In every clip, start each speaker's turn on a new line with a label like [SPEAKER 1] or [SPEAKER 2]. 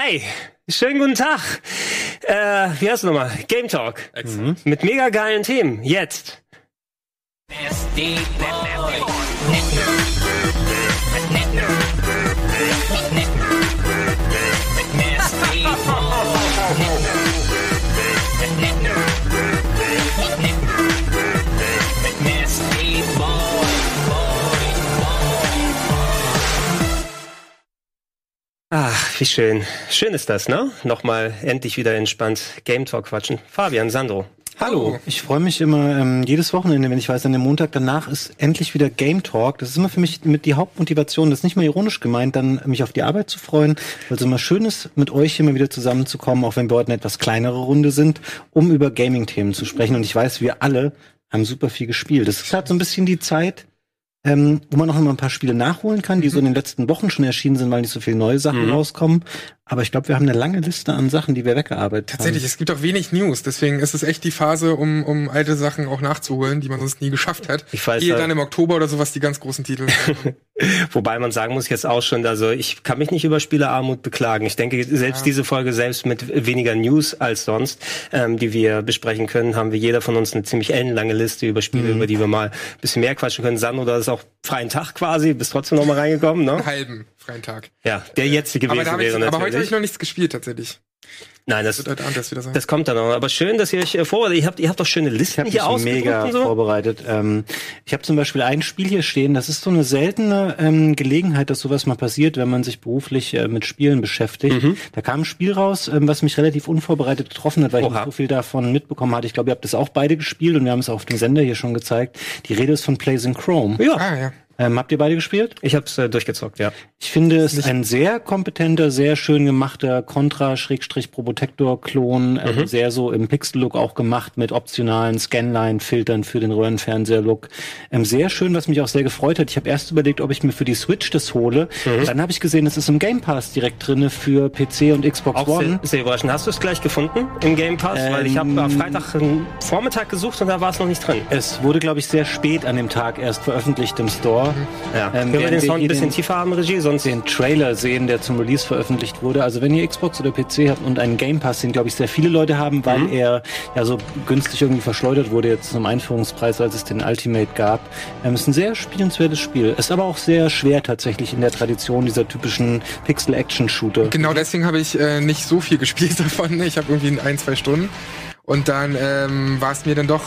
[SPEAKER 1] Hi, schönen guten Tag. Äh, wie heißt du nochmal? Game Talk. Mhm. Mit mega geilen Themen. Jetzt. Ach, wie schön. Schön ist das, ne? Nochmal endlich wieder entspannt Game Talk quatschen. Fabian, Sandro.
[SPEAKER 2] Hallo. Ich freue mich immer ähm, jedes Wochenende, wenn ich weiß, an dem Montag danach ist endlich wieder Game Talk. Das ist immer für mich mit die Hauptmotivation. Das ist nicht mal ironisch gemeint, dann mich auf die Arbeit zu freuen, weil es immer schön ist, mit euch immer wieder zusammenzukommen, auch wenn wir heute eine etwas kleinere Runde sind, um über Gaming-Themen zu sprechen. Und ich weiß, wir alle haben super viel gespielt. Das ist gerade so ein bisschen die Zeit, ähm, wo man noch mal ein paar Spiele nachholen kann, die so in den letzten Wochen schon erschienen sind, weil nicht so viele neue Sachen mhm. rauskommen. Aber ich glaube, wir haben eine lange Liste an Sachen, die wir weggearbeitet
[SPEAKER 3] Tatsächlich, haben. Tatsächlich, es gibt auch wenig News. Deswegen ist es echt die Phase, um, um alte Sachen auch nachzuholen, die man sonst nie geschafft hat.
[SPEAKER 1] Ich weiß,
[SPEAKER 3] Ehe dann im Oktober oder sowas die ganz großen Titel.
[SPEAKER 1] Wobei man sagen muss jetzt auch schon, also ich kann mich nicht über Spielerarmut beklagen. Ich denke, selbst ja. diese Folge, selbst mit weniger News als sonst, ähm, die wir besprechen können, haben wir jeder von uns eine ziemlich ellenlange Liste über Spiele, mhm. über die wir mal ein bisschen mehr quatschen können. San, oder ist auch freien Tag quasi, bist trotzdem noch mal reingekommen, ne?
[SPEAKER 3] Einen halben freien Tag.
[SPEAKER 1] Ja, der jetzige gewesen
[SPEAKER 3] aber
[SPEAKER 1] wäre
[SPEAKER 3] ich, Aber heute habe ich noch nichts gespielt tatsächlich.
[SPEAKER 1] Nein, das, das, das kommt dann noch. Aber schön, dass ihr euch äh, vorbereitet. Ihr habt, ihr habt doch schöne Listen
[SPEAKER 2] ich hier mega und so. vorbereitet. Ähm, ich habe zum Beispiel ein Spiel hier stehen. Das ist so eine seltene ähm, Gelegenheit, dass sowas mal passiert, wenn man sich beruflich äh, mit Spielen beschäftigt. Mhm. Da kam ein Spiel raus, ähm, was mich relativ unvorbereitet getroffen hat, weil Oha. ich nicht so viel davon mitbekommen hatte. Ich glaube, ihr habt das auch beide gespielt und wir haben es auf dem Sender hier schon gezeigt. Die Rede ist von Plays in Chrome.
[SPEAKER 1] Ja. Ah, ja.
[SPEAKER 2] Ähm, habt ihr beide gespielt?
[SPEAKER 1] Ich habe es äh, durchgezockt, ja.
[SPEAKER 2] Ich finde es Nicht ein sehr kompetenter, sehr schön gemachter Contra-Probotector-Klon, ähm, mhm. sehr so im Pixel-Look auch gemacht mit optionalen Scanline-Filtern für den Röhrenfernseher-Look. Ähm, sehr schön, was mich auch sehr gefreut hat. Ich habe erst überlegt, ob ich mir für die Switch das hole. Mhm. Dann habe ich gesehen, es ist im Game Pass direkt drinne für PC und Xbox
[SPEAKER 1] auch
[SPEAKER 2] One.
[SPEAKER 1] Sehr, sehr überraschend. Hast du es gleich gefunden im Game Pass? Weil ich habe am Freitag Vormittag gesucht und da war es noch nicht drin.
[SPEAKER 2] Es wurde, glaube ich, sehr spät an dem Tag erst veröffentlicht im Store.
[SPEAKER 1] Ja. Ähm, Können wir den Sound ein bisschen tiefer haben, Regie?
[SPEAKER 2] Sonst den Trailer sehen, der zum Release veröffentlicht wurde. Also wenn ihr Xbox oder PC habt und einen Game Pass, den glaube ich sehr viele Leute haben, weil mhm. er ja so günstig irgendwie verschleudert wurde jetzt zum Einführungspreis, als es den Ultimate gab. Ähm, ist ein sehr spielenswertes Spiel. Ist aber auch sehr schwer tatsächlich in der Tradition dieser typischen Pixel-Action-Shooter.
[SPEAKER 3] Genau deswegen habe ich äh, nicht so viel gespielt davon. Ich habe irgendwie ein, zwei Stunden. Und dann ähm, war es mir dann doch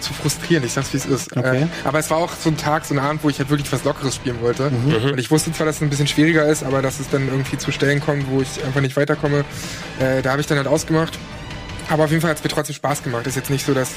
[SPEAKER 3] zu frustrierend. Ich sag's, wie es ist. Okay. Äh, aber es war auch so ein Tag, so ein Abend, wo ich halt wirklich was Lockeres spielen wollte. Mhm. Und ich wusste zwar, dass es ein bisschen schwieriger ist, aber dass es dann irgendwie zu Stellen kommt, wo ich einfach nicht weiterkomme. Äh, da habe ich dann halt ausgemacht. Aber auf jeden Fall hat es mir trotzdem Spaß gemacht. Ist jetzt nicht so, dass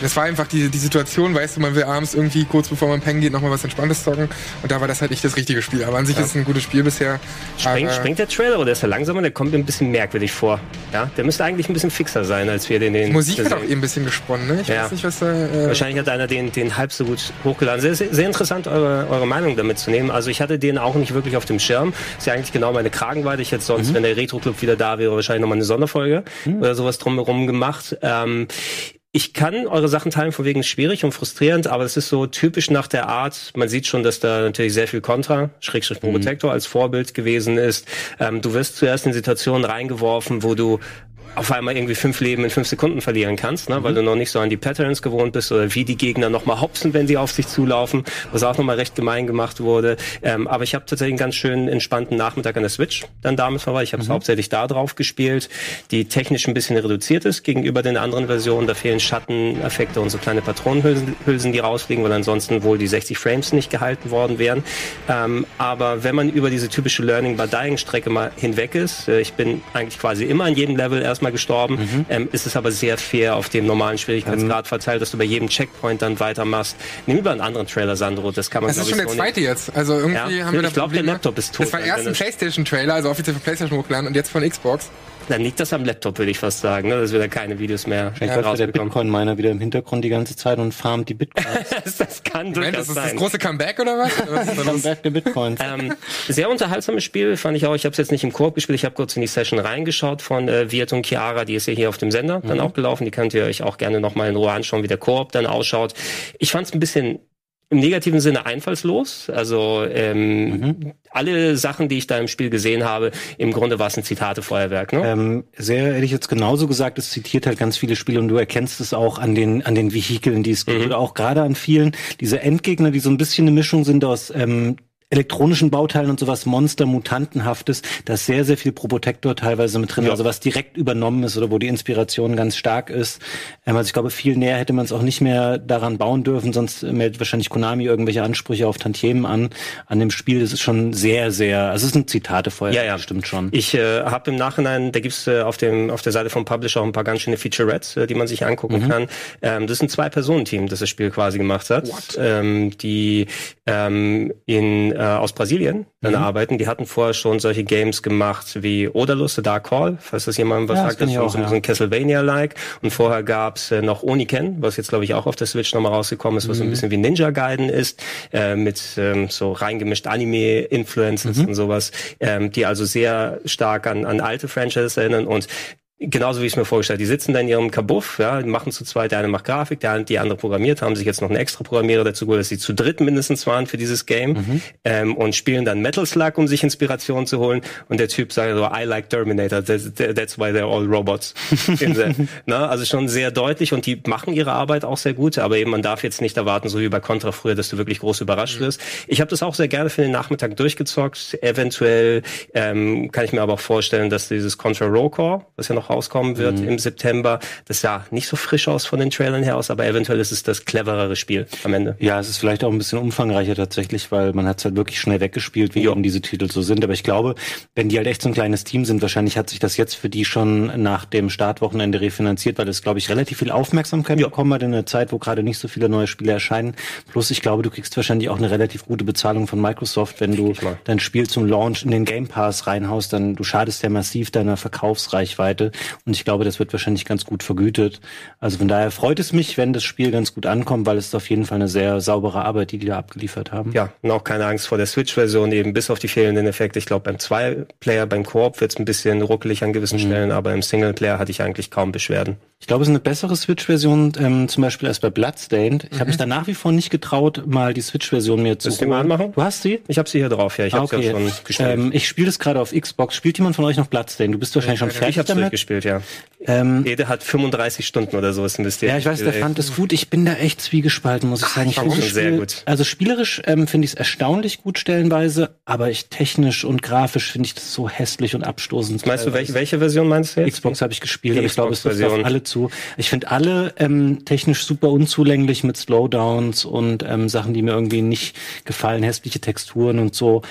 [SPEAKER 3] das war einfach die, die Situation, weißt du, man will abends irgendwie kurz bevor man pennen geht nochmal was Entspanntes zocken und da war das halt nicht das richtige Spiel. Aber an sich ja. ist es ein gutes Spiel bisher.
[SPEAKER 1] Springt, springt der Trailer oder ist er langsamer? Der kommt mir ein bisschen merkwürdig vor. Ja, der müsste eigentlich ein bisschen fixer sein, als wir den. den
[SPEAKER 3] Musik hat auch eben ein bisschen gesponnen, ne? Ich ja. weiß nicht, was da.
[SPEAKER 1] Äh Wahrscheinlich hat einer den, den halb so gut hochgeladen. Sehr, sehr, sehr interessant, eure, eure Meinung damit zu nehmen. Also ich hatte den auch nicht wirklich auf dem Schirm. Ist ja eigentlich genau meine Kragenweite. Ich hätte sonst, mhm. wenn der Retro-Club wieder da wäre, wahrscheinlich nochmal eine Sonderfolge mhm. oder sowas drumherum gemacht. Ähm, ich kann eure Sachen teilen, von wegen schwierig und frustrierend, aber es ist so typisch nach der Art. Man sieht schon, dass da natürlich sehr viel Contra, Schrägstrich Protector mhm. als Vorbild gewesen ist. Ähm, du wirst zuerst in Situationen reingeworfen, wo du auf einmal irgendwie fünf Leben in fünf Sekunden verlieren kannst, ne? weil mhm. du noch nicht so an die Patterns gewohnt bist oder wie die Gegner nochmal hopsen, wenn sie auf sich zulaufen, was auch nochmal recht gemein gemacht wurde. Ähm, aber ich habe tatsächlich einen ganz schönen entspannten Nachmittag an der Switch dann damit verbracht. Ich habe es mhm. hauptsächlich da drauf gespielt, die technisch ein bisschen reduziert ist gegenüber den anderen Versionen. Da fehlen Schatteneffekte und so kleine Patronenhülsen, Hülsen, die rausfliegen, weil ansonsten wohl die 60 Frames nicht gehalten worden wären. Ähm, aber wenn man über diese typische Learning by Dying Strecke mal hinweg ist, äh, ich bin eigentlich quasi immer an jedem Level erst erstmal gestorben. Mhm. Ähm, ist es aber sehr fair auf dem normalen Schwierigkeitsgrad mhm. verteilt, dass du bei jedem Checkpoint dann weitermachst. Nimm über einen anderen Trailer, Sandro. Das kann man
[SPEAKER 3] Das ist schon der zweite jetzt. Also irgendwie
[SPEAKER 1] ja.
[SPEAKER 3] haben wir
[SPEAKER 1] Ich glaube, der Laptop ist tot.
[SPEAKER 3] Das war erst ein PlayStation-Trailer, also offiziell für PlayStation hochgeladen und jetzt von Xbox.
[SPEAKER 1] Dann liegt das am Laptop, würde ich fast sagen, ne? dass wir da keine Videos mehr
[SPEAKER 2] Vielleicht ja, der Bitcoin-Miner wieder im Hintergrund die ganze Zeit und farmt die Bitcoins.
[SPEAKER 1] das kann durchaus
[SPEAKER 3] das
[SPEAKER 1] ist sein.
[SPEAKER 3] das große Comeback oder was?
[SPEAKER 2] das Comeback der Bitcoins.
[SPEAKER 1] Ähm, sehr unterhaltsames Spiel, fand ich auch. Ich habe es jetzt nicht im Koop gespielt, ich habe kurz in die Session reingeschaut von äh, Viet und Chiara, die ist ja hier auf dem Sender mhm. dann auch gelaufen. Die könnt ihr euch auch gerne nochmal in Ruhe anschauen, wie der Koop dann ausschaut. Ich fand es ein bisschen im negativen Sinne einfallslos. Also ähm, mhm. alle Sachen, die ich da im Spiel gesehen habe, im Grunde war es ein Zitate-Feuerwerk. Ne?
[SPEAKER 2] Ähm, sehr ehrlich jetzt genauso gesagt, es zitiert halt ganz viele Spiele und du erkennst es auch an den an den Vehikeln, die es gibt, mhm. oder auch gerade an vielen diese Endgegner, die so ein bisschen eine Mischung sind aus ähm, elektronischen Bauteilen und sowas Monster mutantenhaftes, da ist sehr sehr viel Probotector teilweise mit drin, ja. also was direkt übernommen ist oder wo die Inspiration ganz stark ist. Ähm, also ich glaube, viel näher hätte man es auch nicht mehr daran bauen dürfen, sonst meldet wahrscheinlich Konami irgendwelche Ansprüche auf Tantiemen an an dem Spiel. Das ist schon sehr sehr, also es sind Zitate vorher,
[SPEAKER 1] ja, ja. stimmt schon. Ich äh, habe im Nachhinein, da gibt's äh, auf dem auf der Seite vom Publisher auch ein paar ganz schöne Featurettes, äh, die man sich angucken mhm. kann. Ähm, das ist ein Zwei-Personen-Team, das das Spiel quasi gemacht hat, ähm, die ähm, in äh, aus Brasilien dann mhm. arbeiten. Die hatten vorher schon solche Games gemacht wie Odalus, The Dark Call, falls das jemandem was ja, sagt, das ist auch, so, ja. so ein Castlevania-like. Und vorher gab's äh, noch Oniken, was jetzt glaube ich auch auf der Switch nochmal rausgekommen ist, was mhm. ein bisschen wie Ninja Gaiden ist, äh, mit ähm, so reingemischt Anime-Influences mhm. und sowas, ähm, die also sehr stark an, an alte Franchises erinnern und Genauso wie ich es mir vorgestellt Die sitzen da in ihrem Kabuff, ja, machen zu zweit, der eine macht Grafik, der, die andere programmiert, haben sich jetzt noch einen extra Programmierer dazu geholt, dass sie zu dritt mindestens waren für dieses Game mhm. ähm, und spielen dann Metal Slug, um sich Inspiration zu holen. Und der Typ sagt so, I like Terminator, that's, that's why they're all robots. Na, also schon sehr deutlich und die machen ihre Arbeit auch sehr gut, aber eben man darf jetzt nicht erwarten, so wie bei Contra früher, dass du wirklich groß überrascht mhm. wirst. Ich habe das auch sehr gerne für den Nachmittag durchgezockt. Eventuell ähm, kann ich mir aber auch vorstellen, dass dieses Contra Roll Core, was ja noch rauskommen wird mhm. im September. Das sah nicht so frisch aus von den Trailern her aus, aber eventuell ist es das cleverere Spiel am Ende.
[SPEAKER 2] Ja, es ist vielleicht auch ein bisschen umfangreicher tatsächlich, weil man hat es halt wirklich schnell weggespielt, wie jo. eben diese Titel so sind. Aber ich glaube, wenn die halt echt so ein kleines Team sind, wahrscheinlich hat sich das jetzt für die schon nach dem Startwochenende refinanziert, weil es, glaube ich, relativ viel Aufmerksamkeit jo. bekommen hat in einer Zeit, wo gerade nicht so viele neue Spiele erscheinen. Plus, ich glaube, du kriegst wahrscheinlich auch eine relativ gute Bezahlung von Microsoft, wenn du dein Spiel zum Launch in den Game Pass reinhaust, dann du schadest ja massiv deiner Verkaufsreichweite und ich glaube, das wird wahrscheinlich ganz gut vergütet. Also von daher freut es mich, wenn das Spiel ganz gut ankommt, weil es ist auf jeden Fall eine sehr saubere Arbeit, die die da abgeliefert haben.
[SPEAKER 1] Ja, und auch keine Angst vor der Switch-Version, eben bis auf die fehlenden Effekte. Ich glaube, beim Zwei-Player, beim Koop wird es ein bisschen ruckelig an gewissen mhm. Stellen, aber im Singleplayer hatte ich eigentlich kaum Beschwerden.
[SPEAKER 2] Ich glaube, es ist eine bessere Switch-Version, ähm, zum Beispiel als bei Bloodstained. Ich mhm. habe mich da nach wie vor nicht getraut, mal die Switch-Version mir zu
[SPEAKER 1] holen. Du mal anmachen?
[SPEAKER 2] Du hast sie?
[SPEAKER 1] Ich habe sie hier drauf, ja. Ich habe okay. ja schon
[SPEAKER 2] gespielt. Ähm, ich spiele das gerade auf Xbox. Spielt jemand von euch noch Bloodstained? Du bist wahrscheinlich schon fertig
[SPEAKER 1] Ich habe es durchgespielt, ja. Ähm, Ede hat 35 Stunden oder so investiert.
[SPEAKER 2] Ja, ich weiß, der fand es gut. Ich bin da echt zwiegespalten, muss ich sagen. Ich finde es sehr gut. Also spielerisch ähm, finde ich es erstaunlich gut stellenweise, aber ich technisch und grafisch finde ich das so hässlich und abstoßend.
[SPEAKER 1] Meinst du, welche, welche Version meinst du
[SPEAKER 2] jetzt? Xbox habe ich gespielt, aber ich glaube, es trifft auf alle zu. Ich finde alle ähm, technisch super unzulänglich mit Slowdowns und ähm, Sachen, die mir irgendwie nicht gefallen, hässliche Texturen und so.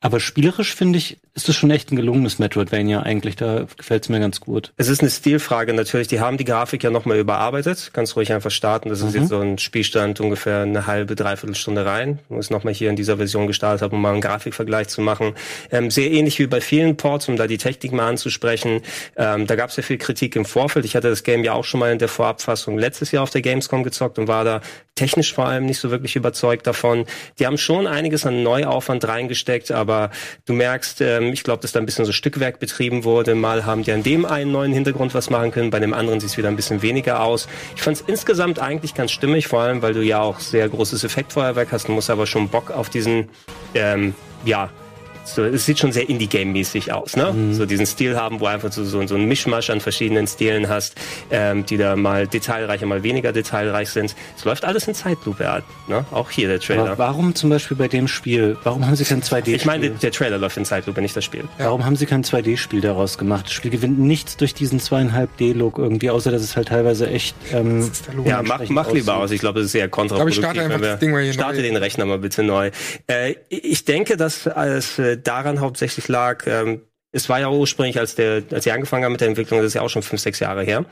[SPEAKER 2] Aber spielerisch finde ich, ist es schon echt ein gelungenes Metroidvania eigentlich. Da gefällt es mir ganz gut.
[SPEAKER 1] Es ist eine Stilfrage natürlich. Die haben die Grafik ja nochmal überarbeitet. Kannst ruhig einfach starten. Das ist mhm. jetzt so ein Spielstand ungefähr eine halbe, dreiviertel Stunde rein. Ich muss nochmal hier in dieser Version gestartet haben, um mal einen Grafikvergleich zu machen. Ähm, sehr ähnlich wie bei vielen Ports, um da die Technik mal anzusprechen. Ähm, da gab es ja viel Kritik im Vorfeld. Ich hatte das Game ja auch schon mal in der Vorabfassung letztes Jahr auf der Gamescom gezockt und war da technisch vor allem nicht so wirklich überzeugt davon. Die haben schon einiges an Neuaufwand reingesteckt, aber aber du merkst, ähm, ich glaube, dass da ein bisschen so Stückwerk betrieben wurde. Mal haben die an dem einen neuen Hintergrund was machen können, bei dem anderen sieht es wieder ein bisschen weniger aus. Ich fand es insgesamt eigentlich ganz stimmig, vor allem, weil du ja auch sehr großes Effektfeuerwerk hast. Du musst aber schon Bock auf diesen, ähm, ja, so, es sieht schon sehr Indie-Game-mäßig aus, ne? Mhm. So diesen Stil haben, wo einfach so, so, so ein Mischmasch an verschiedenen Stilen hast, ähm, die da mal detailreicher, mal weniger detailreich sind. Es läuft alles in Zeitlupe, ne? Auch hier der Trailer. Aber
[SPEAKER 2] warum zum Beispiel bei dem Spiel, warum haben sie kein 2D-Spiel?
[SPEAKER 1] Ich meine, der Trailer läuft in Zeitlupe, nicht das Spiel.
[SPEAKER 2] Ja. Warum haben sie kein 2D-Spiel daraus gemacht? Das Spiel gewinnt nichts durch diesen zweieinhalb D-Look irgendwie, außer dass es halt teilweise echt ähm,
[SPEAKER 1] Ja, mach, mach lieber aus. Ich glaube, das ist sehr kontraproduktiv. Ich starte, einfach das Ding mal hier starte den Rechner mal bitte neu. Äh, ich denke, dass es äh, daran hauptsächlich lag, ähm, es war ja ursprünglich, als der, als sie angefangen haben mit der Entwicklung, das ist ja auch schon fünf, sechs Jahre her.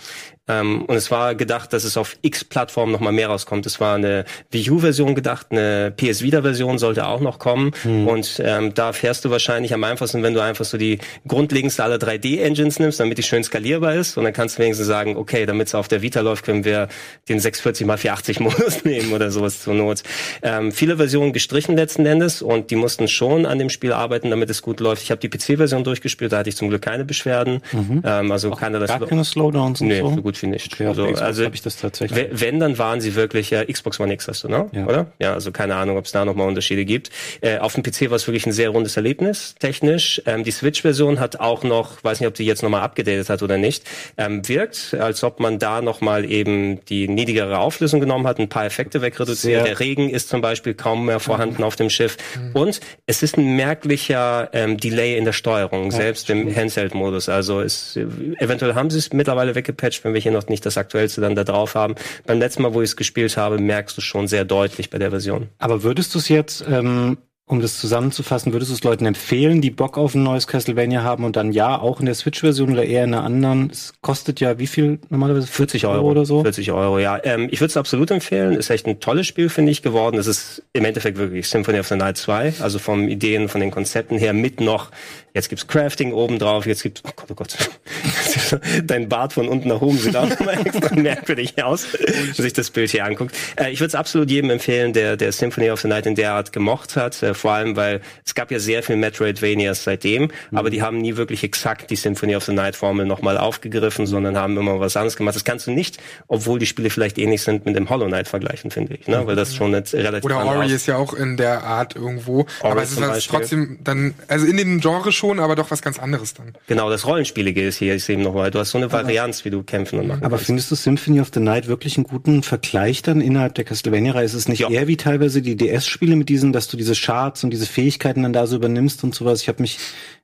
[SPEAKER 1] Ähm, und es war gedacht, dass es auf X-Plattformen noch mal mehr rauskommt. Es war eine Wii U-Version gedacht, eine PS Vita-Version sollte auch noch kommen. Hm. Und ähm, da fährst du wahrscheinlich am einfachsten, wenn du einfach so die grundlegendste aller 3D-Engines nimmst, damit die schön skalierbar ist. Und dann kannst du wenigstens sagen, okay, damit es auf der Vita läuft, können wir den 640 x 480 Modus nehmen oder sowas zur Not. Ähm, viele Versionen gestrichen letzten Endes und die mussten schon an dem Spiel arbeiten, damit es gut läuft. Ich habe die PC-Version durchgespielt gespielt, da hatte ich zum Glück keine Beschwerden. Mhm. Ähm, also Auch keine
[SPEAKER 2] das gar keine Slowdowns
[SPEAKER 1] und nee, so? so gut wie nicht.
[SPEAKER 2] Okay, also, also habe ich das tatsächlich.
[SPEAKER 1] Wenn, dann waren sie wirklich, ja, Xbox One X hast du, ne? Ja. Oder? Ja, also keine Ahnung, ob es da nochmal Unterschiede gibt. Äh, auf dem PC war es wirklich ein sehr rundes Erlebnis, technisch. Ähm, die Switch-Version hat auch noch, weiß nicht, ob die jetzt nochmal abgedatet hat oder nicht, ähm, wirkt, als ob man da nochmal eben die niedrigere Auflösung genommen hat, ein paar Effekte wegreduziert. Sehr. Der Regen ist zum Beispiel kaum mehr vorhanden mhm. auf dem Schiff. Mhm. Und es ist ein merklicher ähm, Delay in der Steuerung, selbst im Handheld-Modus. Also es, eventuell haben sie es mittlerweile weggepatcht, wenn wir hier noch nicht das aktuellste dann da drauf haben. Beim letzten Mal, wo ich es gespielt habe, merkst du schon sehr deutlich bei der Version.
[SPEAKER 2] Aber würdest du es jetzt ähm, um das zusammenzufassen, würdest du es Leuten empfehlen, die Bock auf ein neues Castlevania haben und dann ja, auch in der Switch-Version oder eher in einer anderen? Es kostet ja wie viel normalerweise? 40 Euro, Euro oder so?
[SPEAKER 1] 40 Euro, ja. Ähm, ich würde es absolut empfehlen. Ist echt ein tolles Spiel, finde ich, geworden. Es ist im Endeffekt wirklich Symphony of the Night 2. Also vom Ideen, von den Konzepten her mit noch Jetzt gibt's Crafting oben drauf, jetzt gibt's, oh Gott, oh Gott, dein Bart von unten nach oben sieht auch nochmal extra merkwürdig aus, wenn sich das Bild hier anguckt. Äh, ich würde es absolut jedem empfehlen, der, der Symphony of the Night in der Art gemocht hat, äh, vor allem, weil es gab ja sehr viel Metroidvanias seitdem, mhm. aber die haben nie wirklich exakt die Symphony of the Night Formel nochmal aufgegriffen, sondern haben immer was anderes gemacht. Das kannst du nicht, obwohl die Spiele vielleicht ähnlich sind, mit dem Hollow Knight vergleichen, finde ich, ne? weil das schon jetzt relativ
[SPEAKER 3] Oder Ori ist ja auch in der Art irgendwo, Ori aber es ist halt trotzdem dann, also in dem Genre schon, aber doch was ganz anderes dann.
[SPEAKER 1] Genau, das Rollenspielige ist hier ist eben nochmal. Du hast so eine Varianz, wie du kämpfen und machen
[SPEAKER 2] Aber kannst. findest du Symphony of the Night wirklich einen guten Vergleich dann innerhalb der Castlevania-Reihe? Ist es nicht ja. eher wie teilweise die DS-Spiele mit diesen, dass du diese Charts und diese Fähigkeiten dann da so übernimmst und sowas? Ich habe mich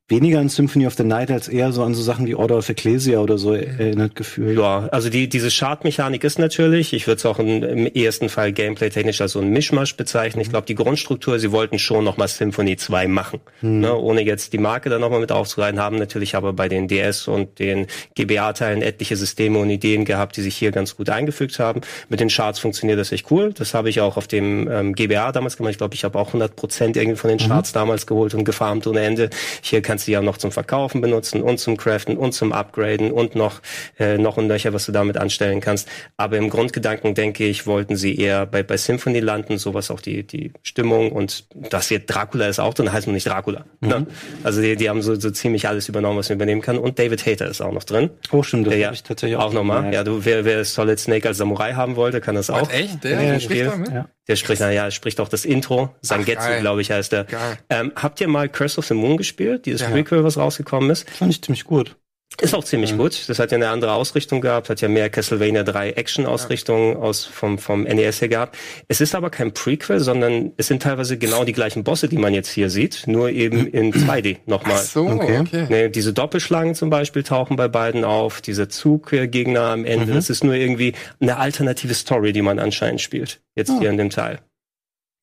[SPEAKER 2] weniger an Symphony of the Night als eher so an so Sachen wie Order of Ecclesia oder so erinnert gefühlt.
[SPEAKER 1] Ja, also die, diese Chartmechanik ist natürlich, ich würde es auch in, im ersten Fall gameplay-technisch als so ein Mischmasch bezeichnen. Ich glaube, die Grundstruktur, sie wollten schon nochmal Symphony 2 machen, hm. ne, ohne jetzt die Marke da nochmal mit aufzureihen, haben natürlich aber bei den DS und den GBA-Teilen etliche Systeme und Ideen gehabt, die sich hier ganz gut eingefügt haben. Mit den Charts funktioniert das echt cool. Das habe ich auch auf dem ähm, GBA damals gemacht. Ich glaube, ich habe auch 100 Prozent irgendwie von den mhm. Charts mhm. damals geholt und gefarmt ohne Ende. Hier kannst du ja noch zum Verkaufen benutzen und zum Craften und zum Upgraden und noch, äh, noch und nöcher, was du damit anstellen kannst. Aber im Grundgedanken, denke ich, wollten sie eher bei, bei Symphony landen, sowas auch die, die Stimmung und das hier Dracula ist auch drin, heißt man nicht Dracula. Mhm. Ne? Also die, die haben so, so ziemlich alles übernommen, was man übernehmen kann. Und David Hater ist auch noch drin.
[SPEAKER 2] Oh, stimmt,
[SPEAKER 1] das ja, ich tatsächlich auch, auch nochmal. Ja, du, wer, wer Solid Snake als Samurai haben wollte, kann das auch.
[SPEAKER 3] Was, echt? Der, ja,
[SPEAKER 1] spricht ja. Der spricht, naja, spricht auch das Intro. Sangetsu, glaube ich, heißt er. Ähm, habt ihr mal Curse of the Moon gespielt? Dieses ja. Prequel, was rausgekommen ist?
[SPEAKER 2] Fand ich ziemlich gut.
[SPEAKER 1] Ist auch ziemlich ja. gut. Das hat ja eine andere Ausrichtung gehabt, hat ja mehr Castlevania 3 Action-Ausrichtung ja. aus vom, vom NES her gehabt. Es ist aber kein Prequel, sondern es sind teilweise genau die gleichen Bosse, die man jetzt hier sieht, nur eben in 2D nochmal. Ach
[SPEAKER 3] so, okay. okay.
[SPEAKER 1] Ne, diese Doppelschlangen zum Beispiel tauchen bei beiden auf, diese Zuggegner am Ende. Mhm. Das ist nur irgendwie eine alternative Story, die man anscheinend spielt. Jetzt oh. hier in dem Teil.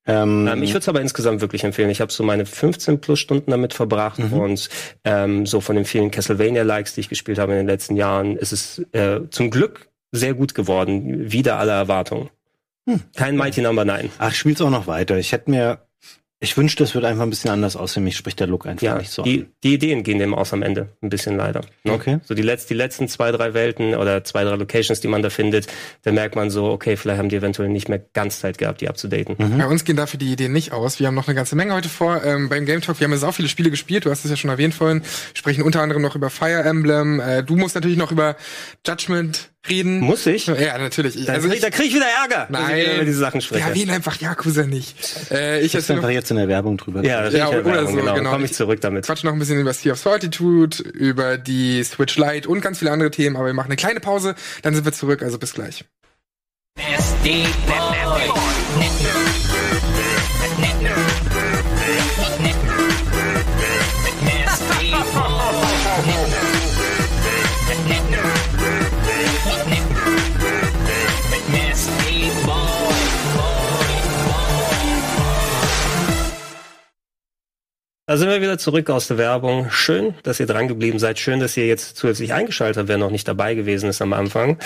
[SPEAKER 1] Ähm, ähm, ich würde es aber insgesamt wirklich empfehlen. Ich habe so meine 15 plus Stunden damit verbracht mhm. und ähm, so von den vielen Castlevania-Likes, die ich gespielt habe in den letzten Jahren, ist es äh, zum Glück sehr gut geworden, wieder aller Erwartungen. Hm. Kein Mighty Number 9.
[SPEAKER 2] Ach, spiel's auch noch weiter. Ich hätte mir ich wünschte, es wird einfach ein bisschen anders aussehen. Mich spricht der Look einfach ja, nicht so
[SPEAKER 1] die, an. Die Ideen gehen dem aus am Ende. Ein bisschen leider. Ne? Okay. So die, letz-, die letzten zwei, drei Welten oder zwei, drei Locations, die man da findet, da merkt man so, okay, vielleicht haben die eventuell nicht mehr ganz Zeit gehabt, die abzudaten.
[SPEAKER 3] Mhm. Bei uns gehen dafür die Ideen nicht aus. Wir haben noch eine ganze Menge heute vor. Ähm, beim Game Talk, wir haben jetzt auch viele Spiele gespielt. Du hast es ja schon erwähnt vorhin. Wir sprechen unter anderem noch über Fire Emblem. Äh, du musst natürlich noch über Judgment reden.
[SPEAKER 1] Muss ich?
[SPEAKER 3] Ja, natürlich.
[SPEAKER 1] Da, also ich, da krieg ich wieder Ärger,
[SPEAKER 3] nein, wenn ich über
[SPEAKER 1] diese Sachen spreche.
[SPEAKER 3] Ja, wir einfach Yakuza nicht.
[SPEAKER 2] Äh, ich jetzt einfach jetzt in der Werbung drüber.
[SPEAKER 1] Ja, ja oder Werbung, so, genau. genau. Komm ich zurück damit.
[SPEAKER 3] Quatsch noch ein bisschen über Sea of Solitude, über die Switch Lite und ganz viele andere Themen, aber wir machen eine kleine Pause, dann sind wir zurück, also bis gleich. SD
[SPEAKER 1] Da sind wir wieder zurück aus der Werbung. Schön, dass ihr dran geblieben seid. Schön, dass ihr jetzt zusätzlich eingeschaltet habt, wer noch nicht dabei gewesen ist am Anfang.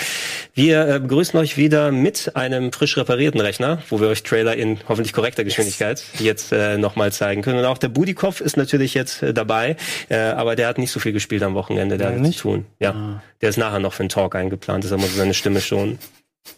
[SPEAKER 1] Wir äh, begrüßen euch wieder mit einem frisch reparierten Rechner, wo wir euch Trailer in hoffentlich korrekter Geschwindigkeit yes. jetzt äh, nochmal zeigen können. Und auch der Budikopf ist natürlich jetzt äh, dabei, äh, aber der hat nicht so viel gespielt am Wochenende, der ja, hat nichts zu tun. Ja, ah. der ist nachher noch für einen Talk eingeplant, ist aber so seine Stimme schon.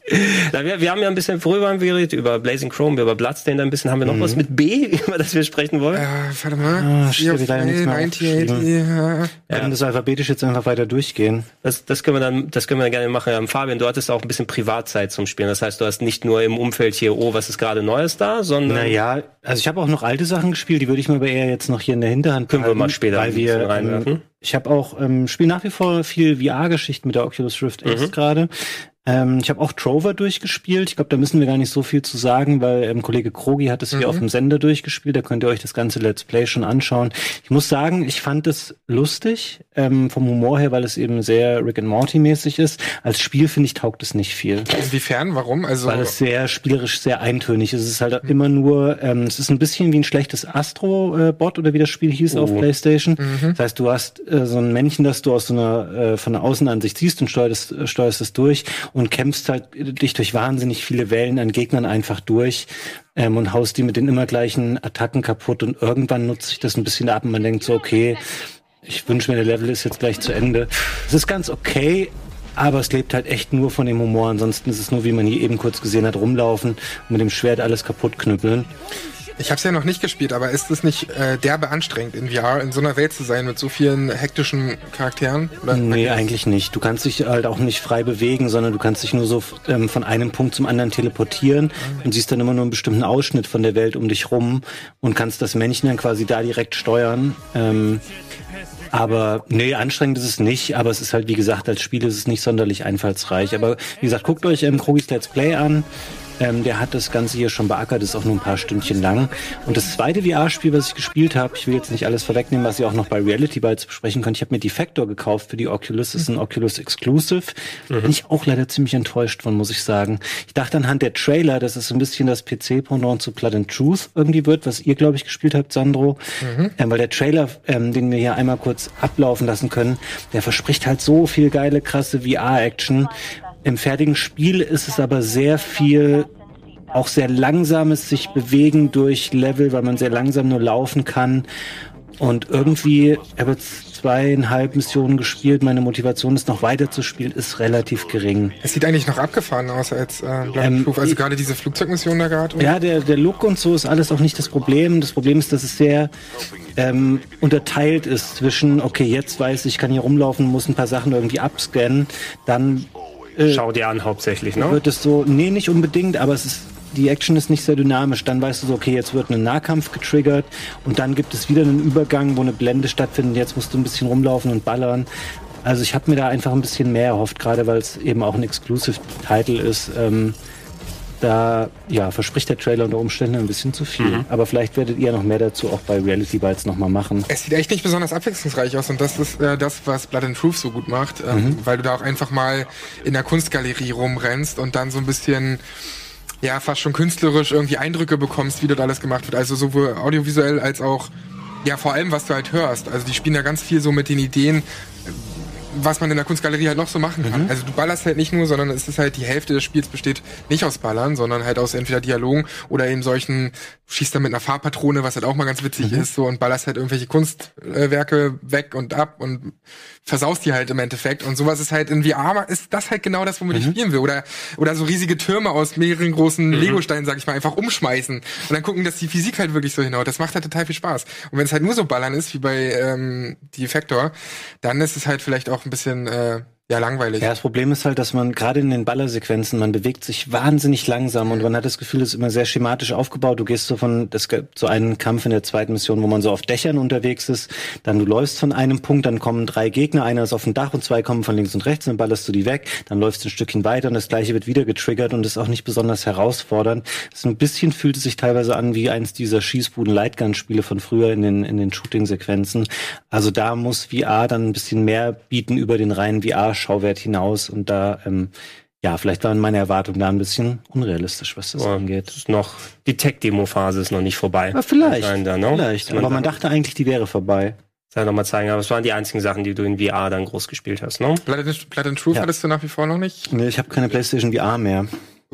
[SPEAKER 1] Na, wir, wir haben ja ein bisschen vorüber geredet über Blazing Chrome, über Bloodstained ein bisschen. Haben wir noch mhm. was mit B, über das wir sprechen wollen?
[SPEAKER 3] Ja, warte mal. Ah,
[SPEAKER 2] steht wieder nichts mehr ja. ja. das alphabetisch jetzt einfach weiter durchgehen.
[SPEAKER 1] Das, das können wir dann, das können wir dann gerne machen. Ähm, Fabian, du hattest auch ein bisschen Privatzeit zum Spielen. Das heißt, du hast nicht nur im Umfeld hier, oh, was ist gerade Neues da, sondern.
[SPEAKER 2] Naja, also ich habe auch noch alte Sachen gespielt, die würde ich mir aber eher jetzt noch hier in der Hinterhand
[SPEAKER 1] Können behalten, wir mal später
[SPEAKER 2] weil wir, ähm, reinwerfen. ich habe auch, ähm, spiele nach wie vor viel VR-Geschichten mit der Oculus Rift X mhm. gerade. Ähm, ich habe auch Trover durchgespielt. Ich glaube, da müssen wir gar nicht so viel zu sagen, weil ähm, Kollege Krogi hat es mhm. hier auf dem Sender durchgespielt. Da könnt ihr euch das ganze Let's Play schon anschauen. Ich muss sagen, ich fand es lustig ähm, vom Humor her, weil es eben sehr Rick and Morty mäßig ist. Als Spiel finde ich taugt es nicht viel.
[SPEAKER 3] Inwiefern? Warum?
[SPEAKER 2] Also weil es sehr spielerisch sehr eintönig ist. Es ist halt mhm. immer nur, ähm, es ist ein bisschen wie ein schlechtes Astro-Bot oder wie das Spiel hieß oh. auf PlayStation. Mhm. Das heißt, du hast äh, so ein Männchen, das du aus so einer äh, von der Außenansicht siehst und steuerst, äh, steuerst es durch und kämpfst halt dich durch wahnsinnig viele Wellen an Gegnern einfach durch ähm, und haust die mit den immer gleichen Attacken kaputt und irgendwann nutzt sich das ein bisschen ab und man denkt so, okay, ich wünsche mir, der Level ist jetzt gleich zu Ende. Es ist ganz okay, aber es lebt halt echt nur von dem Humor. Ansonsten ist es nur, wie man hier eben kurz gesehen hat, rumlaufen und mit dem Schwert alles kaputt knüppeln.
[SPEAKER 3] Ich habe es ja noch nicht gespielt, aber ist es nicht äh, derbe anstrengend in VR, in so einer Welt zu sein mit so vielen hektischen Charakteren?
[SPEAKER 2] Oder nee, eigentlich nicht. Du kannst dich halt auch nicht frei bewegen, sondern du kannst dich nur so ähm, von einem Punkt zum anderen teleportieren mhm. und siehst dann immer nur einen bestimmten Ausschnitt von der Welt um dich rum und kannst das Männchen dann quasi da direkt steuern. Ähm, aber nee, anstrengend ist es nicht, aber es ist halt, wie gesagt, als Spiel ist es nicht sonderlich einfallsreich. Aber wie gesagt, guckt euch ähm, Krogis Let's Play an. Ähm, der hat das Ganze hier schon beackert, ist auch nur ein paar Stündchen lang. Und das zweite VR-Spiel, was ich gespielt habe, ich will jetzt nicht alles vorwegnehmen, was ihr auch noch bei Reality Bytes besprechen könnt. Ich habe mir Defector gekauft für die Oculus. Das ist ein Oculus Exclusive. Mhm. Bin ich auch leider ziemlich enttäuscht von, muss ich sagen. Ich dachte anhand der Trailer, dass es ein bisschen das PC-Pendant zu Blood and Truth irgendwie wird, was ihr, glaube ich, gespielt habt, Sandro. Mhm. Ähm, weil der Trailer, ähm, den wir hier einmal kurz ablaufen lassen können, der verspricht halt so viel geile, krasse VR-Action. Im fertigen Spiel ist es aber sehr viel auch sehr langsames sich bewegen durch Level, weil man sehr langsam nur laufen kann. Und irgendwie, ich habe jetzt zweieinhalb Missionen gespielt, meine Motivation ist noch weiter zu spielen, ist relativ gering.
[SPEAKER 3] Es sieht eigentlich noch abgefahren aus als äh, ähm, Also gerade diese Flugzeugmission da gerade.
[SPEAKER 2] Ja, der, der Look und so ist alles auch nicht das Problem. Das Problem ist, dass es sehr ähm, unterteilt ist zwischen, okay, jetzt weiß ich, ich kann hier rumlaufen, muss ein paar Sachen irgendwie abscannen, dann
[SPEAKER 1] äh, Schau dir an hauptsächlich, ne?
[SPEAKER 2] Wird es so, nee, nicht unbedingt, aber es ist die Action ist nicht sehr dynamisch. Dann weißt du so, okay, jetzt wird ein Nahkampf getriggert und dann gibt es wieder einen Übergang, wo eine Blende stattfindet. Jetzt musst du ein bisschen rumlaufen und ballern. Also ich habe mir da einfach ein bisschen mehr erhofft, gerade weil es eben auch ein Exclusive-Title ist. Ähm, da ja, verspricht der Trailer unter Umständen ein bisschen zu viel. Mhm. Aber vielleicht werdet ihr noch mehr dazu auch bei Reality Bites nochmal machen.
[SPEAKER 3] Es sieht echt nicht besonders abwechslungsreich aus und das ist äh, das, was Blood and Truth so gut macht, ähm, mhm. weil du da auch einfach mal in der Kunstgalerie rumrennst und dann so ein bisschen ja, fast schon künstlerisch irgendwie Eindrücke bekommst, wie dort alles gemacht wird. Also sowohl audiovisuell als auch, ja, vor allem, was du halt hörst. Also die spielen da ganz viel so mit den Ideen, was man in der Kunstgalerie halt noch so machen kann. Mhm. Also du ballerst halt nicht nur, sondern es ist halt die Hälfte des Spiels besteht nicht aus Ballern, sondern halt aus entweder Dialogen oder eben solchen, schießt dann mit einer Farbpatrone, was halt auch mal ganz witzig mhm. ist, so und ballerst halt irgendwelche Kunstwerke weg und ab und versaust die halt im Endeffekt. Und sowas ist halt in VR ist das halt genau das, womit mhm. ich spielen will. Oder, oder so riesige Türme aus mehreren großen mhm. Legosteinen, sag ich mal, einfach umschmeißen und dann gucken, dass die Physik halt wirklich so hinhaut. Das macht halt total viel Spaß. Und wenn es halt nur so ballern ist, wie bei ähm, Defector, dann ist es halt vielleicht auch ein bisschen äh, ja, langweilig.
[SPEAKER 2] Ja, das Problem ist halt, dass man gerade in den Ballersequenzen, man bewegt sich wahnsinnig langsam und man hat das Gefühl, es ist immer sehr schematisch aufgebaut. Du gehst so von, es gibt so einen Kampf in der zweiten Mission, wo man so auf Dächern unterwegs ist, dann du läufst von einem Punkt, dann kommen drei Gegner, einer ist auf dem Dach und zwei kommen von links und rechts, dann ballerst du die weg, dann läufst du ein Stückchen weiter und das gleiche wird wieder getriggert und ist auch nicht besonders herausfordernd. So ein bisschen fühlt es sich teilweise an wie eins dieser Schießbuden-Lightgun-Spiele von früher in den, in den Shooting-Sequenzen. Also da muss VR dann ein bisschen mehr bieten über den reinen VR Schauwert hinaus und da ähm, ja, vielleicht waren meine Erwartungen da ein bisschen unrealistisch, was das ja, angeht.
[SPEAKER 1] Ist noch die Tech-Demo-Phase ist noch nicht vorbei.
[SPEAKER 2] Ja, vielleicht, da, ne? vielleicht. Aber man dachte eigentlich, die wäre vorbei.
[SPEAKER 1] Soll ich nochmal zeigen, aber es waren die einzigen Sachen, die du in VR dann groß gespielt hast, ne?
[SPEAKER 3] Blood, Blood and Truth ja. hattest du nach wie vor noch nicht?
[SPEAKER 2] Nee, ich habe keine PlayStation VR mehr.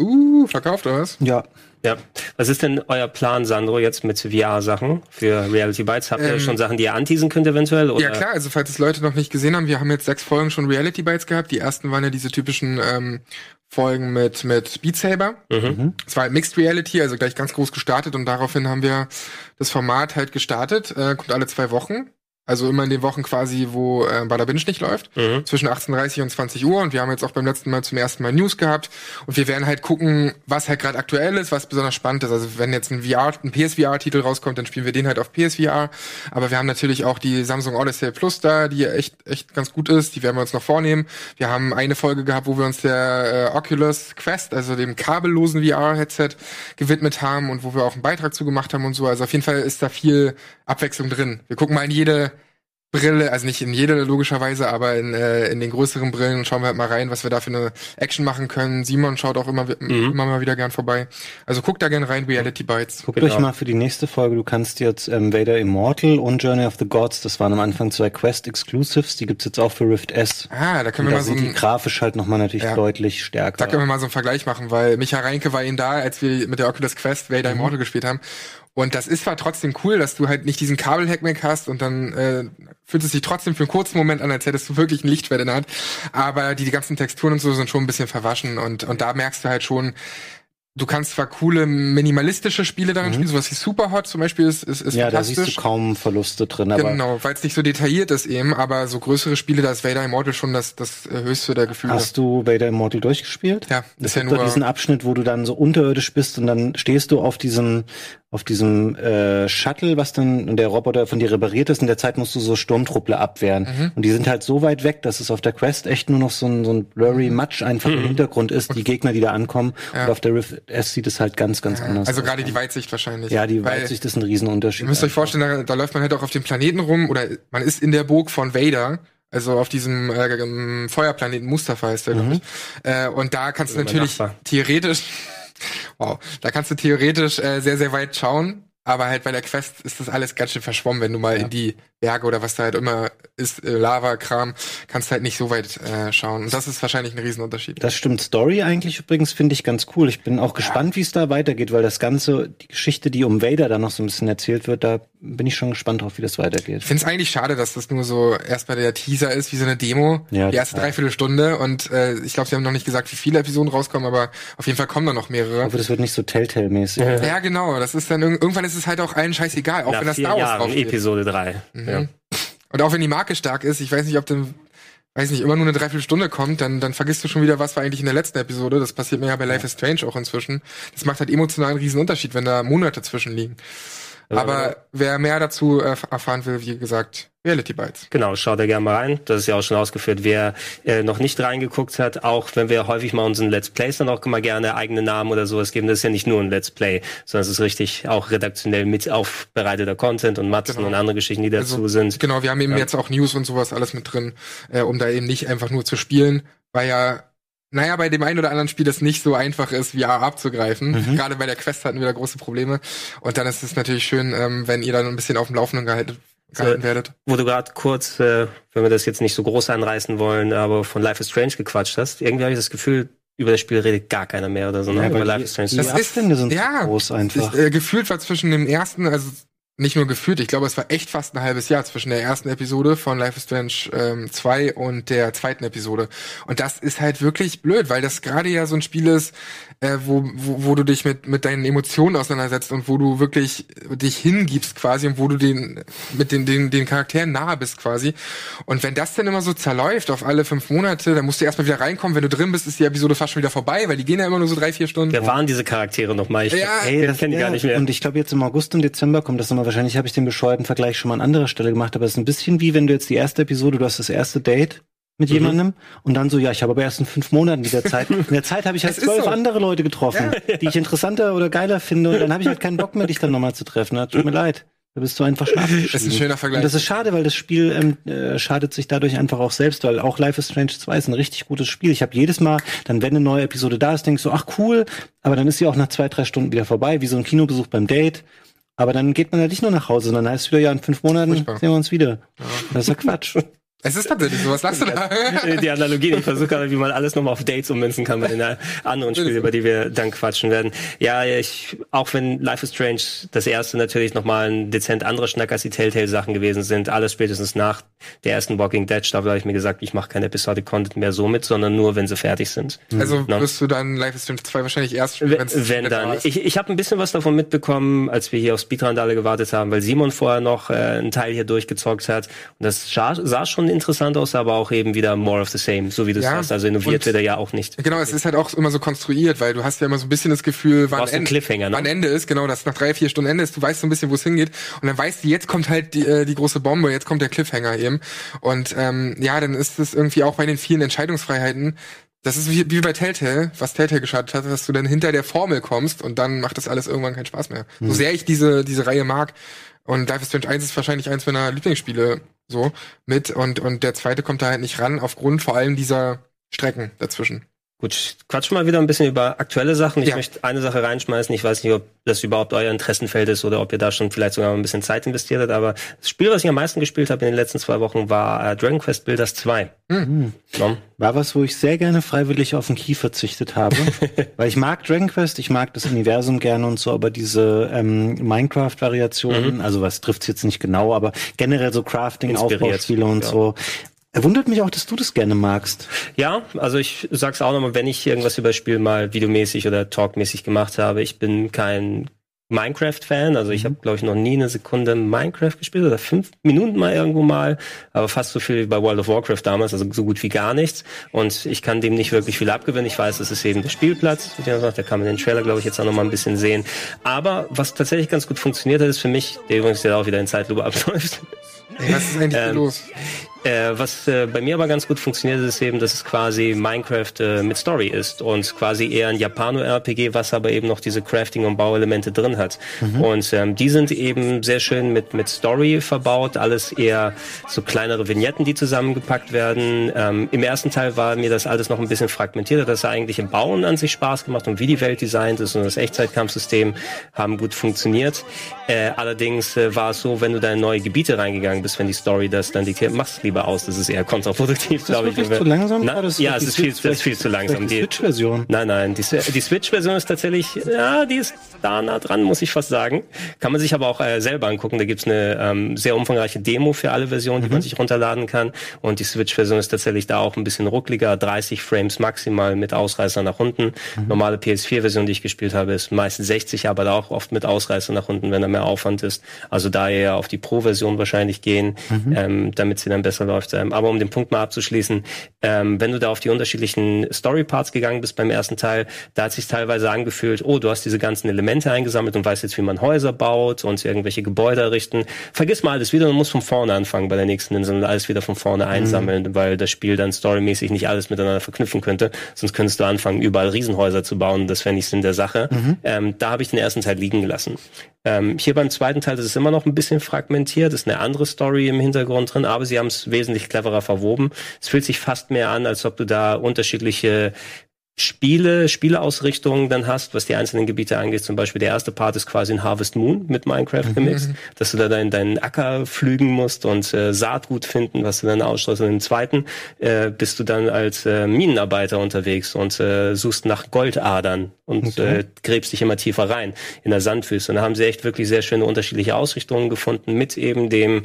[SPEAKER 3] Uh, verkauft oder was?
[SPEAKER 2] Ja.
[SPEAKER 1] Ja. Was ist denn euer Plan, Sandro, jetzt mit VR-Sachen für Reality Bites? Habt ihr ähm, schon Sachen, die ihr anteasen könnt eventuell?
[SPEAKER 3] Oder? Ja klar, also falls es Leute noch nicht gesehen haben, wir haben jetzt sechs Folgen schon Reality Bites gehabt. Die ersten waren ja diese typischen ähm, Folgen mit, mit Beat Saber. Mhm. Es war halt Mixed Reality, also gleich ganz groß gestartet und daraufhin haben wir das Format halt gestartet, äh, kommt alle zwei Wochen. Also immer in den Wochen quasi, wo äh, Bada Binge nicht läuft, mhm. zwischen 18.30 und 20 Uhr. Und wir haben jetzt auch beim letzten Mal zum ersten Mal News gehabt. Und wir werden halt gucken, was halt gerade aktuell ist, was besonders spannend ist. Also wenn jetzt ein VR, ein PSVR-Titel rauskommt, dann spielen wir den halt auf PSVR. Aber wir haben natürlich auch die Samsung Odyssey Plus da, die echt, echt ganz gut ist. Die werden wir uns noch vornehmen. Wir haben eine Folge gehabt, wo wir uns der äh, Oculus Quest, also dem kabellosen VR-Headset, gewidmet haben und wo wir auch einen Beitrag zu gemacht haben und so. Also auf jeden Fall ist da viel Abwechslung drin. Wir gucken mal in jede Brille, also nicht in jeder logischerweise, aber in, äh, in den größeren Brillen schauen wir halt mal rein, was wir da für eine Action machen können. Simon schaut auch immer, mhm. immer mal wieder gern vorbei. Also guck da gern rein, Reality Bites.
[SPEAKER 2] Guckt euch mal für die nächste Folge, du kannst jetzt ähm, Vader Immortal und Journey of the Gods, das waren am Anfang zwei Quest Exclusives, die gibt's jetzt auch für Rift S.
[SPEAKER 3] Ah, da können und wir
[SPEAKER 2] da
[SPEAKER 3] mal so
[SPEAKER 2] ein, die grafisch halt nochmal natürlich ja. deutlich stärker.
[SPEAKER 3] Da können wir mal so einen Vergleich machen, weil Micha Reinke war eben da, als wir mit der Oculus Quest Vader mhm. Immortal gespielt haben. Und das ist zwar trotzdem cool, dass du halt nicht diesen Kabelhack mehr hast und dann äh, fühlt es sich trotzdem für einen kurzen Moment an, als hättest du wirklich ein Lichtschwert in der Hand. Aber die, die ganzen Texturen und so sind schon ein bisschen verwaschen und, und da merkst du halt schon, Du kannst zwar coole minimalistische Spiele darin mhm. spielen, sowas wie Superhot zum Beispiel ist, ist, ist
[SPEAKER 2] ja, fantastisch. Ja, da siehst du kaum Verluste drin.
[SPEAKER 3] Genau, weil es nicht so detailliert ist eben, aber so größere Spiele, da ist Vader Immortal schon das, das höchste der Gefühle.
[SPEAKER 2] Hast du Vader Immortal durchgespielt?
[SPEAKER 3] Ja,
[SPEAKER 2] das ist ja nur diesen Abschnitt, wo du dann so unterirdisch bist und dann stehst du auf diesem auf diesem äh, Shuttle, was dann der Roboter von dir repariert ist. In der Zeit musst du so Sturmtruppler abwehren. Mhm. Und die sind halt so weit weg, dass es auf der Quest echt nur noch so ein, so ein blurry mhm. Matsch einfach mhm. im Hintergrund ist, die Gegner, die da ankommen. Ja. Und auf der Rift S sieht es halt ganz, ganz ja. anders
[SPEAKER 3] Also gerade die Weitsicht wahrscheinlich.
[SPEAKER 2] Ja, die Weitsicht ist ein Riesenunterschied.
[SPEAKER 3] Ihr müsst euch vorstellen, da, da läuft man halt auch auf dem Planeten rum oder man ist in der Burg von Vader. Also auf diesem äh, Feuerplaneten Mustafa heißt der, mhm. glaube ich. Äh, und da kannst du natürlich theoretisch Wow, da kannst du theoretisch äh, sehr, sehr weit schauen. Aber halt bei der Quest ist das alles ganz schön verschwommen, wenn du mal ja. in die Berge oder was da halt immer ist, äh, Lava-Kram, kannst halt nicht so weit äh, schauen. Und das ist wahrscheinlich ein Riesenunterschied.
[SPEAKER 2] Das stimmt. Story eigentlich übrigens finde ich ganz cool. Ich bin auch ja. gespannt, wie es da weitergeht, weil das Ganze, die Geschichte, die um Vader da noch so ein bisschen erzählt wird, da bin ich schon gespannt drauf, wie das weitergeht.
[SPEAKER 3] Ich finde es eigentlich schade, dass das nur so erstmal der Teaser ist, wie so eine Demo, ja, die erste Dreiviertelstunde. Und äh, ich glaube, sie haben noch nicht gesagt, wie viele Episoden rauskommen, aber auf jeden Fall kommen da noch mehrere.
[SPEAKER 2] Aber das wird nicht so Telltale-mäßig.
[SPEAKER 3] Ja, genau. Das ist dann irgendwann ist es halt auch allen scheißegal, auch
[SPEAKER 1] Nach
[SPEAKER 3] wenn das
[SPEAKER 1] Star Wars drauf Episode 3. Mhm. Ja.
[SPEAKER 3] Und auch wenn die Marke stark ist, ich weiß nicht, ob dann, weiß nicht, immer nur eine Dreiviertelstunde kommt, dann, dann vergisst du schon wieder, was war eigentlich in der letzten Episode. Das passiert mir ja bei Life is Strange auch inzwischen. Das macht halt emotional einen riesen Unterschied, wenn da Monate zwischen liegen. Aber wer mehr dazu erfahren will, wie gesagt, Reality Bites.
[SPEAKER 1] Genau, schaut da gerne mal rein. Das ist ja auch schon ausgeführt. Wer äh, noch nicht reingeguckt hat, auch wenn wir häufig mal unseren Let's Plays dann auch mal gerne eigene Namen oder sowas geben, das ist ja nicht nur ein Let's Play, sondern es ist richtig auch redaktionell mit aufbereiteter Content und Matzen genau. und andere Geschichten, die dazu also, sind.
[SPEAKER 3] Genau, wir haben eben ja. jetzt auch News und sowas alles mit drin, äh, um da eben nicht einfach nur zu spielen, weil ja naja, bei dem einen oder anderen Spiel das nicht so einfach ist, VR abzugreifen. Mhm. Gerade bei der Quest hatten wir da große Probleme. Und dann ist es natürlich schön, ähm, wenn ihr dann ein bisschen auf dem Laufenden gehalten, gehalten werdet.
[SPEAKER 1] Wo du gerade kurz, äh, wenn wir das jetzt nicht so groß anreißen wollen, aber von Life is Strange gequatscht hast, irgendwie habe ich das Gefühl, über das Spiel redet gar keiner mehr oder so, ne? Ja,
[SPEAKER 2] über Life is Strange. Das die ist, sind ja, groß einfach.
[SPEAKER 3] Ist, äh, gefühlt war zwischen dem ersten, also nicht nur gefühlt, ich glaube, es war echt fast ein halbes Jahr zwischen der ersten Episode von Life is Strange ähm, 2 und der zweiten Episode. Und das ist halt wirklich blöd, weil das gerade ja so ein Spiel ist, äh, wo, wo, wo du dich mit, mit deinen Emotionen auseinandersetzt und wo du wirklich dich hingibst quasi und wo du den mit den, den, den Charakteren nahe bist quasi. Und wenn das dann immer so zerläuft auf alle fünf Monate, dann musst du erstmal wieder reinkommen. Wenn du drin bist, ist die Episode fast schon wieder vorbei, weil die gehen ja immer nur so drei, vier Stunden.
[SPEAKER 1] Wer waren diese Charaktere nochmal? Ich, ja,
[SPEAKER 2] ey, das kenne ich ja, gar nicht mehr. Und ich glaube, jetzt im August und Dezember kommt das nochmal. Wahrscheinlich habe ich den bescheuerten Vergleich schon mal an anderer Stelle gemacht, aber es ist ein bisschen wie wenn du jetzt die erste Episode, du hast das erste Date mit mhm. jemandem und dann so, ja, ich habe aber erst in fünf Monaten wieder Zeit. In der Zeit habe ich halt zwölf so. andere Leute getroffen, ja. die ich interessanter oder geiler finde und dann habe ich halt keinen Bock mehr, dich dann nochmal zu treffen. Das tut mir leid. Da bist du einfach schlafen.
[SPEAKER 3] Das ist ein schöner Vergleich.
[SPEAKER 2] Und das ist schade, weil das Spiel ähm, äh, schadet sich dadurch einfach auch selbst, weil auch Life is Strange 2 ist ein richtig gutes Spiel. Ich habe jedes Mal, dann wenn eine neue Episode da ist, denkst du, ach cool, aber dann ist sie auch nach zwei, drei Stunden wieder vorbei, wie so ein Kinobesuch beim Date. Aber dann geht man ja nicht nur nach Hause, sondern heißt wieder, ja, in fünf Monaten Furchtbar. sehen wir uns wieder. Ja. Das ist ja Quatsch.
[SPEAKER 3] Es ist tatsächlich so, was lachst du da?
[SPEAKER 1] Die Analogie, ich versuche gerade, wie man alles nochmal auf Dates ummünzen kann bei den anderen Spielen, über die wir dann quatschen werden. Ja, ich, auch wenn Life is Strange das erste natürlich nochmal ein dezent anderer Schnack als die Telltale-Sachen gewesen sind, alles spätestens nach der ersten Walking Dead Staffel habe ich mir gesagt, ich mache keine Episodic Content mehr so mit, sondern nur, wenn sie fertig sind.
[SPEAKER 3] Also no? wirst du dann Life is Strange 2 wahrscheinlich erst
[SPEAKER 1] spielen, wenn dann. Ich, ich habe ein bisschen was davon mitbekommen, als wir hier auf Speedrandale gewartet haben, weil Simon vorher noch äh, einen Teil hier durchgezockt hat. Und das sah, sah schon interessant aus, aber auch eben wieder more of the same, so wie du ja, sagst. Also innoviert wird er ja auch nicht.
[SPEAKER 3] Genau, es ist halt auch immer so konstruiert, weil du hast ja immer so ein bisschen das Gefühl, wann,
[SPEAKER 1] End,
[SPEAKER 3] ne? wann Ende ist, genau, dass nach drei, vier Stunden Ende ist, du weißt so ein bisschen, wo es hingeht. Und dann weißt du, jetzt kommt halt die, äh, die große Bombe, jetzt kommt der Cliffhanger eben. Und ähm, ja, dann ist es irgendwie auch bei den vielen Entscheidungsfreiheiten das ist wie, wie bei Telltale, was Telltale geschadet hat, dass du dann hinter der Formel kommst und dann macht das alles irgendwann keinen Spaß mehr. Mhm. So sehr ich diese, diese Reihe mag. Und Life is Strange 1 ist wahrscheinlich eins meiner Lieblingsspiele so mit und, und der zweite kommt da halt nicht ran, aufgrund vor allem dieser Strecken dazwischen.
[SPEAKER 1] Gut, quatschen mal wieder ein bisschen über aktuelle Sachen. Ich ja. möchte eine Sache reinschmeißen. Ich weiß nicht, ob das überhaupt euer Interessenfeld ist oder ob ihr da schon vielleicht sogar ein bisschen Zeit investiert habt. Aber das Spiel, was ich am meisten gespielt habe in den letzten zwei Wochen, war äh, Dragon Quest Builders 2. Mhm.
[SPEAKER 2] Ja. War was, wo ich sehr gerne freiwillig auf den Key verzichtet habe. Weil ich mag Dragon Quest, ich mag das Universum gerne und so, aber diese ähm, Minecraft-Variationen, mhm. also was trifft's jetzt nicht genau, aber generell so Crafting, Aufbauspiele und ja. so, er wundert mich auch, dass du das gerne magst.
[SPEAKER 1] Ja, also ich sag's auch nochmal, wenn ich irgendwas über das Spiel mal videomäßig oder talkmäßig gemacht habe, ich bin kein Minecraft-Fan. Also ich mhm. habe, glaube ich, noch nie eine Sekunde Minecraft gespielt oder fünf Minuten mal irgendwo mal, aber fast so viel wie bei World of Warcraft damals, also so gut wie gar nichts. Und ich kann dem nicht wirklich viel abgewinnen. Ich weiß, es ist eben der Spielplatz, da kann man den Trailer, glaube ich, jetzt auch noch mal ein bisschen sehen. Aber was tatsächlich ganz gut funktioniert hat, ist für mich, der übrigens ja auch wieder in Zeitlupe abläuft.
[SPEAKER 3] Was ist eigentlich ähm, los?
[SPEAKER 1] Äh, was äh, bei mir aber ganz gut funktioniert, ist eben, dass es quasi Minecraft äh, mit Story ist und quasi eher ein Japano-RPG, was aber eben noch diese Crafting- und Bauelemente drin hat. Mhm. Und ähm, die sind eben sehr schön mit, mit Story verbaut, alles eher so kleinere Vignetten, die zusammengepackt werden. Ähm, Im ersten Teil war mir das alles noch ein bisschen fragmentierter, dass er eigentlich im Bauen an sich Spaß gemacht und wie die Welt designt ist und das Echtzeitkampfsystem haben gut funktioniert. Äh, allerdings äh, war es so, wenn du da in neue Gebiete reingegangen bist, wenn die Story das dann diktiert, machst du lieber aus. Das ist eher kontraproduktiv, glaube ich.
[SPEAKER 2] Ist das zu langsam?
[SPEAKER 1] Na, ja, es ist viel, das ist viel zu langsam.
[SPEAKER 2] Die Switch-Version.
[SPEAKER 1] Nein, nein, die, die Switch-Version ist tatsächlich, ja, die ist da nah dran, muss ich fast sagen. Kann man sich aber auch äh, selber angucken. Da gibt's eine ähm, sehr umfangreiche Demo für alle Versionen, die mhm. man sich runterladen kann. Und die Switch-Version ist tatsächlich da auch ein bisschen ruckliger, 30 Frames maximal mit Ausreißer nach unten. Mhm. Normale PS4-Version, die ich gespielt habe, ist meistens 60, aber da auch oft mit Ausreißer nach unten, wenn da mehr Aufwand ist. Also da eher auf die Pro-Version wahrscheinlich gehen, mhm. ähm, damit sie dann besser läuft. Ähm, aber um den Punkt mal abzuschließen, ähm, wenn du da auf die unterschiedlichen Story-Parts gegangen bist beim ersten Teil, da hat sich teilweise angefühlt, oh, du hast diese ganzen Elemente eingesammelt und weißt jetzt, wie man Häuser baut und irgendwelche Gebäude errichten. Vergiss mal alles wieder und musst von vorne anfangen bei der nächsten Insel und alles wieder von vorne mhm. einsammeln, mhm. weil das Spiel dann storymäßig nicht alles miteinander verknüpfen könnte. Sonst könntest du anfangen, überall Riesenhäuser zu bauen. Das wäre nicht Sinn der Sache. Mhm. Ähm, da habe ich den ersten Teil liegen gelassen. Ähm, hier beim zweiten Teil ist es immer noch ein bisschen fragmentiert, ist eine andere Story im Hintergrund drin, aber sie haben es wesentlich cleverer verwoben. Es fühlt sich fast mehr an, als ob du da unterschiedliche Spiele, Spieleausrichtungen dann hast, was die einzelnen Gebiete angeht. Zum Beispiel der erste Part ist quasi ein Harvest Moon mit Minecraft mhm. gemixt, mhm. dass du da deinen, deinen Acker pflügen musst und äh, Saatgut finden, was du dann ausstreust. Und im zweiten äh, bist du dann als äh, Minenarbeiter unterwegs und äh, suchst nach Goldadern und okay. äh, gräbst dich immer tiefer rein in der Sandwüste. Und da haben sie echt wirklich sehr schöne unterschiedliche Ausrichtungen gefunden mit eben dem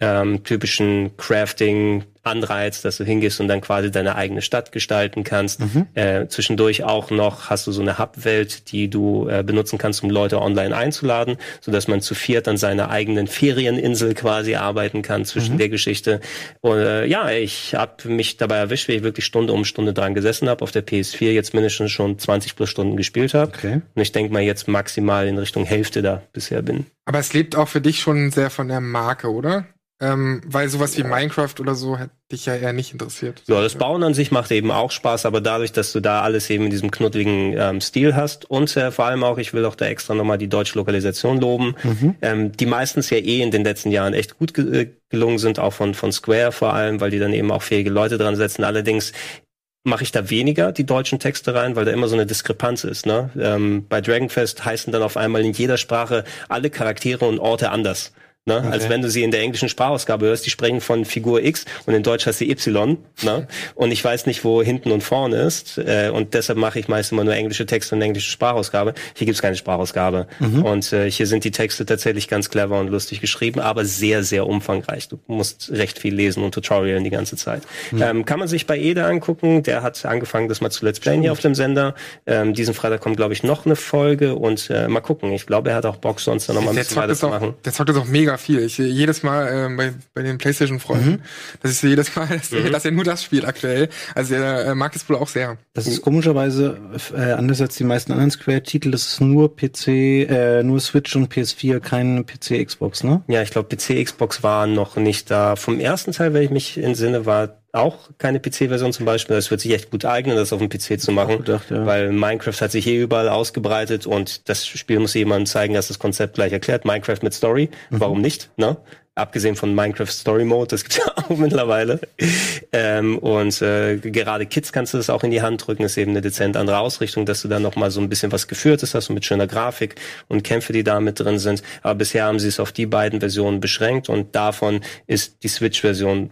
[SPEAKER 1] ähm, typischen Crafting, Anreiz, dass du hingehst und dann quasi deine eigene Stadt gestalten kannst. Mhm. Äh, zwischendurch auch noch hast du so eine Hub-Welt, die du äh, benutzen kannst, um Leute online einzuladen, so dass man zu viert an seiner eigenen Ferieninsel quasi arbeiten kann zwischen mhm. der Geschichte. Und äh, ja, ich habe mich dabei erwischt, wie ich wirklich Stunde um Stunde dran gesessen habe auf der PS4, jetzt mindestens schon 20 plus Stunden gespielt habe. Okay. Und ich denke mal jetzt maximal in Richtung Hälfte da bisher bin.
[SPEAKER 3] Aber es lebt auch für dich schon sehr von der Marke, oder? Ähm, weil sowas wie Minecraft oder so hätte dich ja eher nicht interessiert.
[SPEAKER 1] Ja, das Bauen an sich macht eben auch Spaß, aber dadurch, dass du da alles eben in diesem knuddeligen ähm, Stil hast und äh, vor allem auch, ich will auch da extra nochmal die deutsche Lokalisation loben, mhm. ähm, die meistens ja eh in den letzten Jahren echt gut ge äh, gelungen sind, auch von, von Square vor allem, weil die dann eben auch fähige Leute dran setzen. Allerdings mache ich da weniger die deutschen Texte rein, weil da immer so eine Diskrepanz ist. Ne? Ähm, bei Dragonfest heißen dann auf einmal in jeder Sprache alle Charaktere und Orte anders. Ne? Okay. Als wenn du sie in der englischen Sprachausgabe hörst, die sprechen von Figur X und in Deutsch heißt sie Y. Ne? Und ich weiß nicht, wo hinten und vorne ist. Äh, und deshalb mache ich meist immer nur englische Texte und englische Sprachausgabe. Hier gibt's keine Sprachausgabe. Mhm. Und äh, hier sind die Texte tatsächlich ganz clever und lustig geschrieben, aber sehr, sehr umfangreich. Du musst recht viel lesen und Tutorialen die ganze Zeit. Mhm. Ähm, kann man sich bei Ede angucken. Der hat angefangen, das mal zu Let's Playen hier auf dem Sender. Ähm, diesen Freitag kommt, glaube ich, noch eine Folge und äh, mal gucken. Ich glaube, er hat auch Bock, sonst dann noch mal ein bisschen weiter zu machen.
[SPEAKER 3] Der zockt das auch mega viel. Ich jedes Mal äh, bei, bei den Playstation-Freunden, mhm. dass ich sehe jedes Mal, dass, mhm. dass er nur das spielt aktuell. Also er äh, mag es wohl auch sehr.
[SPEAKER 2] Das ist komischerweise äh, anders als die meisten anderen Square-Titel. Das ist nur PC, äh, nur Switch und PS4, kein PC, Xbox, ne?
[SPEAKER 1] Ja, ich glaube, PC, Xbox war noch nicht da. Vom ersten Teil, wenn ich mich entsinne, war auch keine PC-Version zum Beispiel. Das wird sich echt gut eignen, das auf dem PC zu machen, gedacht, ja. weil Minecraft hat sich hier überall ausgebreitet und das Spiel muss jemandem zeigen, dass das Konzept gleich erklärt. Minecraft mit Story, mhm. warum nicht? Ne? Abgesehen von Minecraft Story Mode, das gibt's ja auch mittlerweile. Ähm, und äh, gerade Kids kannst du das auch in die Hand drücken, ist eben eine dezent andere Ausrichtung, dass du dann noch mal so ein bisschen was Geführtes hast und mit schöner Grafik und Kämpfe, die da mit drin sind. Aber bisher haben sie es auf die beiden Versionen beschränkt und davon ist die Switch-Version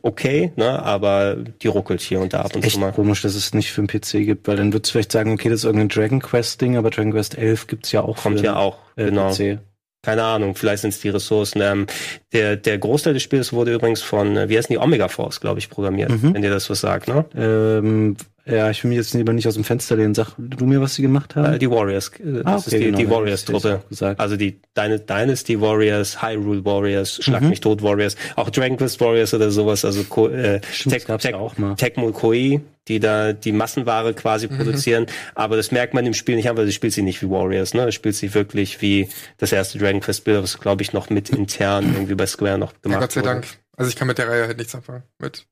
[SPEAKER 1] okay, ne, aber die ruckelt hier und da ab und zu mal.
[SPEAKER 2] komisch, dass es nicht für den PC gibt, weil dann würdest du vielleicht sagen, okay, das ist irgendein Dragon Quest Ding, aber Dragon Quest 11 gibt's ja auch
[SPEAKER 1] Kommt für ja auch, äh, genau. PC. Keine Ahnung, vielleicht sind es die Ressourcen. Ähm, der, der Großteil des Spiels wurde übrigens von, äh, wie heißen die, Omega Force, glaube ich, programmiert, mhm. wenn dir das was sagt, ne?
[SPEAKER 2] Ähm, ja, ich will mich jetzt lieber nicht aus dem Fenster lehnen. Sag du mir, was sie gemacht haben?
[SPEAKER 1] Äh, die Warriors. Äh, ah, das okay, ist die, genau, die Warriors-Truppe. Also die Dynasty Warriors, Hyrule Warriors, Schlag mhm. mich tot Warriors, auch Dragon Quest Warriors oder sowas. Also äh, Tech, Tech, auch mal. Tecmo Koei, die da die Massenware quasi mhm. produzieren. Aber das merkt man im Spiel nicht an, weil du spielst sie nicht wie Warriors. Ne? Du spielst sie wirklich wie das erste Dragon Quest Bild, was glaube ich noch mit intern irgendwie bei Square noch gemacht
[SPEAKER 3] ja, Gott sei wurde. Dank. Also ich kann mit der Reihe halt nichts anfangen. Mit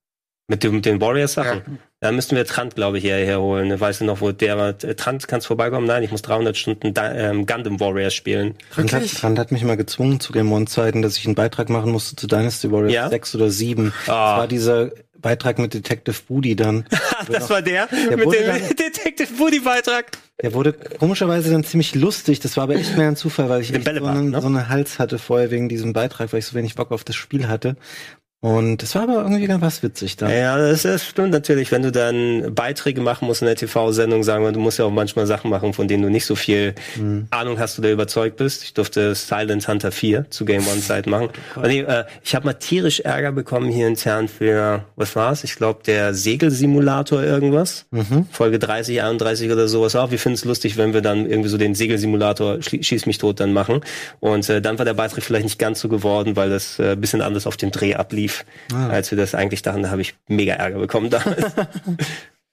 [SPEAKER 1] mit, dem, mit den Warriors-Sachen? Ja. Da müssten wir Trant, glaube ich, hierher holen. Weißt du noch, wo der war? Trant, kannst vorbeikommen? Nein, ich muss 300 Stunden ähm, Gundam Warriors spielen.
[SPEAKER 2] Trant hat, Trant hat mich mal gezwungen zu Game One-Zeiten, dass ich einen Beitrag machen musste zu Dynasty Warriors ja? 6 oder 7. Oh. Das war dieser Beitrag mit Detective Booty dann.
[SPEAKER 1] das war der? der mit dem dann, Detective Booty Beitrag?
[SPEAKER 2] Der wurde komischerweise dann ziemlich lustig. Das war aber echt mehr ein Zufall, weil ich so einen, ne? so einen Hals hatte vorher wegen diesem Beitrag, weil ich so wenig Bock auf das Spiel hatte. Und das war aber irgendwie ganz was witzig da.
[SPEAKER 1] Ja, das, das stimmt natürlich, wenn du dann Beiträge machen musst in der TV-Sendung, sagen wir, du musst ja auch manchmal Sachen machen, von denen du nicht so viel mhm. Ahnung hast oder überzeugt bist. Ich durfte Silent Hunter 4 zu Game One Zeit machen. Und ich, äh, ich habe mal tierisch Ärger bekommen hier intern für, was war's? Ich glaube, der Segelsimulator irgendwas. Mhm. Folge 30, 31 oder sowas auch. Wir finden es lustig, wenn wir dann irgendwie so den Segelsimulator Schieß mich tot dann machen. Und äh, dann war der Beitrag vielleicht nicht ganz so geworden, weil das äh, bisschen anders auf dem Dreh ablief lief, ah. als wir das eigentlich dachten. Da habe ich mega Ärger bekommen damals.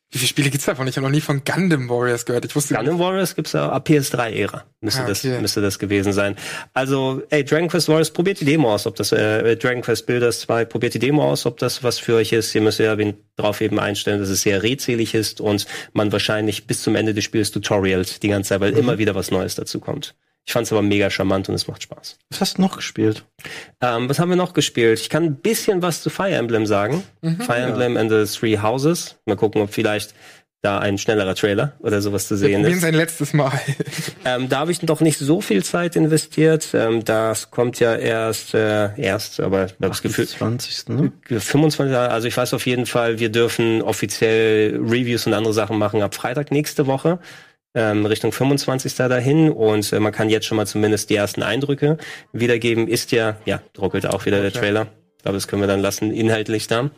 [SPEAKER 3] Wie viele Spiele gibt's davon? Ich habe noch nie von Gundam Warriors gehört. Ich wusste
[SPEAKER 1] Gundam Warriors gibt's ja ab PS3-Ära. Müsste, ah, okay. das, müsste das gewesen sein. Also, ey, Dragon Quest Warriors, probiert die Demo aus, ob das, äh, Dragon Quest Builders 2, probiert die Demo aus, ob das was für euch ist. Ihr müsst ja darauf eben einstellen, dass es sehr redselig ist und man wahrscheinlich bis zum Ende des Spiels Tutorials die ganze Zeit, weil mhm. immer wieder was Neues dazu kommt. Ich fand es aber mega charmant und es macht Spaß.
[SPEAKER 2] Was hast du noch gespielt?
[SPEAKER 1] Ähm, was haben wir noch gespielt? Ich kann ein bisschen was zu Fire Emblem sagen. Mhm, Fire ja. Emblem and the Three Houses. Mal gucken, ob vielleicht da ein schnellerer Trailer oder sowas zu sehen
[SPEAKER 3] ist. sein letztes Mal.
[SPEAKER 1] ähm, da habe ich noch nicht so viel Zeit investiert. Ähm, das kommt ja erst, äh, erst, aber ich habe das Gefühl.
[SPEAKER 2] 20. Ne?
[SPEAKER 1] 25, also ich weiß auf jeden Fall, wir dürfen offiziell Reviews und andere Sachen machen ab Freitag nächste Woche ähm, Richtung 25. dahin und äh, man kann jetzt schon mal zumindest die ersten Eindrücke wiedergeben. Ist ja, ja, ruckelt auch wieder okay. der Trailer. Ich glaube, das können wir dann lassen, inhaltlich da.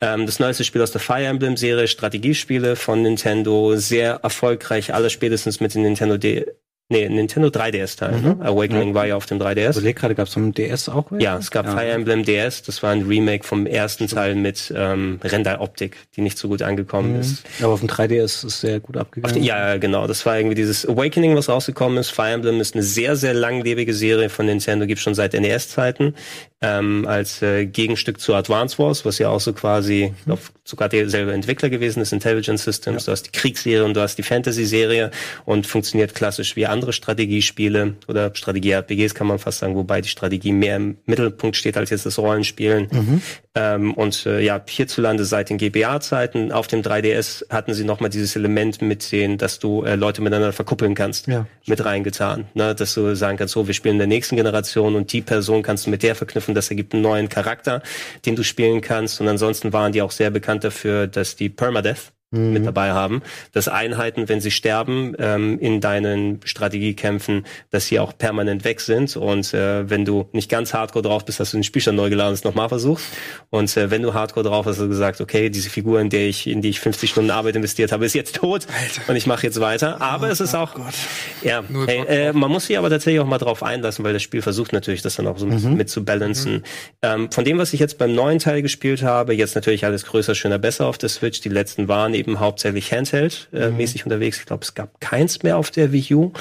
[SPEAKER 1] Ähm, das neueste Spiel aus der Fire Emblem-Serie, Strategiespiele von Nintendo, sehr erfolgreich, alles spätestens mit den Nintendo D Nee, Nintendo 3DS-Teil. Mhm. Ne? Awakening ja. war ja auf dem 3DS. Ich
[SPEAKER 2] überleg gerade, gab es vom DS auch?
[SPEAKER 1] Welche? Ja, es gab ja. Fire Emblem DS. Das war ein Remake vom ersten Teil mit ähm, Render-Optik, die nicht so gut angekommen mhm. ist.
[SPEAKER 2] Aber auf dem 3DS ist es sehr gut abgegangen.
[SPEAKER 1] Den, ja, genau. Das war irgendwie dieses Awakening, was rausgekommen ist. Fire Emblem ist eine sehr, sehr langlebige Serie von Nintendo, gibt schon seit NES-Zeiten. Ähm, als äh, Gegenstück zu Advance Wars, was ja auch so quasi, mhm. glaub, sogar derselbe Entwickler gewesen ist, Intelligent Systems. Ja. Du hast die Kriegsserie und du hast die Fantasy-Serie und funktioniert klassisch wie andere Strategiespiele oder Strategie-RPGs kann man fast sagen, wobei die Strategie mehr im Mittelpunkt steht als jetzt das Rollenspielen. Mhm. Ähm, und äh, ja, hierzulande seit den GBA-Zeiten auf dem 3DS hatten sie nochmal dieses Element mit den, dass du äh, Leute miteinander verkuppeln kannst, ja. mit reingetan. Ne? Dass du sagen kannst, so, wir spielen in der nächsten Generation und die Person kannst du mit der verknüpfen, das ergibt einen neuen Charakter, den du spielen kannst. Und ansonsten waren die auch sehr bekannt dafür, dass die Permadeath, mhm. mit dabei haben, dass Einheiten, wenn sie sterben, ähm, in deinen Strategiekämpfen, dass sie auch permanent weg sind und äh, wenn du nicht ganz hardcore drauf bist, hast du den Spielstand neu geladen und es nochmal versucht und äh, wenn du hardcore drauf hast, hast du gesagt, okay, diese Figur, in der ich, in die ich 50 Stunden Arbeit investiert habe, ist jetzt tot Alter. und ich mache jetzt weiter, aber oh, es ist auch, Gott. ja, hey, äh, man muss sich aber tatsächlich auch mal drauf einlassen, weil das Spiel versucht natürlich, das dann auch so mhm. mit zu balancen. Mhm. Ähm, von dem, was ich jetzt beim neuen Teil gespielt habe, jetzt natürlich alles größer, schöner, besser auf der Switch, die letzten waren eben hauptsächlich Handheld-mäßig äh, mhm. unterwegs. Ich glaube, es gab keins mehr auf der Wii U.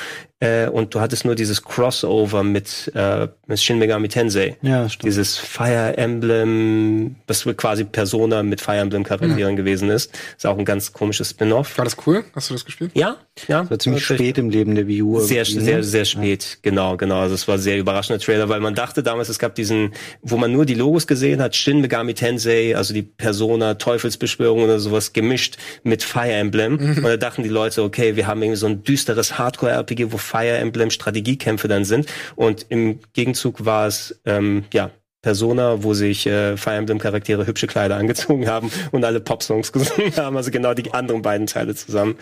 [SPEAKER 1] Äh, und du hattest nur dieses Crossover mit, äh, mit Shin Megami Tensei. Ja, stimmt. Dieses Fire Emblem, was quasi Persona mit Fire Emblem Charakteren mhm. gewesen ist. Ist auch ein ganz komisches Spin-off.
[SPEAKER 3] War das cool? Hast du das gespielt?
[SPEAKER 1] Ja, ja.
[SPEAKER 2] Das war ziemlich spät im Leben der Wii U.
[SPEAKER 1] Sehr, sehr, ne? sehr spät. Ja. Genau, genau. Also es war sehr überraschender Trailer, weil man dachte damals, es gab diesen, wo man nur die Logos gesehen hat, Shin Megami Tensei, also die Persona, Teufelsbeschwörung oder sowas gemischt mit Fire Emblem. Mhm. Und da dachten die Leute, okay, wir haben irgendwie so ein düsteres Hardcore-RPG, wo Fire Emblem Strategiekämpfe dann sind. Und im Gegenzug war es, ähm, ja, Persona, wo sich äh, Fire Emblem Charaktere hübsche Kleider angezogen haben und alle Popsongs gesungen haben, also genau die anderen beiden Teile zusammen.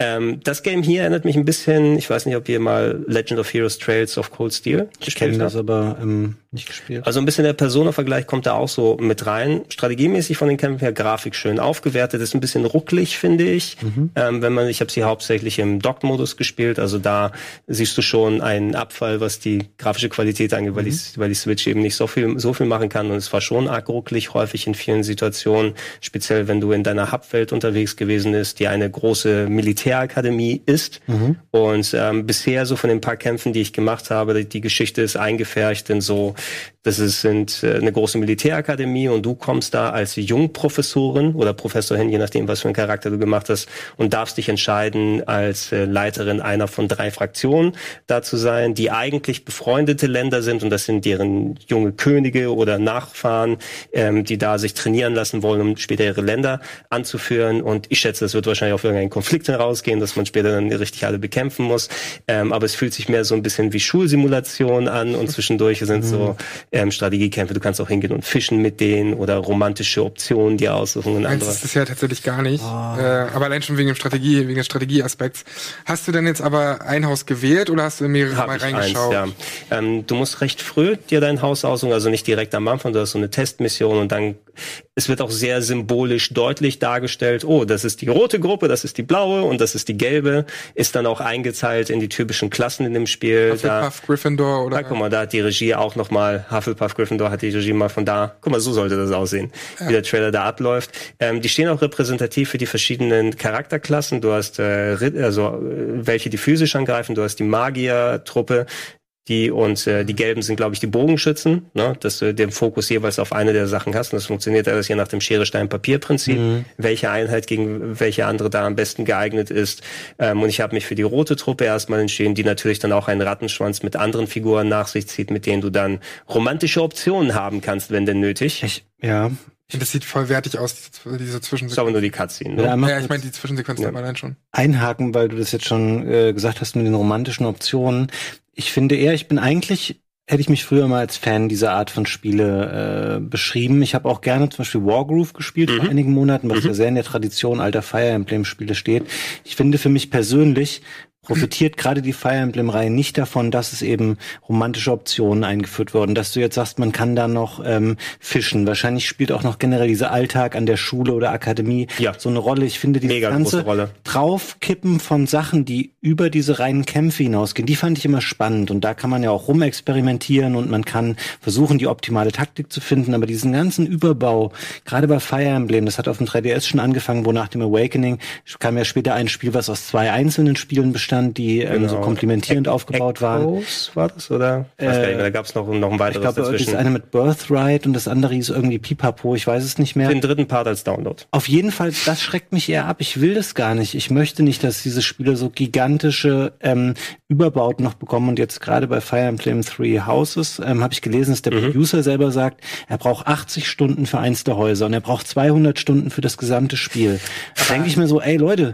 [SPEAKER 1] Ähm, das Game hier erinnert mich ein bisschen, ich weiß nicht, ob ihr mal Legend of Heroes Trails of Cold Steel
[SPEAKER 2] ich kenne das aber ähm, nicht gespielt.
[SPEAKER 1] Also ein bisschen der Persona-Vergleich kommt da auch so mit rein. Strategiemäßig von den Kämpfen her Grafik schön aufgewertet, ist ein bisschen rucklig, finde ich. Mhm. Ähm, wenn man, ich habe sie hauptsächlich im Dock-Modus gespielt, also da siehst du schon einen Abfall, was die grafische Qualität angeht, mhm. weil, die, weil die Switch eben nicht so viel so viel machen kann und es war schon arg rucklig häufig in vielen Situationen, speziell wenn du in deiner Hubwelt unterwegs gewesen bist, die eine große Militärakademie ist mhm. und ähm, bisher so von den paar Kämpfen, die ich gemacht habe, die, Geschichte ist eingefärcht in so das ist, sind äh, eine große Militärakademie und du kommst da als Jungprofessorin oder Professor hin, je nachdem, was für einen Charakter du gemacht hast, und darfst dich entscheiden, als äh, Leiterin einer von drei Fraktionen da zu sein, die eigentlich befreundete Länder sind und das sind deren junge Könige oder Nachfahren, ähm, die da sich trainieren lassen wollen, um später ihre Länder anzuführen. Und ich schätze, es wird wahrscheinlich auf irgendeinen Konflikt herausgehen, dass man später dann richtig alle bekämpfen muss. Ähm, aber es fühlt sich mehr so ein bisschen wie Schulsimulation an und zwischendurch sind so mhm ähm, Strategiekämpfe. Du kannst auch hingehen und fischen mit denen oder romantische Optionen dir aussuchen und andere.
[SPEAKER 3] Das ist ja tatsächlich gar nicht. Oh. Äh, aber allein schon wegen dem Strategie, wegen des Strategieaspekts. Hast du denn jetzt aber ein Haus gewählt oder hast du mehrere Hab mal reingeschaut?
[SPEAKER 1] Eins, ja. ähm, du musst recht früh dir dein Haus aussuchen, also nicht direkt am Anfang, du hast so eine Testmission und dann es wird auch sehr symbolisch deutlich dargestellt, oh, das ist die rote Gruppe, das ist die blaue und das ist die gelbe, ist dann auch eingeteilt in die typischen Klassen in dem Spiel.
[SPEAKER 3] Hufflepuff, da, Gryffindor oder?
[SPEAKER 1] Da, guck mal, da hat die Regie auch nochmal Hufflepuff Gryffindor hat die Regie mal von da. Guck mal, so sollte das aussehen, ja. wie der Trailer da abläuft. Ähm, die stehen auch repräsentativ für die verschiedenen Charakterklassen. Du hast äh, also äh, welche die physisch angreifen. Du hast die Magier-Truppe, die und äh, die gelben sind, glaube ich, die Bogenschützen, ne? dass du den Fokus jeweils auf eine der Sachen hast. Und das funktioniert alles hier nach dem Schere-Stein-Papier-Prinzip, mhm. welche Einheit gegen welche andere da am besten geeignet ist. Ähm, und ich habe mich für die rote Truppe erstmal entschieden, die natürlich dann auch einen Rattenschwanz mit anderen Figuren nach sich zieht, mit denen du dann romantische Optionen haben kannst, wenn denn nötig.
[SPEAKER 2] Ich, ja,
[SPEAKER 3] und das sieht voll wertig aus, diese Zwischensequenz.
[SPEAKER 1] aber nur die Cutscene, ne?
[SPEAKER 3] Ja, ja ich meine die Zwischensequenz ja. allein schon.
[SPEAKER 2] Einhaken, weil du das jetzt schon äh, gesagt hast mit den romantischen Optionen ich finde eher, ich bin eigentlich hätte ich mich früher mal als Fan dieser Art von Spiele äh, beschrieben. Ich habe auch gerne zum Beispiel Wargroove gespielt mhm. vor einigen Monaten, was mhm. ja sehr in der Tradition alter Fire Emblem Spiele steht. Ich finde für mich persönlich profitiert gerade die Fire Emblem-Reihe nicht davon, dass es eben romantische Optionen eingeführt wurden, dass du jetzt sagst, man kann da noch ähm, fischen. Wahrscheinlich spielt auch noch generell dieser Alltag an der Schule oder Akademie ja. so eine Rolle. Ich finde die ganze Draufkippen von Sachen, die über diese reinen Kämpfe hinausgehen, die fand ich immer spannend. Und da kann man ja auch rumexperimentieren und man kann versuchen, die optimale Taktik zu finden. Aber diesen ganzen Überbau, gerade bei Fire Emblem, das hat auf dem 3DS schon angefangen, wo nach dem Awakening kam ja später ein Spiel, was aus zwei einzelnen Spielen besteht stand, die ähm, so
[SPEAKER 1] Genau.
[SPEAKER 2] komplimentierend aufgebaut waren.
[SPEAKER 1] Echoes war das, oder? Ich weiß gar nicht mehr, da gab es noch, noch ein
[SPEAKER 2] Ich
[SPEAKER 1] weiteres
[SPEAKER 2] glaube, das eine mit Birthright und das andere hieß irgendwie Pipapo, ich weiß es nicht mehr.
[SPEAKER 1] Den dritten Part als Download.
[SPEAKER 2] Auf jeden Fall, das schreckt mich eher ab. Ich will das gar nicht. Ich möchte nicht, dass diese Spiele so gigantische ähm, Überbauten noch bekommen. Und jetzt gerade bei Fire Emblem Three Houses ähm, habe ich gelesen, dass der Producer selber sagt, er braucht 80 Stunden für eins der Häuser und er braucht 200 Stunden für das gesamte Spiel. Da denke ich mir so, ey Leute,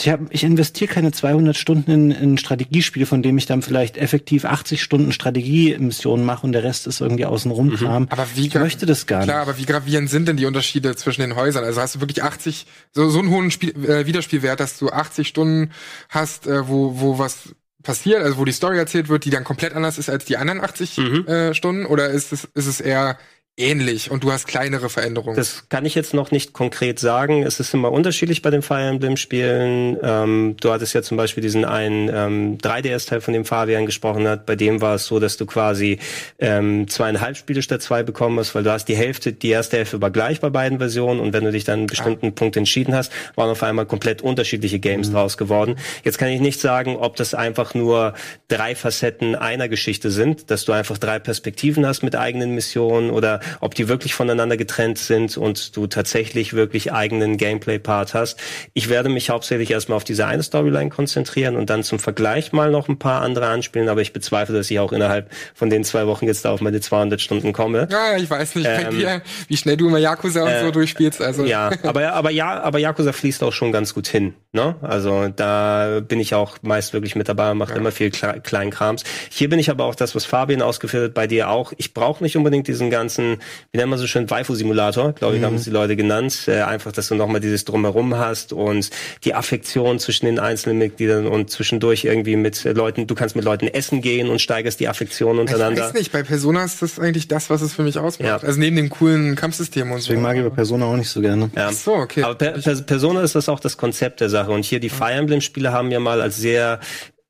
[SPEAKER 2] ich, hab, ich investiere keine 200 Stunden in, in ein Strategiespiel, von dem ich dann vielleicht effektiv 80 Stunden Strategiemissionen mache und der Rest ist irgendwie außenrum Kram.
[SPEAKER 3] Aber wie
[SPEAKER 2] ich möchte das gar
[SPEAKER 3] Klar,
[SPEAKER 2] nicht.
[SPEAKER 3] aber wie gravierend sind denn die Unterschiede zwischen den Häusern? Also hast du wirklich 80, so, so einen hohen Spiel, äh, Wiederspielwert, dass du 80 Stunden hast, äh, wo, wo was passiert, also wo die Story erzählt wird, die dann komplett anders ist als die anderen 80
[SPEAKER 1] Mhm.
[SPEAKER 3] äh, Stunden? Oder ist es, ist es eher ähnlich und du hast kleinere Veränderungen?
[SPEAKER 1] Das kann ich jetzt noch nicht konkret sagen. Es ist immer unterschiedlich bei den Fire Emblem-Spielen. Ähm, du hattest ja zum Beispiel diesen einen ähm, 3DS-Teil, von dem Fabian gesprochen hat. Bei dem war es so, dass du quasi ähm, zweieinhalb Spiele statt zwei bekommen hast, weil du hast die Hälfte, die erste Hälfte war gleich bei beiden Versionen und wenn du dich dann einen bestimmten Punkt entschieden hast, waren auf einmal komplett unterschiedliche Games draus geworden. Jetzt kann ich nicht sagen, ob das einfach nur drei Facetten einer Geschichte sind, dass du einfach drei Perspektiven hast mit eigenen Missionen oder ob die wirklich voneinander getrennt sind und du tatsächlich wirklich eigenen Gameplay-Part hast. Ich werde mich hauptsächlich erstmal auf diese eine Storyline konzentrieren und dann zum Vergleich mal noch ein paar andere anspielen, aber ich bezweifle, dass ich auch innerhalb von den zwei Wochen jetzt da auf meine 200 Stunden komme.
[SPEAKER 3] ja, ich weiß nicht,
[SPEAKER 1] Ähm,
[SPEAKER 3] dir, wie schnell du immer Yakuza und so durchspielst. Also
[SPEAKER 1] Ja, aber aber ja, aber Yakuza fließt auch schon ganz gut hin. Ne? Also da bin ich auch meist wirklich mit dabei und mache immer viel Kle Kleinkrams. Hier bin ich aber auch das, was Fabian ausgeführt hat, bei dir auch. Ich brauche nicht unbedingt diesen ganzen, wie nennt man so schön, Waifu-Simulator, glaube ich, haben es die Leute genannt. Äh, einfach, dass du nochmal dieses Drumherum hast und die Affektion zwischen den einzelnen Mitgliedern und zwischendurch irgendwie mit äh, Leuten, du kannst mit Leuten essen gehen und steigerst die Affektion
[SPEAKER 3] ich
[SPEAKER 1] untereinander.
[SPEAKER 3] weiß nicht, bei Persona ist das eigentlich das, was es für mich ausmacht.
[SPEAKER 1] Ja.
[SPEAKER 3] Also neben dem coolen Kampfsystem und so.
[SPEAKER 2] Deswegen mag ich bei Persona auch nicht so gerne.
[SPEAKER 1] Ja.
[SPEAKER 3] Ach so, okay.
[SPEAKER 1] Aber per, per, Persona ist das auch das Konzept der Sache. Und hier die Fire Emblem-Spiele haben ja mal als sehr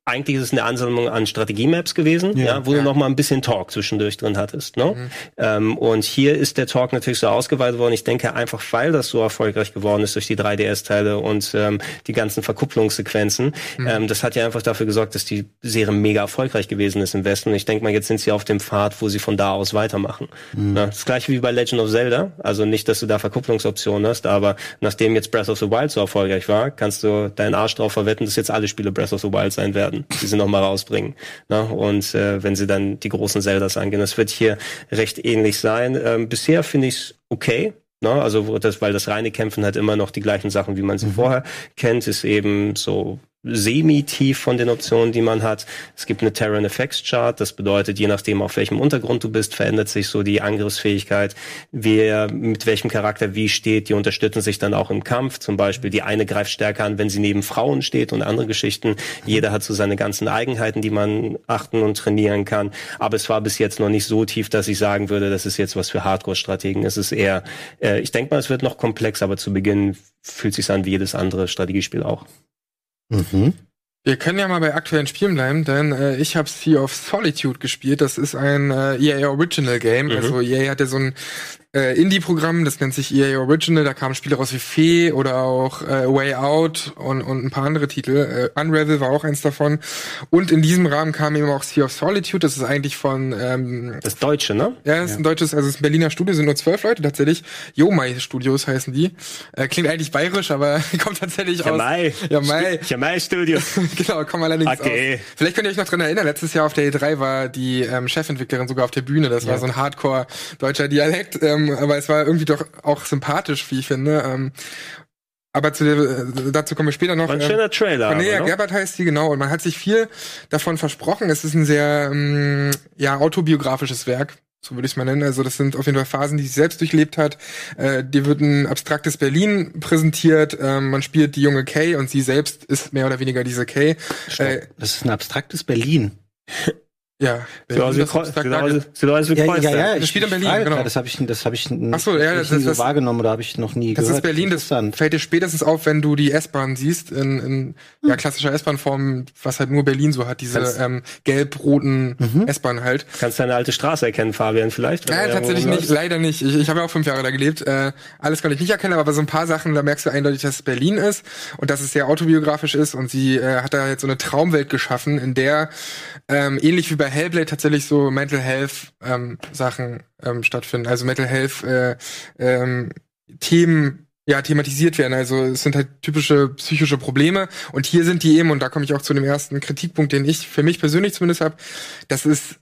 [SPEAKER 1] eigentlich ist es eine Ansammlung an Strategie-Maps gewesen, ja, wo du noch mal ein bisschen Talk zwischendurch drin hattest. Ne? Ähm, und hier ist der Talk natürlich so ausgeweitet worden. Ich denke einfach, weil das so erfolgreich geworden ist durch die 3DS-Teile und ähm, die ganzen Verkupplungssequenzen, ähm, das hat ja einfach dafür gesorgt, dass die Serie mega erfolgreich gewesen ist im Westen. Und ich denke mal, jetzt sind sie auf dem Pfad, wo sie von da aus weitermachen. Ja, das gleiche wie bei Legend of Zelda. Also nicht, dass du da Verkupplungsoptionen hast, aber nachdem jetzt Breath of the Wild so erfolgreich war, kannst du deinen Arsch drauf verwetten, dass jetzt alle Spiele Breath of the Wild sein werden, die sie nochmal rausbringen. Na, und äh, wenn sie dann die großen Zeldas angehen, das wird hier recht ähnlich sein. Ähm, bisher finde ich es okay. Ne? Also das, weil das reine Kämpfen hat immer noch die gleichen Sachen, wie man sie vorher kennt, ist eben so semi-tief von den Optionen, die man hat. Es gibt eine Terran Effects Chart. Das bedeutet, je nachdem, auf welchem Untergrund du bist, verändert sich so die Angriffsfähigkeit. Wer mit welchem Charakter wie steht, die unterstützen sich dann auch im Kampf. Zum Beispiel die eine greift stärker an, wenn sie neben Frauen steht und andere Geschichten. Jeder hat so seine ganzen Eigenheiten, die man achten und trainieren kann. Aber es war bis jetzt noch nicht so tief, dass ich sagen würde, das ist jetzt was für Hardcore-Strategen. Es ist eher, äh, ich denke mal, es wird noch komplex, aber zu Beginn fühlt sich an wie jedes andere Strategiespiel auch.
[SPEAKER 2] Mhm.
[SPEAKER 3] Wir können ja mal bei aktuellen Spielen bleiben, denn äh, ich habe Sea of Solitude gespielt. Das ist ein äh, EA Original Game. Also EA hatte so ein äh, Indie-Programm, das nennt sich EA Original. Da kamen Spiele raus wie Fee oder auch äh, Way Out und, und ein paar andere Titel. Äh, Unravel war auch eins davon. Und in diesem Rahmen kam eben auch Sea of Solitude. Das ist eigentlich von ähm,
[SPEAKER 1] Das Deutsche, ne?
[SPEAKER 3] ja, es ist ein deutsches, also es ist ein Berliner Studio, sind nur zwölf Leute tatsächlich. Yomai Studios heißen die. Äh, klingt eigentlich bayerisch, aber kommt tatsächlich aus.
[SPEAKER 1] Jamai.
[SPEAKER 3] Jamai.
[SPEAKER 1] Jamai Studio.
[SPEAKER 3] genau, kommen allerdings
[SPEAKER 1] Okay.
[SPEAKER 3] aus. Vielleicht könnt ihr euch noch dran erinnern, letztes Jahr auf der E3 war die ähm, Chefentwicklerin sogar auf der Bühne. Das war so ein Hardcore deutscher Dialekt, ähm, aber es war irgendwie doch auch sympathisch, wie ich finde. Ähm, aber zu der, äh, dazu kommen wir später noch.
[SPEAKER 1] Ein
[SPEAKER 3] Ähm,
[SPEAKER 1] schöner Trailer.
[SPEAKER 3] Cornelia
[SPEAKER 1] aber, ne?
[SPEAKER 3] Gerbert heißt sie, genau. Und man hat sich viel davon versprochen. Es ist ein sehr ähm, ja, autobiografisches Werk. So würde ich es mal nennen. Also das sind auf jeden Fall Phasen, die sie selbst durchlebt hat. Äh, dir wird ein abstraktes Berlin präsentiert. Ähm, man spielt die junge Kay und sie selbst ist mehr oder weniger diese Kay. Äh,
[SPEAKER 2] Das ist ein abstraktes Berlin.
[SPEAKER 3] Ja,
[SPEAKER 1] Sieht aus wie
[SPEAKER 3] das
[SPEAKER 1] Kreuz-
[SPEAKER 3] Samstag
[SPEAKER 1] sieht
[SPEAKER 3] da
[SPEAKER 1] aus-
[SPEAKER 3] ge-
[SPEAKER 1] sieht aus wie
[SPEAKER 2] Ja, ja, ja,
[SPEAKER 3] Das
[SPEAKER 2] ich
[SPEAKER 3] spielt in Berlin,
[SPEAKER 2] frage
[SPEAKER 3] genau.
[SPEAKER 2] Das habe ich, das habe ich,
[SPEAKER 3] Ach so, ja,
[SPEAKER 2] hab
[SPEAKER 3] das-
[SPEAKER 2] ich nie so
[SPEAKER 3] das-
[SPEAKER 2] wahrgenommen oder habe ich noch nie
[SPEAKER 3] Das
[SPEAKER 2] gehört.
[SPEAKER 3] ist Berlin, das fällt dir spätestens auf, wenn du die S-Bahn siehst, in, in ja,
[SPEAKER 2] Hm.
[SPEAKER 3] klassischer S-Bahn-Form, was halt nur Berlin so hat, diese
[SPEAKER 1] Kannst-
[SPEAKER 3] ähm, gelb-roten
[SPEAKER 2] Mhm.
[SPEAKER 3] S-Bahn halt.
[SPEAKER 1] Kannst du eine alte Straße erkennen, Fabian, vielleicht?
[SPEAKER 3] Ja, tatsächlich nicht, leider nicht. Ich, ich habe ja auch fünf Jahre da gelebt. Äh, alles konnte ich nicht erkennen, aber so ein paar Sachen, da merkst du eindeutig, dass es Berlin ist und dass es sehr autobiografisch ist und sie äh, hat da jetzt so eine Traumwelt geschaffen, in der ähm, ähnlich wie bei Hellblade tatsächlich so Mental Health ähm, Sachen ähm, stattfinden. Also Mental Health äh, ähm, Themen ja, thematisiert werden. Also es sind halt typische psychische Probleme und hier sind die eben, und da komme ich auch zu dem ersten Kritikpunkt, den ich für mich persönlich zumindest habe, das ist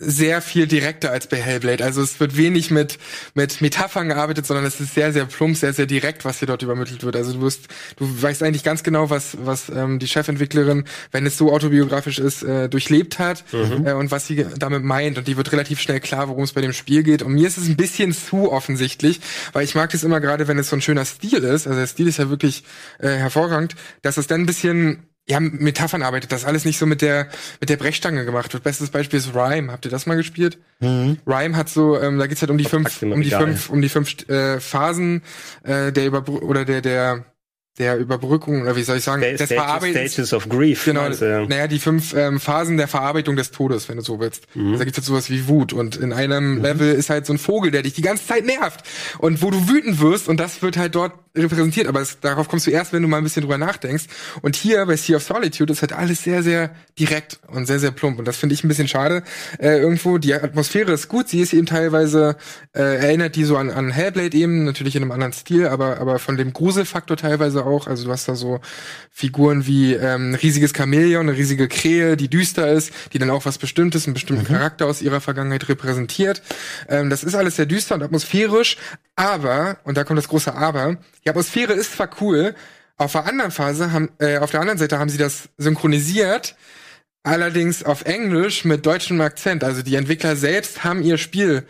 [SPEAKER 3] sehr viel direkter als bei Hellblade. Also es wird wenig mit mit Metaphern gearbeitet, sondern es ist sehr sehr plump, sehr sehr direkt, was hier dort übermittelt wird. Also du wirst, du weißt eigentlich ganz genau, was was ähm, die Chefentwicklerin, wenn es so autobiografisch ist, äh, durchlebt hat äh, und was sie damit meint. Und die wird relativ schnell klar, worum es bei dem Spiel geht. Und mir ist es ein bisschen zu offensichtlich, weil ich mag es immer gerade, wenn es so ein schöner Stil ist. Also der Stil ist ja wirklich äh, hervorragend, dass es dann ein bisschen ja, Metaphern arbeitet, dass alles nicht so mit der mit der Brechstange gemacht wird. Bestes Beispiel ist Rhyme. Habt ihr das mal gespielt? Rhyme hat so, ähm, da geht's halt um die fünf, um die fünf, um die fünf äh, Phasen äh, der Überbr oder der der der Überbrückung oder wie soll ich sagen,
[SPEAKER 1] Sta-
[SPEAKER 3] des
[SPEAKER 1] Stages,
[SPEAKER 3] Verarbeitens.
[SPEAKER 1] Stages of Grief.
[SPEAKER 3] Genau,
[SPEAKER 1] du, ja.
[SPEAKER 3] naja, die fünf ähm, Phasen der Verarbeitung des Todes, wenn du so willst.
[SPEAKER 1] Mhm.
[SPEAKER 3] Also da gibt's jetzt sowas wie Wut und in einem Level ist halt so ein Vogel, der dich die ganze Zeit nervt und wo du wütend wirst und das wird halt dort repräsentiert, aber es, darauf kommst du erst, wenn du mal ein bisschen drüber nachdenkst. Und hier bei Sea of Solitude ist halt alles sehr, sehr direkt und sehr, sehr plump und das finde ich ein bisschen schade. Äh, irgendwo, die Atmosphäre ist gut, sie ist eben teilweise, äh, erinnert die so an, an Hellblade eben, natürlich in einem anderen Stil, aber, aber von dem Gruselfaktor teilweise auch, also du hast da so Figuren wie ähm, ein riesiges Chamäleon, eine riesige Krähe, die düster ist, die dann auch was Bestimmtes, einen bestimmten Charakter aus ihrer Vergangenheit repräsentiert. Ähm, das ist alles sehr düster und atmosphärisch, aber, und da kommt das große Aber, die Atmosphäre ist zwar cool, auf der anderen Phase haben, äh, auf der anderen Seite haben sie das synchronisiert, allerdings auf Englisch mit deutschem Akzent. Also die Entwickler selbst haben ihr Spiel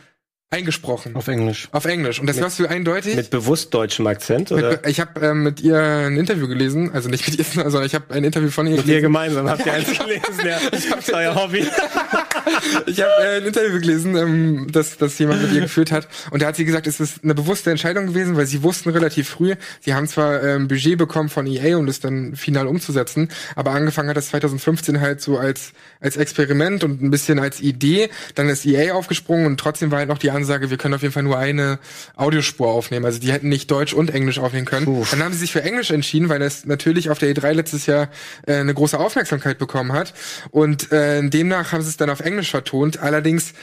[SPEAKER 3] eingesprochen.
[SPEAKER 2] Auf Englisch.
[SPEAKER 3] Auf Englisch. Und das hörst du eindeutig.
[SPEAKER 1] Mit bewusst deutschem Akzent, oder?
[SPEAKER 3] Mit, ich habe ähm, mit ihr ein Interview gelesen, also nicht mit ihr, sondern ich habe ein Interview von ihr
[SPEAKER 1] Mit
[SPEAKER 3] gelesen.
[SPEAKER 1] gemeinsam habt ihr eins gelesen, ja. Das ist euer Hobby.
[SPEAKER 3] Ich habe äh, ein Interview gelesen, ähm, das, das jemand mit ihr geführt hat. Und da hat sie gesagt, es ist eine bewusste Entscheidung gewesen, weil sie wussten relativ früh, sie haben zwar ähm, Budget bekommen von EA, um das dann final umzusetzen, aber angefangen hat das 2015 halt so als, als Experiment und ein bisschen als Idee. Dann ist EA aufgesprungen und trotzdem war halt noch die Ansage, wir können auf jeden Fall nur eine Audiospur aufnehmen. Also die hätten nicht Deutsch und Englisch aufnehmen können. Dann haben sie sich für Englisch entschieden, weil es natürlich auf der E3 letztes Jahr äh, eine große Aufmerksamkeit bekommen hat. Und äh, demnach haben sie es dann auf Englisch vertont. Allerdings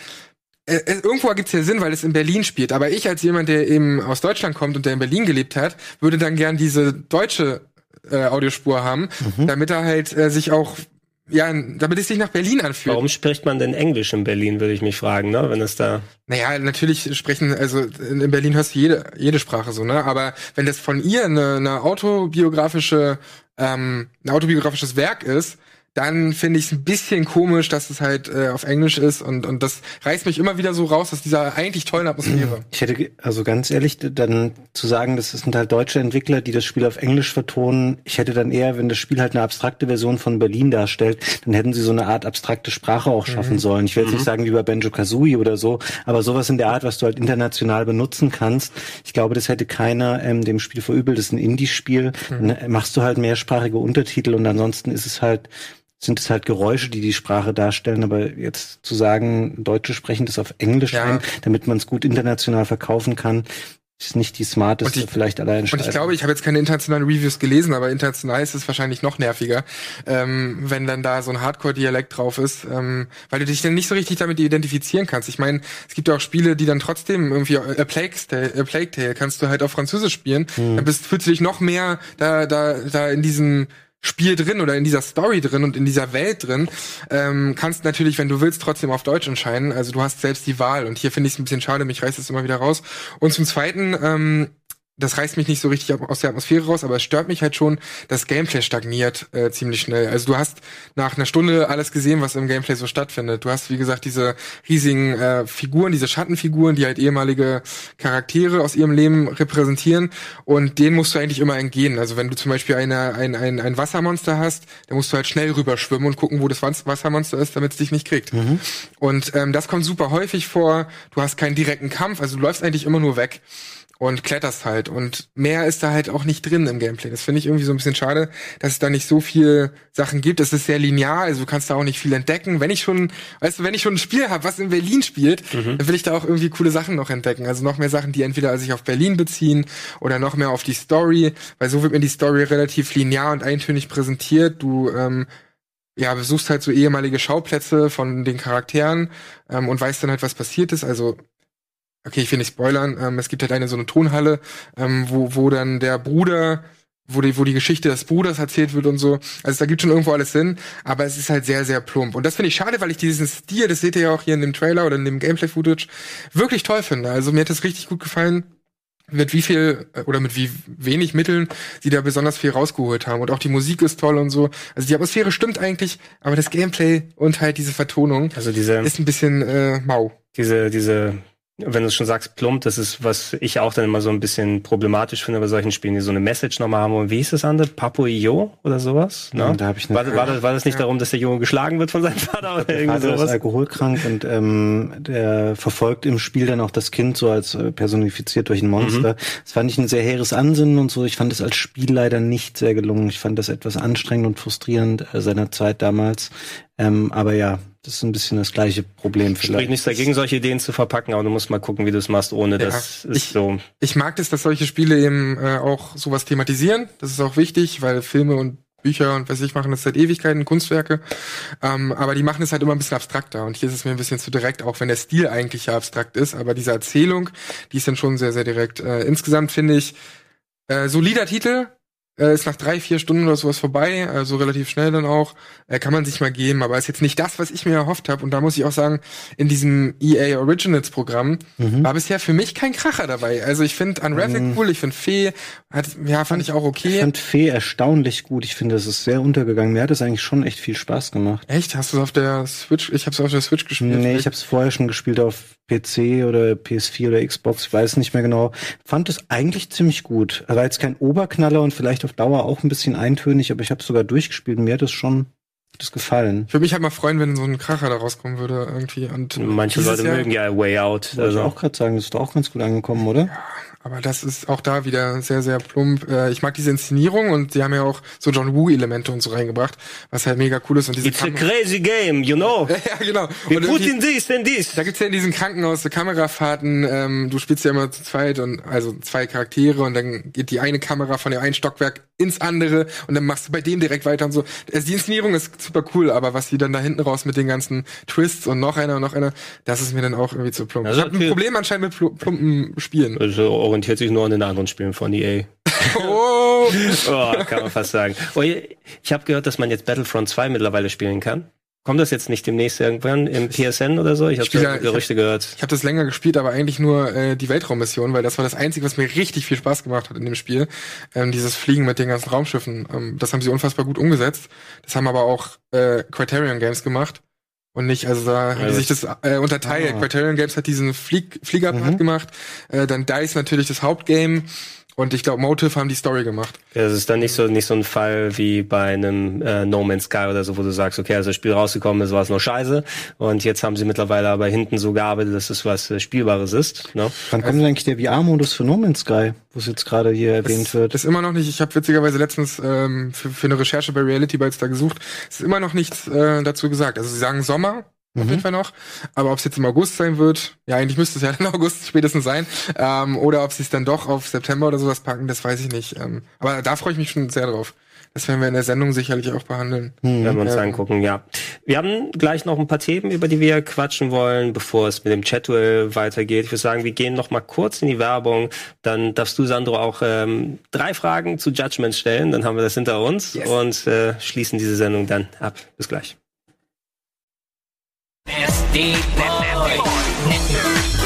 [SPEAKER 3] äh, äh, irgendwo ergibt es ja Sinn, weil es in Berlin spielt. Aber ich als jemand, der eben aus Deutschland kommt und der in Berlin gelebt hat, würde dann gern diese deutsche äh, Audiospur haben, damit er halt äh, sich auch, ja, damit es sich nach Berlin anfühlt.
[SPEAKER 1] Warum spricht man denn Englisch in Berlin, würde ich mich fragen, ne? Wenn es da.
[SPEAKER 3] Naja, natürlich sprechen, also in in Berlin hörst du jede, jede Sprache so, ne? Aber wenn das von ihr eine, eine autobiografische, ähm, ein autobiografisches Werk ist, dann finde ich es ein bisschen komisch, dass es halt äh, auf Englisch ist und, und das reißt mich immer wieder so raus aus dieser eigentlich tollen Atmosphäre.
[SPEAKER 2] Ich hätte, also ganz ehrlich, dann zu sagen, das sind halt deutsche Entwickler, die das Spiel auf Englisch vertonen. Ich hätte dann eher, wenn das Spiel halt eine abstrakte Version von Berlin darstellt, dann hätten sie so eine Art abstrakte Sprache auch schaffen sollen. Ich will jetzt nicht sagen wie bei Benjo Kazooie oder so, aber sowas in der Art, was du halt international benutzen kannst. Ich glaube, das hätte keiner ähm, dem Spiel verübelt. Das ist ein Indie-Spiel. Dann äh, machst du halt mehrsprachige Untertitel und ansonsten ist es halt sind es halt Geräusche, die die Sprache darstellen, aber jetzt zu sagen, Deutsche sprechen das auf Englisch
[SPEAKER 3] Ja.
[SPEAKER 2] ein, damit man es gut international verkaufen kann, ist nicht die smarteste,
[SPEAKER 3] ich-
[SPEAKER 2] vielleicht allein
[SPEAKER 3] Und ich glaube, ich habe jetzt keine internationalen Reviews gelesen, aber international ist es wahrscheinlich noch nerviger, ähm, wenn dann da so ein Hardcore-Dialekt drauf ist, ähm, weil du dich dann nicht so richtig damit identifizieren kannst. Ich meine, es gibt ja auch Spiele, die dann trotzdem irgendwie äh, Plague Tale, A Plague Tale kannst du halt auf Französisch spielen,
[SPEAKER 2] Hm.
[SPEAKER 3] dann bist, fühlst du dich noch mehr da, da, da in diesem Spiel drin oder in dieser Story drin und in dieser Welt drin, ähm, kannst natürlich, wenn du willst, trotzdem auf Deutsch entscheiden. Also du hast selbst die Wahl und hier finde ich es ein bisschen schade, mich reißt es immer wieder raus. Und zum Zweiten, ähm, das reißt mich nicht so richtig aus der Atmosphäre raus, aber es stört mich halt schon, das Gameplay stagniert äh, ziemlich schnell. Also du hast nach einer Stunde alles gesehen, was im Gameplay so stattfindet. Du hast, wie gesagt, diese riesigen äh, Figuren, diese Schattenfiguren, die halt ehemalige Charaktere aus ihrem Leben repräsentieren und denen musst du eigentlich immer entgehen. Also wenn du zum Beispiel eine, ein, ein, ein Wassermonster hast, dann musst du halt schnell rüberschwimmen und gucken, wo das Wassermonster ist, damit es dich nicht kriegt. Mhm. Und ähm, das kommt super häufig vor. Du hast keinen direkten Kampf, also du läufst eigentlich immer nur weg und kletterst halt. Und mehr ist da halt auch nicht drin im Gameplay. Das finde ich irgendwie so ein bisschen schade, dass es da nicht so viel Sachen gibt. Es ist sehr linear, also du kannst da auch nicht viel entdecken. Wenn ich schon, weißt du, wenn ich schon ein Spiel habe, was in Berlin spielt, mhm. dann will ich da auch irgendwie coole Sachen noch entdecken. Also noch mehr Sachen, die entweder sich auf Berlin beziehen oder noch mehr auf die Story, weil so wird mir die Story relativ linear und eintönig präsentiert. Du ähm, ja, besuchst halt so ehemalige Schauplätze von den Charakteren ähm, und weißt dann halt, was passiert ist. Also okay, ich will nicht spoilern, ähm, es gibt halt eine so eine Tonhalle, ähm, wo, wo dann der Bruder, wo die, wo die Geschichte des Bruders erzählt wird und so. Also da gibt schon irgendwo alles Sinn, aber es ist halt sehr, sehr plump. Und das finde ich schade, weil ich diesen Stil, das seht ihr ja auch hier in dem Trailer oder in dem Gameplay-Footage, wirklich toll finde. Also mir hat das richtig gut gefallen mit wie viel äh, oder mit wie wenig Mitteln sie da besonders viel rausgeholt haben. Und auch die Musik ist toll und so. Also die Atmosphäre stimmt eigentlich, aber das Gameplay und halt diese Vertonung
[SPEAKER 1] also diese,
[SPEAKER 3] ist ein bisschen äh, mau.
[SPEAKER 1] Diese, diese wenn du schon sagst, plump, das ist, was ich auch dann immer so ein bisschen problematisch finde bei solchen Spielen, die so eine Message nochmal haben. Und wie hieß das andere? Papo-Io oder sowas?
[SPEAKER 2] Ne? Ja, da hab ich
[SPEAKER 1] war, war, das, war das nicht ja. darum, dass der Junge geschlagen wird von seinem Vater oder
[SPEAKER 2] der irgendwie sowas? ist alkoholkrank und ähm, der verfolgt im Spiel dann auch das Kind so als äh, personifiziert durch ein Monster. Mhm. Das fand ich ein sehr hehres Ansinnen und so. Ich fand es als Spiel leider nicht sehr gelungen. Ich fand das etwas anstrengend und frustrierend äh, seiner Zeit damals. Ähm, aber ja, das ist ein bisschen das gleiche Problem
[SPEAKER 1] vielleicht. Spricht nichts dagegen, solche Ideen zu verpacken, aber du musst mal gucken, wie du es machst, ohne ja, das ist
[SPEAKER 3] ich,
[SPEAKER 1] so.
[SPEAKER 3] Ich mag das, dass solche Spiele eben äh, auch sowas thematisieren. Das ist auch wichtig, weil Filme und Bücher und was ich machen das seit Ewigkeiten, Kunstwerke. Ähm, aber die machen es halt immer ein bisschen abstrakter. Und hier ist es mir ein bisschen zu direkt, auch wenn der Stil eigentlich ja abstrakt ist. Aber diese Erzählung, die ist dann schon sehr, sehr direkt. Äh, insgesamt finde ich, äh, solider Titel, äh, ist nach drei, vier Stunden oder sowas vorbei, also relativ schnell dann auch. Äh, kann man sich mal geben, aber ist jetzt nicht das, was ich mir erhofft habe. Und da muss ich auch sagen, in diesem EA Originals Programm mhm. war bisher für mich kein Kracher dabei. Also ich finde Unravel mhm. cool, ich finde Fee, hat, ja, fand ich auch okay.
[SPEAKER 2] Ich fand Fee erstaunlich gut. Ich finde, es ist sehr untergegangen. Mir hat es eigentlich schon echt viel Spaß gemacht.
[SPEAKER 3] Echt? Hast du es auf der Switch? Ich habe es auf der Switch gespielt.
[SPEAKER 2] Nee, ich habe es vorher schon gespielt auf PC oder PS4 oder Xbox, ich weiß nicht mehr genau. Fand es eigentlich ziemlich gut. Er war jetzt kein Oberknaller und vielleicht auf Dauer auch ein bisschen eintönig, aber ich habe sogar durchgespielt und mir hat es schon das gefallen.
[SPEAKER 3] Ich würde mich halt mal freuen, wenn so ein Kracher da rauskommen würde irgendwie. Und
[SPEAKER 1] Manche Leute Jahr, mögen ja Way Out.
[SPEAKER 2] Also. ich auch gerade sagen, das ist doch auch ganz gut angekommen, oder?
[SPEAKER 3] Ja. Aber das ist auch da wieder sehr, sehr plump. Äh, ich mag diese Inszenierung und sie haben ja auch so John Woo-Elemente und so reingebracht, was halt mega cool ist. Und diese
[SPEAKER 1] It's a crazy game, you know.
[SPEAKER 3] ja, genau.
[SPEAKER 1] Wir put in this and this.
[SPEAKER 3] Da gibt's ja in diesen Krankenhaus so Kamerafahrten, ähm, du spielst ja immer zu zweit und also zwei Charaktere und dann geht die eine Kamera von dem einen Stockwerk ins andere und dann machst du bei dem direkt weiter und so. Also die Inszenierung ist super cool, aber was die dann da hinten raus mit den ganzen Twists und noch einer und noch einer, das ist mir dann auch irgendwie zu plump. Also ich habe ein Problem anscheinend mit plumpen Spielen.
[SPEAKER 1] Also orientiert sich nur an den anderen Spielen von EA. oh. oh, kann man fast sagen. Oh, ich habe gehört, dass man jetzt Battlefront 2 mittlerweile spielen kann. Kommt das jetzt nicht demnächst irgendwann im PSN oder so? Ich habe ja, Gerüchte
[SPEAKER 3] ich
[SPEAKER 1] hab, gehört.
[SPEAKER 3] Ich habe das länger gespielt, aber eigentlich nur äh, die Weltraummission, weil das war das Einzige, was mir richtig viel Spaß gemacht hat in dem Spiel. Ähm, dieses Fliegen mit den ganzen Raumschiffen. Ähm, das haben sie unfassbar gut umgesetzt. Das haben aber auch äh, Criterion Games gemacht. Und nicht, also da haben die sich das äh, unterteilt. Ah. Criterion Games hat diesen Flieg Fliegerpart mhm. gemacht, äh, dann DICE natürlich das Hauptgame und ich glaube, Motive haben die Story gemacht.
[SPEAKER 1] Ja, das ist dann nicht so nicht so ein Fall wie bei einem äh, No Man's Sky oder so, wo du sagst, okay, als das Spiel rausgekommen ist, war es nur scheiße. Und jetzt haben sie mittlerweile aber hinten so gearbeitet, dass es was äh, Spielbares ist. Ne?
[SPEAKER 2] Wann kommt denn eigentlich der VR-Modus für No Man's Sky, wo es jetzt gerade hier erwähnt wird?
[SPEAKER 3] Ist immer noch nicht. Ich habe witzigerweise letztens ähm, für, für eine Recherche bei Reality Bytes da gesucht. Es ist immer noch nichts äh, dazu gesagt. Also sie sagen Sommer. Auf jeden Fall noch. Aber ob es jetzt im August sein wird, ja, eigentlich müsste es ja im August spätestens sein. Ähm, oder ob sie es dann doch auf September oder sowas packen, das weiß ich nicht. Ähm, aber da freue ich mich schon sehr drauf. Das werden wir in der Sendung sicherlich auch behandeln.
[SPEAKER 1] Hm. Werden wir uns ja. angucken, ja. Wir haben gleich noch ein paar Themen, über die wir quatschen wollen, bevor es mit dem Chatduell weitergeht. Ich würde sagen, wir gehen noch mal kurz in die Werbung. Dann darfst du, Sandro, auch ähm, drei Fragen zu Judgment stellen. Dann haben wir das hinter uns yes. und äh, schließen diese Sendung dann ab. Bis gleich. Nasty boy.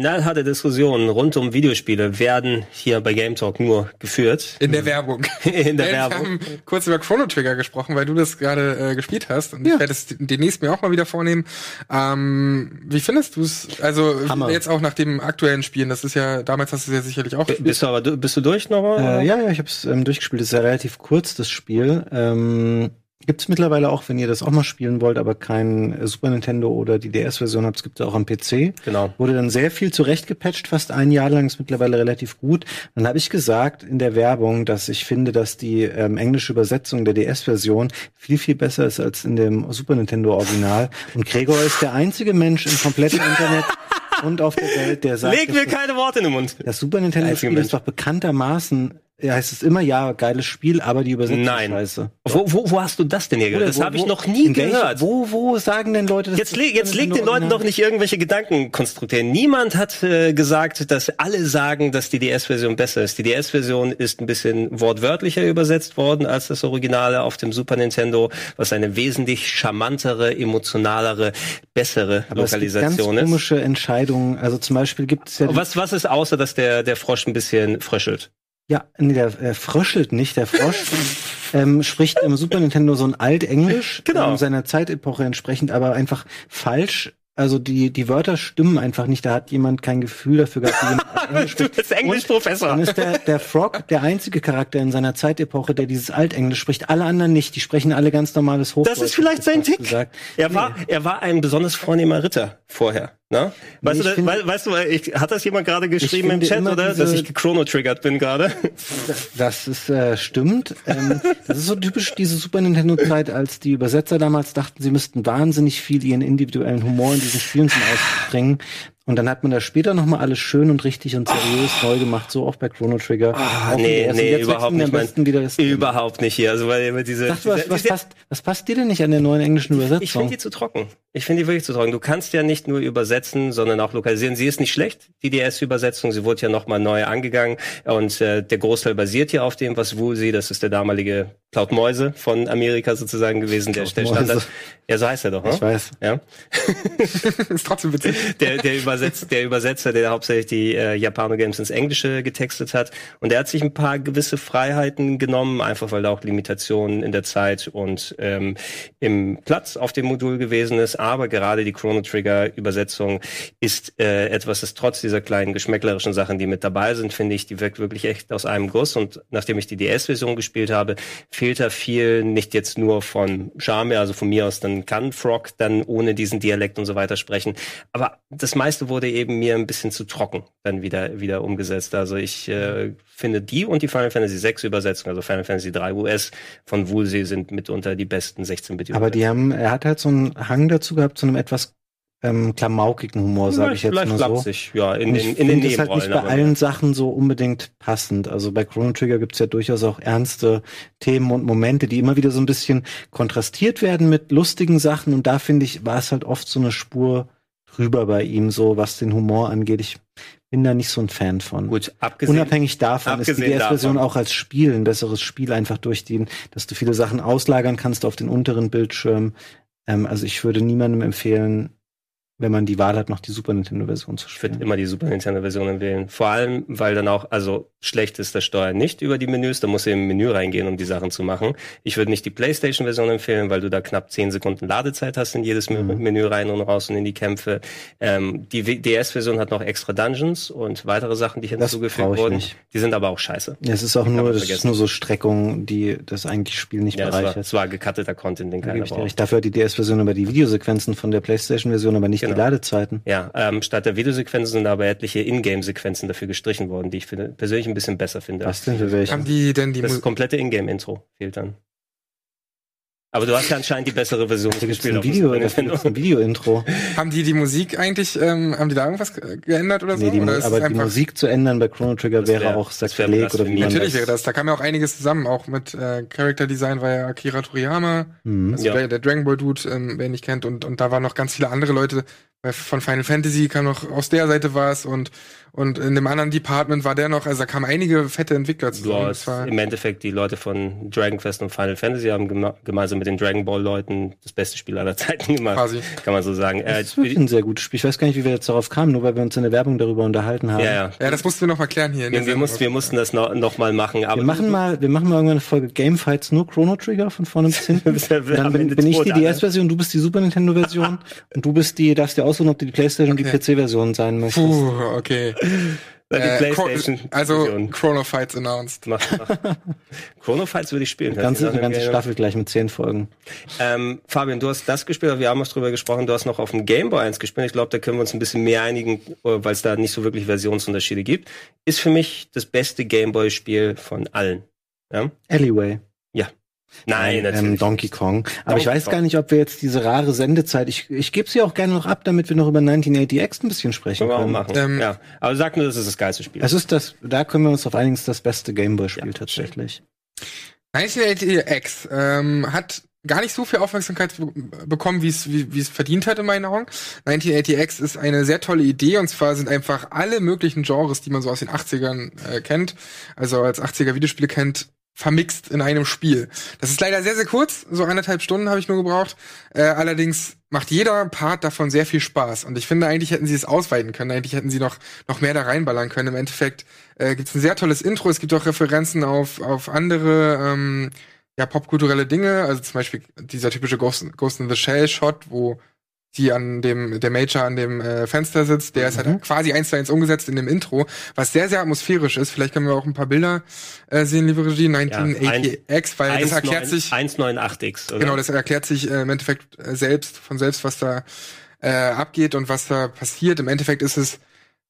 [SPEAKER 1] Knallharte Diskussionen rund um Videospiele werden hier bei Game Talk nur geführt.
[SPEAKER 3] In der Werbung.
[SPEAKER 1] In der
[SPEAKER 3] Wir
[SPEAKER 1] Werbung.
[SPEAKER 3] haben kurz über Chrono Trigger gesprochen, weil du das gerade äh, gespielt hast. Und ich werde es demnächst mir auch mal wieder vornehmen. Ähm, wie findest du es? Also
[SPEAKER 2] Hammer.
[SPEAKER 3] jetzt auch nach dem aktuellen Spielen. Das ist ja, damals hast du es ja sicherlich auch gespielt.
[SPEAKER 1] Bist du aber bist du durch nochmal?
[SPEAKER 2] Äh, ja, ja, ich habe es ähm, durchgespielt. Es ist ja relativ kurz, das Spiel. Ähm, Gibt es mittlerweile auch, wenn ihr das auch mal spielen wollt, aber kein äh, Super Nintendo oder die DS-Version habt, es gibt es auch am PC.
[SPEAKER 1] Genau.
[SPEAKER 2] Wurde dann sehr viel zurechtgepatcht, fast ein Jahr lang, ist mittlerweile relativ gut. Dann habe ich gesagt in der Werbung, dass ich finde, dass die ähm, englische Übersetzung der DS-Version viel, viel besser ist als in dem Super Nintendo-Original. Und Gregor ist der einzige Mensch im kompletten Internet und auf der Welt, der sagt,
[SPEAKER 1] Leg mir keine Worte in den Mund.
[SPEAKER 2] das Super Nintendo-Spiel ist doch bekanntermaßen, ja, heißt es immer, ja, geiles Spiel, aber die Übersetzung
[SPEAKER 1] Nein.
[SPEAKER 2] scheiße.
[SPEAKER 1] Wo, wo, wo hast du das denn hier gehört? Das habe ich noch nie gehört.
[SPEAKER 2] Wo, wo sagen denn Leute das?
[SPEAKER 1] Jetzt, leg, jetzt leg den Leuten doch nicht irgendwelche Gedanken konstruieren. Niemand hat äh, gesagt, dass alle sagen, dass die DS-Version besser ist. Die DS-Version ist ein bisschen wortwörtlicher übersetzt worden als das Originale auf dem Super Nintendo, was eine wesentlich charmantere, emotionalere, bessere
[SPEAKER 2] Aber es gibt ganz
[SPEAKER 1] Lokalisation ist.
[SPEAKER 2] komische Entscheidungen. Also zum Beispiel gibt es ja,
[SPEAKER 1] Was, was ist außer, dass der, der Frosch ein bisschen fröschelt?
[SPEAKER 2] Ja, nee, der äh, fröschelt nicht. Der Frosch ähm, spricht im Super Nintendo so ein Altenglisch,
[SPEAKER 1] Genau.
[SPEAKER 2] ähm, seiner Zeitepoche entsprechend, aber einfach falsch. Also die, die Wörter stimmen einfach nicht. Da hat jemand kein Gefühl dafür gehabt, Englisch
[SPEAKER 1] Du bist Englischprofessor.
[SPEAKER 2] Dann ist der, der Frog der einzige Charakter in seiner Zeitepoche, der dieses Altenglisch spricht. Alle anderen nicht. Die sprechen alle ganz normales Hochdeutsch.
[SPEAKER 1] Das ist vielleicht sein Tick.
[SPEAKER 2] Gesagt.
[SPEAKER 1] Er war, er war ein besonders vornehmer Ritter vorher. Ne? Weißt,
[SPEAKER 2] ich
[SPEAKER 1] du,
[SPEAKER 2] finde-
[SPEAKER 1] wei- weißt du, ich, hat das jemand gerade geschrieben im Chat, oder?
[SPEAKER 2] diese-
[SPEAKER 1] Dass ich gechrono-triggert bin gerade.
[SPEAKER 2] Das ist äh, stimmt. Ähm, das ist so typisch diese Super Nintendo-Zeit, als die Übersetzer damals dachten, sie müssten wahnsinnig viel ihren individuellen Humor in diesen Spielen zum Ausdruck bringen. Und dann hat man das später nochmal alles schön und richtig und seriös neu gemacht, so auch bei Chrono Trigger. Der
[SPEAKER 1] nee, nee, überhaupt nicht.
[SPEAKER 2] besten wieder das
[SPEAKER 1] Überhaupt nicht hier. Also weil immer diese.
[SPEAKER 2] Sag was,
[SPEAKER 1] diese,
[SPEAKER 2] was,
[SPEAKER 1] diese
[SPEAKER 2] passt, was passt dir denn nicht an der neuen englischen Übersetzung?
[SPEAKER 1] ich finde die zu trocken. Ich finde die wirklich zu trocken. Du kannst ja nicht nur übersetzen, sondern auch lokalisieren. Sie ist nicht schlecht, die DS-Übersetzung. Sie wurde ja nochmal neu angegangen. Und äh, der Großteil basiert ja auf dem, was Woolsey, das ist der damalige Cloud Mäuse von Amerika sozusagen gewesen, der, der Standard. Ja, so heißt er doch, ne?
[SPEAKER 2] ich weiß.
[SPEAKER 1] Ja.
[SPEAKER 3] ist trotzdem witzig.
[SPEAKER 1] der, der, Übersetz, der Übersetzer, der hauptsächlich die äh, Japano-Games ins Englische getextet hat. Und der hat sich ein paar gewisse Freiheiten genommen, einfach weil da auch Limitationen in der Zeit und ähm, im Platz auf dem Modul gewesen ist. Aber gerade die Chrono Trigger-Übersetzung ist äh, etwas, das trotz dieser kleinen geschmäcklerischen Sachen, die mit dabei sind, finde ich, die wirkt wirklich echt aus einem Guss. Und nachdem ich die DS-Version gespielt habe, fehlt da viel, nicht jetzt nur von Charme, also von mir aus, dann kann Frog dann ohne diesen Dialekt und so weiter sprechen. Aber das meiste wurde eben mir ein bisschen zu trocken dann wieder, wieder umgesetzt. Also ich äh, finde die und die Final Fantasy 6 Übersetzung, also Final Fantasy 3 US von Woolsey sind mitunter die besten 16-Bit
[SPEAKER 2] Aber die haben, er hat halt so einen Hang dazu gehabt, zu einem etwas ähm, klamaukigen Humor, sage ich jetzt mal so.
[SPEAKER 1] flapsig, ja, in den, in den
[SPEAKER 2] es halt nicht bei allen Sachen so unbedingt passend. Also bei Chrono Trigger gibt's ja durchaus auch ernste Themen und Momente, die immer wieder so ein bisschen kontrastiert werden mit lustigen Sachen. Und da finde ich, war es halt oft so eine Spur drüber bei ihm, so was den Humor angeht. Ich bin da nicht so ein Fan von.
[SPEAKER 1] Gut, abgesehen,
[SPEAKER 2] Unabhängig davon ist die
[SPEAKER 1] abgesehen
[SPEAKER 2] DS-Version auch als Spiel ein besseres Spiel, einfach durch den, dass du viele Sachen auslagern kannst auf den unteren Bildschirm. Ähm, also ich würde niemandem empfehlen, wenn man die Wahl hat, noch die Super Nintendo-Version zu
[SPEAKER 1] Ich würde
[SPEAKER 2] spielen.
[SPEAKER 1] immer die Super Nintendo-Version wählen. Vor allem, weil dann auch, also schlecht ist das Steuern nicht über die Menüs, da musst du im Menü reingehen, um die Sachen zu machen. Ich würde nicht die PlayStation-Version empfehlen, weil du da knapp 10 Sekunden Ladezeit hast in jedes
[SPEAKER 2] Mhm.
[SPEAKER 1] Menü rein und raus und in die Kämpfe. Ähm, die DS-Version hat noch extra Dungeons und weitere Sachen, die hinzugefügt wurden.
[SPEAKER 2] nicht.
[SPEAKER 1] Die sind aber auch scheiße.
[SPEAKER 2] Ja, es ist auch nur, das ist nur so Streckung, die das eigentliche Spiel nicht
[SPEAKER 1] Ja, es war,
[SPEAKER 2] bereichert.
[SPEAKER 1] es war gecutteter Content, den keiner braucht.
[SPEAKER 2] Dafür hat die DS-Version aber die Videosequenzen von der PlayStation-Version, aber nicht
[SPEAKER 1] Genau.
[SPEAKER 2] die Ladezeiten.
[SPEAKER 1] Ja, ähm, statt der Videosequenzen sind aber etliche Ingame-Sequenzen dafür gestrichen worden, die ich finde, persönlich ein bisschen besser finde.
[SPEAKER 2] Was denn für welche?
[SPEAKER 3] Haben die denn die
[SPEAKER 1] Das komplette Ingame-Intro fehlt dann. Aber du hast ja anscheinend die bessere Version
[SPEAKER 2] Da gibt's
[SPEAKER 1] gespielt
[SPEAKER 2] ein Video, ein Video-Intro.
[SPEAKER 3] Haben die die Musik eigentlich, ähm, haben die da irgendwas ge- geändert oder so?
[SPEAKER 2] Nee, die,
[SPEAKER 3] oder ist es
[SPEAKER 2] aber die Musik zu ändern bei Chrono Trigger
[SPEAKER 1] Das
[SPEAKER 2] wäre
[SPEAKER 1] wär-
[SPEAKER 2] auch Sakrileg oder wie man
[SPEAKER 3] Natürlich
[SPEAKER 2] das.
[SPEAKER 3] wäre das. Da kam ja auch einiges zusammen, auch mit äh, Character Design war ja Akira Toriyama,
[SPEAKER 2] Mhm.
[SPEAKER 3] also
[SPEAKER 1] Ja.
[SPEAKER 3] der, der Dragon Ball Dude, ähm, wer ihn nicht kennt, und, und da waren noch ganz viele andere Leute. Von Final Fantasy kam noch aus der Seite was und Und in dem anderen Department war der noch, also da kamen einige fette Entwickler
[SPEAKER 1] zusammen. Ja, Im Endeffekt die Leute von Dragon Quest und Final Fantasy haben geme gemeinsam mit den Dragon Ball Leuten das beste Spiel aller Zeiten gemacht. Quasi. Kann man so sagen.
[SPEAKER 2] Das ist wirklich ein sehr gutes Spiel. Ich weiß gar nicht, wie wir jetzt darauf kamen, nur weil wir uns in der Werbung darüber unterhalten haben.
[SPEAKER 3] Ja, ja. ja das mussten wir noch mal klären hier.
[SPEAKER 1] Ja, wir, mussten, wir mussten das noch, noch mal machen.
[SPEAKER 2] Aber wir machen mal, wir machen mal irgendwann eine Folge Gamefights nur Chrono Trigger von vorne bis hinten. Dann bin, bin ich die DS-Version, du bist die Super Nintendo-Version und du bist die, darfst dir aussuchen, ob du die Playstation okay. und die PC-Version sein möchtest.
[SPEAKER 3] Puh, okay. Äh, PlayStation. Also Chrono Fights announced. Mach,
[SPEAKER 1] mach. Chrono Fights würde ich spielen.
[SPEAKER 2] Ganze, eine ganze Staffel gleich mit zehn Folgen.
[SPEAKER 1] Ähm, Fabian, du hast das gespielt, wir haben was drüber gesprochen, du hast noch auf dem Game Boy 1 gespielt. Ich glaube, da können wir uns ein bisschen mehr einigen, weil es da nicht so wirklich Versionsunterschiede gibt. Ist für mich das beste Game Boy Spiel von allen.
[SPEAKER 2] Ja? Alleyway.
[SPEAKER 1] Nein,
[SPEAKER 2] ähm, natürlich. Ähm, Donkey Kong. Aber Donkey ich weiß Kong. gar nicht, ob wir jetzt diese rare Sendezeit, ich, ich gebe sie auch gerne noch ab, damit wir noch über 1980X ein bisschen sprechen können. können.
[SPEAKER 1] Wir machen. Ähm, ja. Aber sag nur, das ist das geilste Spiel.
[SPEAKER 2] Es ist das, da können wir uns auf einigen, das beste Gameboy-Spiel ja. tatsächlich.
[SPEAKER 3] 1980X ähm, hat gar nicht so viel Aufmerksamkeit bekommen, wie es wie, wie es verdient hat in meinen Augen. 1980X ist eine sehr tolle Idee und zwar sind einfach alle möglichen Genres, die man so aus den 80ern äh, kennt, also als 80er Videospiele kennt, vermixt in einem Spiel. Das ist leider sehr, sehr kurz, so eineinhalb Stunden habe ich nur gebraucht. Äh, allerdings macht jeder Part davon sehr viel Spaß. Und ich finde, eigentlich hätten sie es ausweiten können. Eigentlich hätten sie noch, noch mehr da reinballern können. Im Endeffekt äh, gibt es ein sehr tolles Intro. Es gibt auch Referenzen auf, auf andere ähm, ja, popkulturelle Dinge. Also zum Beispiel dieser typische Ghost, Ghost in the Shell Shot, wo die an dem, der Major an dem äh, Fenster sitzt, der mhm. ist halt mhm. quasi eins zu eins umgesetzt in dem Intro, was sehr, sehr atmosphärisch ist. Vielleicht können wir auch ein paar Bilder äh, sehen, liebe Regie, 1980X, ja, weil 1, das erklärt 9, sich.
[SPEAKER 1] 198X,
[SPEAKER 3] oder? Genau, das erklärt sich äh, im Endeffekt äh, selbst, von selbst, was da äh, abgeht und was da passiert. Im Endeffekt ist es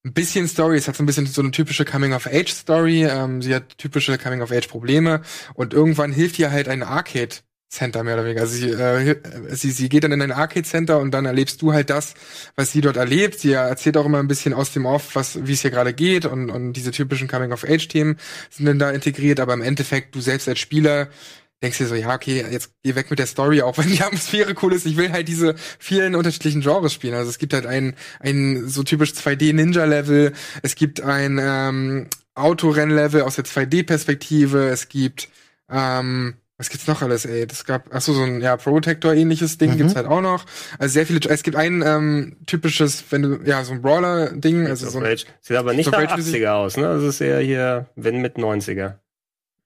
[SPEAKER 3] ein bisschen Story. Es hat so ein bisschen so eine typische Coming-of-Age-Story. Ähm, sie hat typische Coming-of-Age-Probleme und irgendwann hilft ihr halt ein Arcade Center mehr oder weniger. Also sie, äh, sie, sie geht dann in ein Arcade Center und dann erlebst du halt das, was sie dort erlebt. Sie erzählt auch immer ein bisschen aus dem Off, was, wie es hier gerade geht und, und diese typischen Coming-of-Age-Themen sind dann da integriert, aber im Endeffekt, du selbst als Spieler denkst dir so, ja, okay, jetzt geh weg mit der Story, auch wenn die Atmosphäre cool ist. Ich will halt diese vielen unterschiedlichen Genres spielen. Also es gibt halt ein, ein so typisch 2D-Ninja-Level, es gibt ein ähm, Autorennlevel aus der 2D-Perspektive, es gibt ähm, was gibt's noch alles, ey? Das gab, ach so, so ein ja, Protector-ähnliches Ding mhm. gibt's halt auch noch. Also sehr viele, es gibt ein ähm, typisches, wenn du, ja, so ein Brawler-Ding. Also so ein,
[SPEAKER 1] Sieht aber nicht nach 80er aus, ne? Also ist eher hier, wenn mit 90er.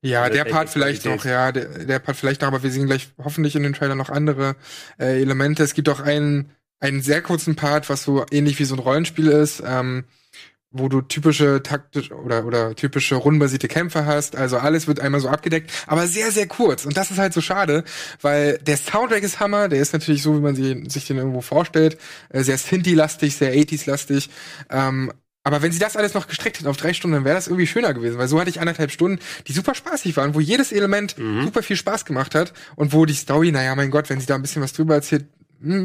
[SPEAKER 3] Ja, also der Part vielleicht noch, ja, der, der Part vielleicht noch, aber wir sehen gleich hoffentlich in den Trailer noch andere äh, Elemente. Es gibt auch einen, einen sehr kurzen Part, was so ähnlich wie so ein Rollenspiel ist. Ähm, wo du typische taktisch oder oder typische rundenbasierte Kämpfe hast. Also alles wird einmal so abgedeckt, aber sehr sehr kurz. Und das ist halt so schade, weil der Soundtrack ist Hammer. Der ist natürlich so, wie man sich den irgendwo vorstellt, äh, sehr Synthie-lastig, sehr 80s-lastig. Ähm, aber wenn sie das alles noch gestreckt hätten auf drei Stunden, dann wäre das irgendwie schöner gewesen, weil so hatte ich anderthalb Stunden, die super spaßig waren, wo jedes Element mhm. super viel Spaß gemacht hat und wo die Story, naja, mein Gott, wenn sie da ein bisschen was drüber erzählt,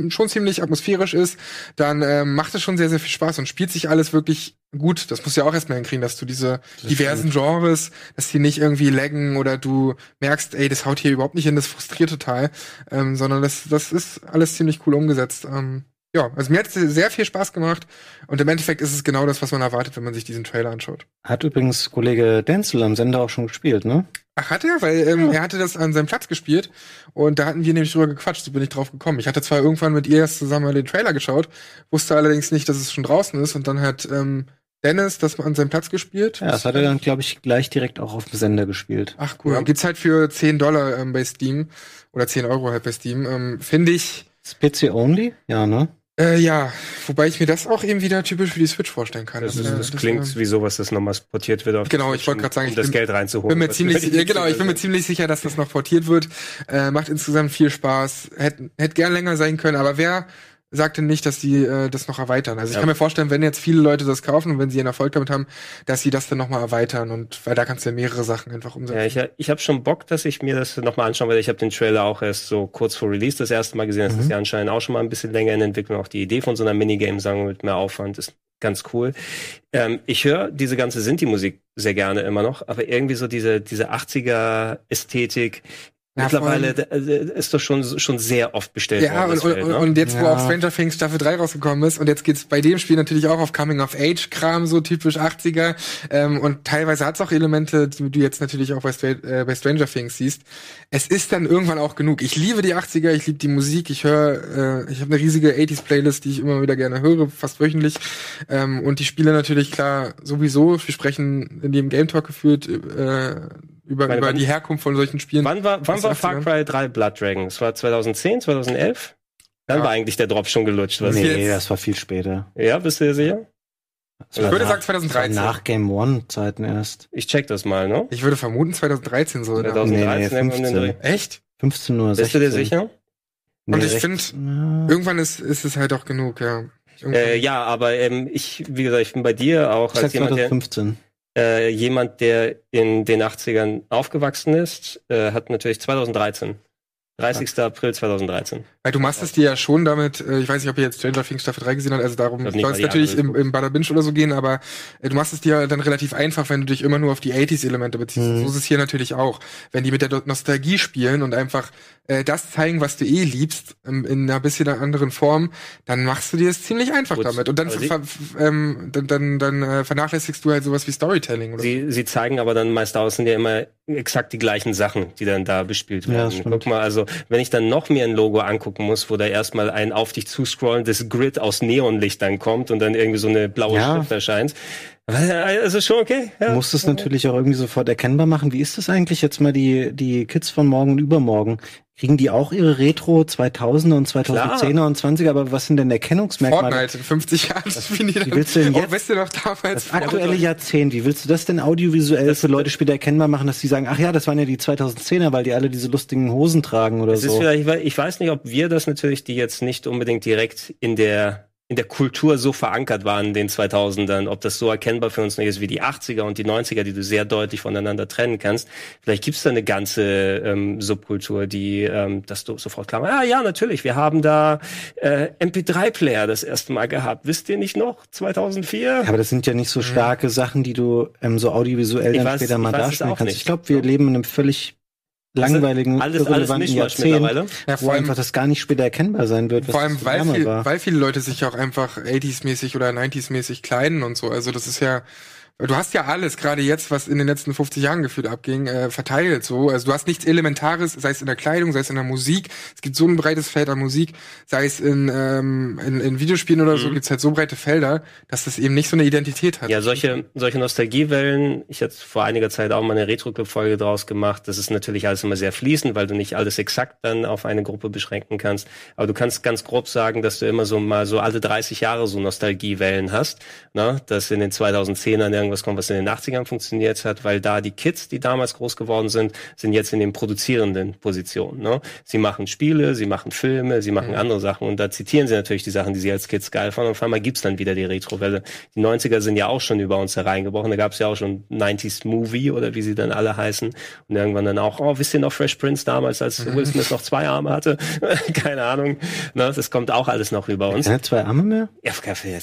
[SPEAKER 3] schon ziemlich atmosphärisch ist, dann ähm, macht es schon sehr, sehr viel Spaß und spielt sich alles wirklich gut. Das musst du ja auch erstmal hinkriegen, dass du diese das diversen stimmt. Genres, dass die nicht irgendwie laggen oder du merkst, ey, das haut hier überhaupt nicht hin, das frustriert total, ähm, sondern das, das ist alles ziemlich cool umgesetzt. Ähm, ja, also mir hat es sehr viel Spaß gemacht und im Endeffekt ist es genau das, was man erwartet, wenn man sich diesen Trailer anschaut.
[SPEAKER 2] Hat übrigens Kollege Denzel am Sender auch schon gespielt, ne?
[SPEAKER 3] Ach, hat er? Weil ähm, ja. er hatte das an seinem Platz gespielt und da hatten wir nämlich drüber gequatscht, so bin ich drauf gekommen. Ich hatte zwar irgendwann mit ihr erst zusammen mal den Trailer geschaut, wusste allerdings nicht, dass es schon draußen ist und dann hat ähm, Dennis das an seinem Platz gespielt.
[SPEAKER 2] Ja, das hat er dann, glaube ich, gleich direkt auch auf dem Sender gespielt.
[SPEAKER 3] Ach cool. Ja. Gibt's halt für 10 Dollar ähm, bei Steam oder 10 Euro halt bei Steam. Ähm, Finde ich.
[SPEAKER 2] Ist PC only? Ja, ne?
[SPEAKER 3] Äh, ja, wobei ich mir das auch eben wieder typisch für die Switch vorstellen kann.
[SPEAKER 1] Das, das, das, das klingt wie sowas, das nochmal portiert wird auf
[SPEAKER 3] Genau, ich wollte gerade sagen,
[SPEAKER 1] um das
[SPEAKER 3] bin,
[SPEAKER 1] Geld reinzuholen.
[SPEAKER 3] Bin mir ziemlich, genau, ich bin mir ziemlich sicher, dass das noch portiert wird. Äh, macht insgesamt viel Spaß. Hätte hätt gern länger sein können, aber wer sagte nicht, dass die äh, das noch erweitern. Also ich ja. kann mir vorstellen, wenn jetzt viele Leute das kaufen und wenn sie einen Erfolg damit haben, dass sie das dann nochmal erweitern und weil da kannst du ja mehrere Sachen einfach umsetzen.
[SPEAKER 1] Ja, ich, ich habe schon Bock, dass ich mir das nochmal anschaue, weil ich habe den Trailer auch erst so kurz vor Release das erste Mal gesehen. Das mhm. ist ja anscheinend auch schon mal ein bisschen länger in Entwicklung. Auch die Idee von so einer Minigame, sagen mit mehr Aufwand, ist ganz cool. Ähm, ich höre diese ganze Sinti-Musik sehr gerne immer noch, aber irgendwie so diese, diese 80er-Ästhetik, Ja, Mittlerweile äh, ist das schon, schon sehr oft bestellt
[SPEAKER 3] ja, worden. Ja, und, ne? und, jetzt, wo auch Stranger Things Staffel 3 rausgekommen ist, und jetzt geht's bei dem Spiel natürlich auch auf Coming-of-Age-Kram, so typisch 80er. Ähm, und teilweise hat's auch Elemente, die du jetzt natürlich auch bei, äh, bei Stranger Things siehst. Es ist dann irgendwann auch genug. Ich liebe die 80er, ich liebe die Musik, ich höre, äh, ich habe eine riesige 80s-Playlist, die ich immer wieder gerne höre, fast wöchentlich. Ähm, und die Spiele natürlich, klar, sowieso. Wir sprechen in dem Game Talk geführt, äh, über, Meine, über wann, die Herkunft von solchen Spielen.
[SPEAKER 1] Wann war, wann war Far Cry 3 Blood Dragon? Es war 2010, 2011? Dann ja. war eigentlich der Drop schon gelutscht.
[SPEAKER 2] Was nee, jetzt? das war viel später.
[SPEAKER 1] Ja, bist du dir sicher?
[SPEAKER 3] Ich würde nach, sagen 2013.
[SPEAKER 2] Nach Game One Zeiten erst.
[SPEAKER 1] Ich check das mal, ne?
[SPEAKER 3] Ich würde vermuten 2013 so.
[SPEAKER 1] 2013 nee, nee, 15.
[SPEAKER 3] Echt?
[SPEAKER 2] 15 Uhr.
[SPEAKER 1] Bist du dir sicher?
[SPEAKER 3] Nee, Und ich finde, ja. irgendwann ist, ist es halt auch genug, ja.
[SPEAKER 1] Äh, ja, aber ähm, ich, wie gesagt, ich bin bei dir auch
[SPEAKER 2] ich als jemand, 2015
[SPEAKER 1] äh, jemand, der in den 80ern aufgewachsen ist, äh, hat natürlich 2013 30. Ja. April 2013.
[SPEAKER 3] Weil du machst es dir ja schon damit, äh, ich weiß nicht, ob ihr jetzt Stranger Things Staffel 3 gesehen habt, also darum soll es natürlich im, im Bada Binge oder so gehen, aber äh, du machst es dir dann relativ einfach, wenn du dich immer nur auf die 80s-Elemente beziehst. Mhm. So ist es hier natürlich auch. Wenn die mit der Nostalgie spielen und einfach äh, das zeigen, was du eh liebst, in, in einer bisschen anderen Form, dann machst du dir es ziemlich einfach Gut. damit. Und dann, ähm, dann, dann, dann äh, vernachlässigst du halt sowas wie Storytelling. Oder
[SPEAKER 1] sie, sie zeigen aber dann meist außen ja immer exakt die gleichen Sachen, die dann da bespielt werden. Ja, Guck mal, also wenn ich dann noch mir ein Logo angucken muss, wo da erstmal ein auf dich zuscrollendes Grid aus Neonlichtern kommt und dann irgendwie so eine blaue ja. Schrift erscheint, also schon okay.
[SPEAKER 2] Ja. Du musst es natürlich auch irgendwie sofort erkennbar machen. Wie ist das eigentlich jetzt mal die, die Kids von morgen und übermorgen? Kriegen die auch ihre Retro 2000er und 2010er Klar. und 20er, aber was sind denn Erkennungsmerkmale?
[SPEAKER 3] Fortnite in 50 Jahren, das
[SPEAKER 2] ich Wie willst du denn jetzt,
[SPEAKER 3] oh, weißt du noch damals?
[SPEAKER 2] Das aktuelle Jahrzehnt, wie willst du das denn audiovisuell das, für Leute später erkennbar machen, dass die sagen, ach ja, das waren ja die 2010er, weil die alle diese lustigen Hosen tragen oder so?
[SPEAKER 1] ich weiß nicht, ob wir das natürlich, die jetzt nicht unbedingt direkt in der in der Kultur so verankert waren in den 2000ern, ob das so erkennbar für uns nicht ist wie die 80er und die 90er, die du sehr deutlich voneinander trennen kannst. Vielleicht gibt es da eine ganze ähm, Subkultur, die ähm, dass du sofort klar, ah ja, natürlich, wir haben da äh, MP3-Player das erste Mal gehabt. Wisst ihr nicht noch? 2004? Ja,
[SPEAKER 2] aber das sind ja nicht so starke mhm. Sachen, die du ähm, so audiovisuell dann weiß, später mal darstellen kannst. Nicht. Ich glaube, wir leben in einem völlig langweiligen,
[SPEAKER 1] alles, alles Jahrzehnt,
[SPEAKER 2] ja, wo einfach das gar nicht später erkennbar sein wird.
[SPEAKER 3] Vor allem, weil, viel, weil viele Leute sich auch einfach 80s-mäßig oder 90s-mäßig kleiden und so. Also das ist ja, Du hast ja alles, gerade jetzt, was in den letzten 50 Jahren gefühlt abging, äh, verteilt so. Also du hast nichts Elementares, sei es in der Kleidung, sei es in der Musik. Es gibt so ein breites Feld an Musik, sei es in, ähm, in, in Videospielen oder mhm. so, gibt's halt so breite Felder, dass das eben nicht so eine Identität hat.
[SPEAKER 1] Ja, solche, solche Nostalgiewellen, ich hatte vor einiger Zeit auch mal eine Retro-Clip-Folge draus gemacht. Das ist natürlich alles immer sehr fließend, weil du nicht alles exakt dann auf eine Gruppe beschränken kannst. Aber du kannst ganz grob sagen, dass du immer so mal so alle 30 Jahre so Nostalgiewellen hast. Ne? Dass in den 2010ern irgendwas kommt, was in den 80ern funktioniert hat, weil da die Kids, die damals groß geworden sind, sind jetzt in den produzierenden Positionen. Ne? Sie machen Spiele, sie machen Filme, sie machen mhm. andere Sachen und da zitieren sie natürlich die Sachen, die sie als Kids geil fanden und auf einmal gibt's dann wieder die Retrowelle. Die 90er sind ja auch schon über uns hereingebrochen, da gab's ja auch schon 90s Movie oder wie sie dann alle heißen und irgendwann dann auch, oh, wisst ihr noch Fresh Prince damals, als mhm. Will Smith noch zwei Arme hatte? Keine Ahnung. Ne? Das kommt auch alles noch über uns.
[SPEAKER 2] Er hat zwei Arme mehr?
[SPEAKER 1] Ja,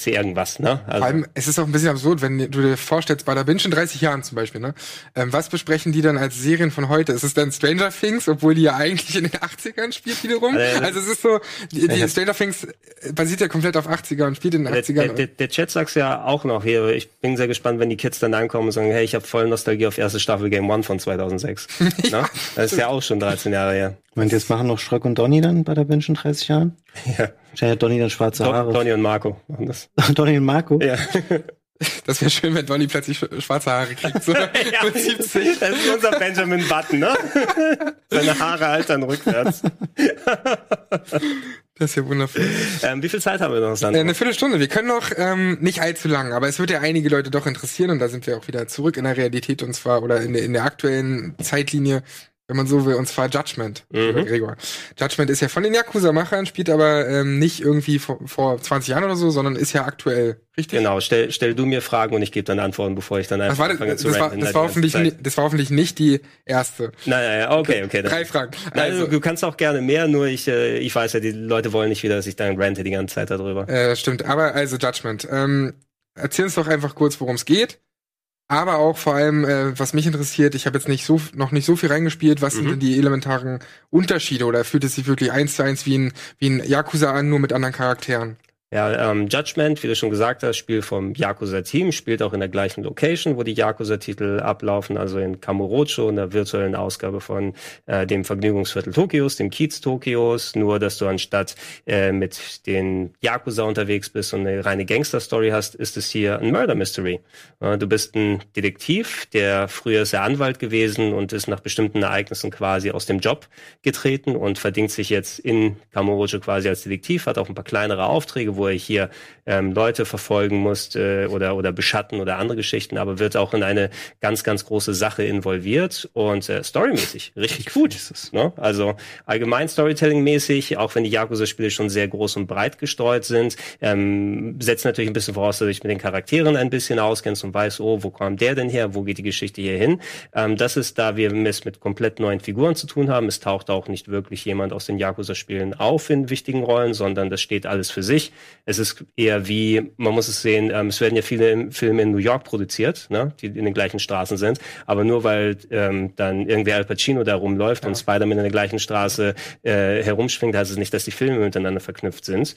[SPEAKER 1] irgendwas. Ne?
[SPEAKER 3] Also, Vor allem, es ist auch ein bisschen absurd, wenn du dir vorstellst, bei der Binge in 30 Jahren zum Beispiel, ne? Ähm, was besprechen die dann als Serien von heute? Ist es dann Stranger Things, obwohl die ja eigentlich in den 80ern spielt wiederum? Also, also es ist so, die, die Stranger Things basiert ja komplett auf 80er und spielt in den 80ern.
[SPEAKER 1] Der, der, der Chat sagt's ja auch noch hier. Ich bin sehr gespannt, wenn die Kids dann ankommen und sagen, hey, ich habe voll Nostalgie auf erste Staffel Game One von 2006. ja, das ist ja auch schon 13 Jahre her.
[SPEAKER 2] Meint ihr, jetzt machen noch Schröck und Donny dann bei der Binge in 30 Jahren? Ja. Wahrscheinlich hat Donny dann schwarze Haare.
[SPEAKER 1] Donny und Marco machen das.
[SPEAKER 2] Donny und Marco?
[SPEAKER 1] Ja.
[SPEAKER 3] Das wäre schön, wenn Donny plötzlich schwarze Haare kriegt. So ja,
[SPEAKER 1] mit 70. Das ist unser Benjamin Button, ne? Seine Haare altern rückwärts.
[SPEAKER 3] Das ist ja wundervoll.
[SPEAKER 1] Ähm, wie viel Zeit haben wir noch,
[SPEAKER 3] Sandro? Äh, eine Viertelstunde. Wir können noch ähm, nicht allzu lang, aber es wird ja einige Leute doch interessieren und da sind wir auch wieder zurück in der Realität und zwar oder in der, in der aktuellen Zeitlinie wenn man so will, und zwar Judgment, mhm. Gregor. Judgment ist ja von den Yakuza-Machern, spielt aber ähm, nicht irgendwie vor, vor 20 Jahren oder so, sondern ist ja aktuell, richtig?
[SPEAKER 1] Genau, stell, stell du mir Fragen und ich gebe dann Antworten, bevor ich dann einfach
[SPEAKER 3] das war, anfange zu das war, das war, hoffentlich nicht, das war hoffentlich nicht die erste.
[SPEAKER 1] Nein, nein, okay, okay.
[SPEAKER 3] Drei Fragen.
[SPEAKER 1] Also, du kannst auch gerne mehr, nur ich, äh, ich weiß ja, die Leute wollen nicht wieder, dass ich dann rante die ganze Zeit darüber.
[SPEAKER 3] Äh, stimmt, aber also Judgment. Ähm, erzähl uns doch einfach kurz, worum es geht aber auch vor allem, äh, was mich interessiert, ich habe jetzt nicht so noch nicht so viel reingespielt, was mhm. sind denn die elementaren Unterschiede oder fühlt es sich wirklich eins zu eins wie ein, wie ein Yakuza an, nur mit anderen Charakteren?
[SPEAKER 1] Ja, ähm, Judgment, wie du schon gesagt hast, Spiel vom Yakuza-Team, spielt auch in der gleichen Location, wo die Yakuza-Titel ablaufen, also in Kamurocho, in der virtuellen Ausgabe von äh, dem Vergnügungsviertel Tokios, dem Kiez Tokios, nur dass du anstatt äh, mit den Yakuza unterwegs bist und eine reine Gangster-Story hast, ist es hier ein Murder-Mystery. Äh, du bist ein Detektiv, der früher ist er Anwalt gewesen und ist nach bestimmten Ereignissen quasi aus dem Job getreten und verdient sich jetzt in Kamurocho quasi als Detektiv, hat auch ein paar kleinere Aufträge, wo er hier ähm, Leute verfolgen muss äh, oder, oder beschatten oder andere Geschichten, aber wird auch in eine ganz, ganz große Sache involviert und äh, storymäßig richtig gut. Ist es, ne? Also allgemein Storytelling-mäßig, auch wenn die Yakuza-Spiele schon sehr groß und breit gestreut sind, ähm, setzt natürlich ein bisschen voraus, dass ich mit den Charakteren ein bisschen auskennst und weiß, oh, wo kommt der denn her, wo geht die Geschichte hier hin. Ähm, das ist, da wir es mit komplett neuen Figuren zu tun haben. Es taucht auch nicht wirklich jemand aus den Yakuza-Spielen auf in wichtigen Rollen, sondern das steht alles für sich. Es ist eher wie, man muss es sehen, ähm, es werden ja viele Filme in New York produziert, ne, die in den gleichen Straßen sind, aber nur weil ähm, dann irgendwie Al Pacino da rumläuft ja. und Spider-Man in der gleichen Straße äh, herumschwingt, heißt es nicht, dass die Filme miteinander verknüpft sind.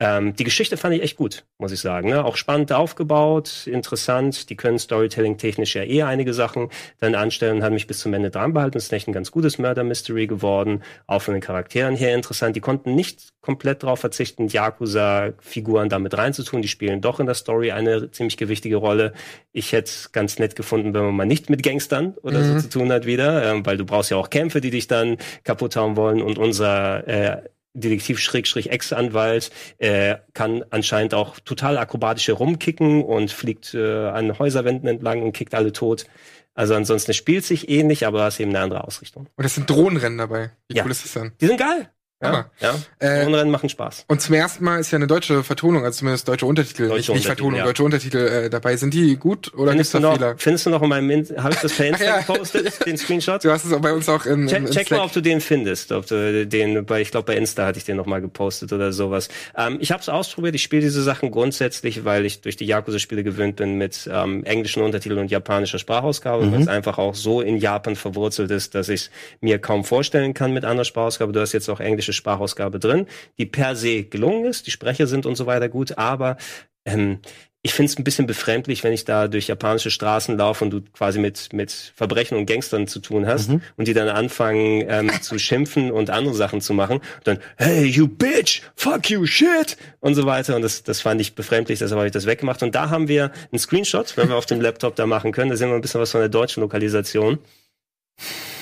[SPEAKER 1] Ähm, die Geschichte fand ich echt gut, muss ich sagen. Ne? Auch spannend aufgebaut, interessant. Die können Storytelling-technisch ja eh einige Sachen dann anstellen und haben mich bis zum Ende dran behalten. Es ist echt ein ganz gutes Murder-Mystery geworden, auch von den Charakteren her interessant. Die konnten nicht komplett darauf verzichten, Yakuza Figuren damit reinzutun. Die spielen doch in der Story eine ziemlich gewichtige Rolle. Ich hätte es ganz nett gefunden, wenn man mal nicht mit Gangstern oder mhm. so zu tun hat wieder, ähm, weil du brauchst ja auch Kämpfe, die dich dann kaputt hauen wollen und unser äh, Detektiv-Ex-Anwalt äh, kann anscheinend auch total akrobatisch herumkicken und fliegt äh, an Häuserwänden entlang und kickt alle tot. Also ansonsten es spielt sich ähnlich, aber es ist eben eine andere Ausrichtung.
[SPEAKER 3] Und es sind Drohnenrennen dabei. Wie ja. cool ist das denn?
[SPEAKER 1] Die sind geil. Ja, ja. Äh, Rennen machen Spaß.
[SPEAKER 3] Und zum ersten Mal ist ja eine deutsche Vertonung, also zumindest deutsche Untertitel, deutsche nicht, nicht Vertonung, ja. deutsche Untertitel äh, dabei. Sind die gut oder
[SPEAKER 1] findest gibt's da Fehler? Findest du noch in meinem, habe ich das per Insta gepostet, den Screenshot?
[SPEAKER 3] Du hast es auch bei uns auch in,
[SPEAKER 1] Check, in, in check mal, ob du den findest, ob du den, bei, ich glaube bei Insta hatte ich den noch mal gepostet oder sowas. Ähm, ich habe es ausprobiert, ich spiele diese Sachen grundsätzlich, weil ich durch die Yakuza-Spiele gewöhnt bin mit ähm, englischen Untertiteln und japanischer Sprachausgabe, mhm. weil es einfach auch so in Japan verwurzelt ist, dass ich mir kaum vorstellen kann mit anderer Sprachausgabe. Du hast jetzt auch englische Sprachausgabe drin, die per se gelungen ist. Die Sprecher sind und so weiter gut, aber ähm, ich finde es ein bisschen befremdlich, wenn ich da durch japanische Straßen laufe und du quasi mit, mit Verbrechen und Gangstern zu tun hast mhm. und die dann anfangen ähm, zu schimpfen und andere Sachen zu machen. Und dann, hey, you bitch, fuck you, shit und so weiter. Und das, das fand ich befremdlich, deshalb habe ich das weggemacht. Und da haben wir einen Screenshot, wenn wir auf dem Laptop da machen können. Da sehen wir ein bisschen was von der deutschen Lokalisation.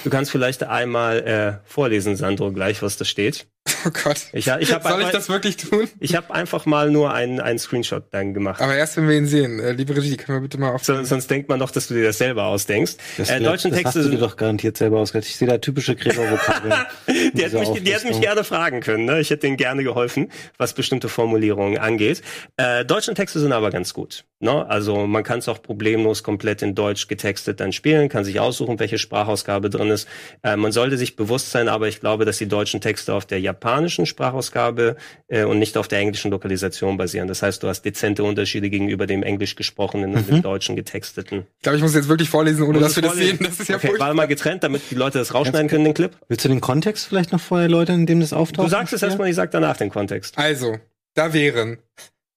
[SPEAKER 1] Du kannst vielleicht einmal äh, vorlesen, Sandro, gleich, was da steht.
[SPEAKER 3] Oh Gott. Ich, ich hab Soll einfach, ich das wirklich tun?
[SPEAKER 1] Ich habe einfach mal nur einen, einen Screenshot dann gemacht.
[SPEAKER 3] Aber erst, wenn wir ihn sehen. Äh, liebe Regie, können wir bitte mal auf.
[SPEAKER 1] So, sonst denkt man doch, dass du dir das selber ausdenkst.
[SPEAKER 2] Das, äh, deutschen das Texte hast du dir doch garantiert selber ausgedacht. Ich sehe da typische Gräbervokabeln.
[SPEAKER 1] die, hat mich, die hat mich gerne fragen können. Ne? Ich hätte denen gerne geholfen, was bestimmte Formulierungen angeht. Äh, deutschen Texte sind aber ganz gut. Ne? Also man kann es auch problemlos komplett in Deutsch getextet dann spielen, kann sich aussuchen, welche Sprachausgabe drin ist. Äh, man sollte sich bewusst sein, aber ich glaube, dass die deutschen Texte auf der japanischen Sprachausgabe äh, und nicht auf der englischen Lokalisation basieren. Das heißt, du hast dezente Unterschiede gegenüber dem englisch gesprochenen mhm. und dem mhm. deutschen getexteten.
[SPEAKER 3] Ich glaube, ich muss jetzt wirklich vorlesen, ohne dass wir das sehen. Das ist ja
[SPEAKER 1] okay, War mal getrennt, damit die Leute das rausschneiden können, den Clip.
[SPEAKER 2] Willst du den Kontext vielleicht noch vorher erläutern, in dem das auftaucht?
[SPEAKER 1] Du sagst es erstmal, ich sag danach den Kontext.
[SPEAKER 3] Also, da wären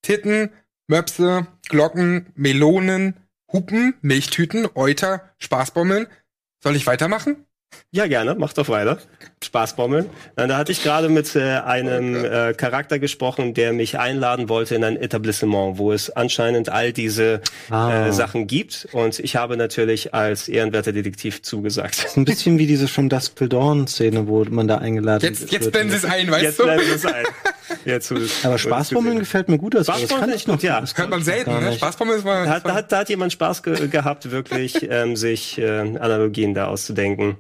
[SPEAKER 3] Titten, Möpse, Glocken, Melonen, Hupen, Milchtüten, Euter, Spaßbommeln. Soll ich weitermachen?
[SPEAKER 1] Ja, gerne, mach doch weiter. Spaßbommeln. Da hatte ich gerade mit äh, einem äh, Charakter gesprochen, der mich einladen wollte in ein Etablissement, wo es anscheinend all diese ah. äh, Sachen gibt. Und ich habe natürlich als ehrenwerter Detektiv zugesagt. Das
[SPEAKER 2] ist ein bisschen wie diese schon Dusk Till Dawn Szene, wo man da eingeladen
[SPEAKER 3] jetzt, wird. Jetzt blenden sie es ein, weißt
[SPEAKER 1] jetzt
[SPEAKER 3] du?
[SPEAKER 1] Jetzt blenden sie es ein.
[SPEAKER 2] Jetzt, Aber Spaßbommeln gefällt mir gut.
[SPEAKER 1] Also Spaßbommeln ist gut, ja.
[SPEAKER 3] Das hört man selten, ne? Spaßbommeln ist mal...
[SPEAKER 1] Da hat, da hat, da hat jemand Spaß ge gehabt, wirklich ähm, sich äh, Analogien da auszudenken.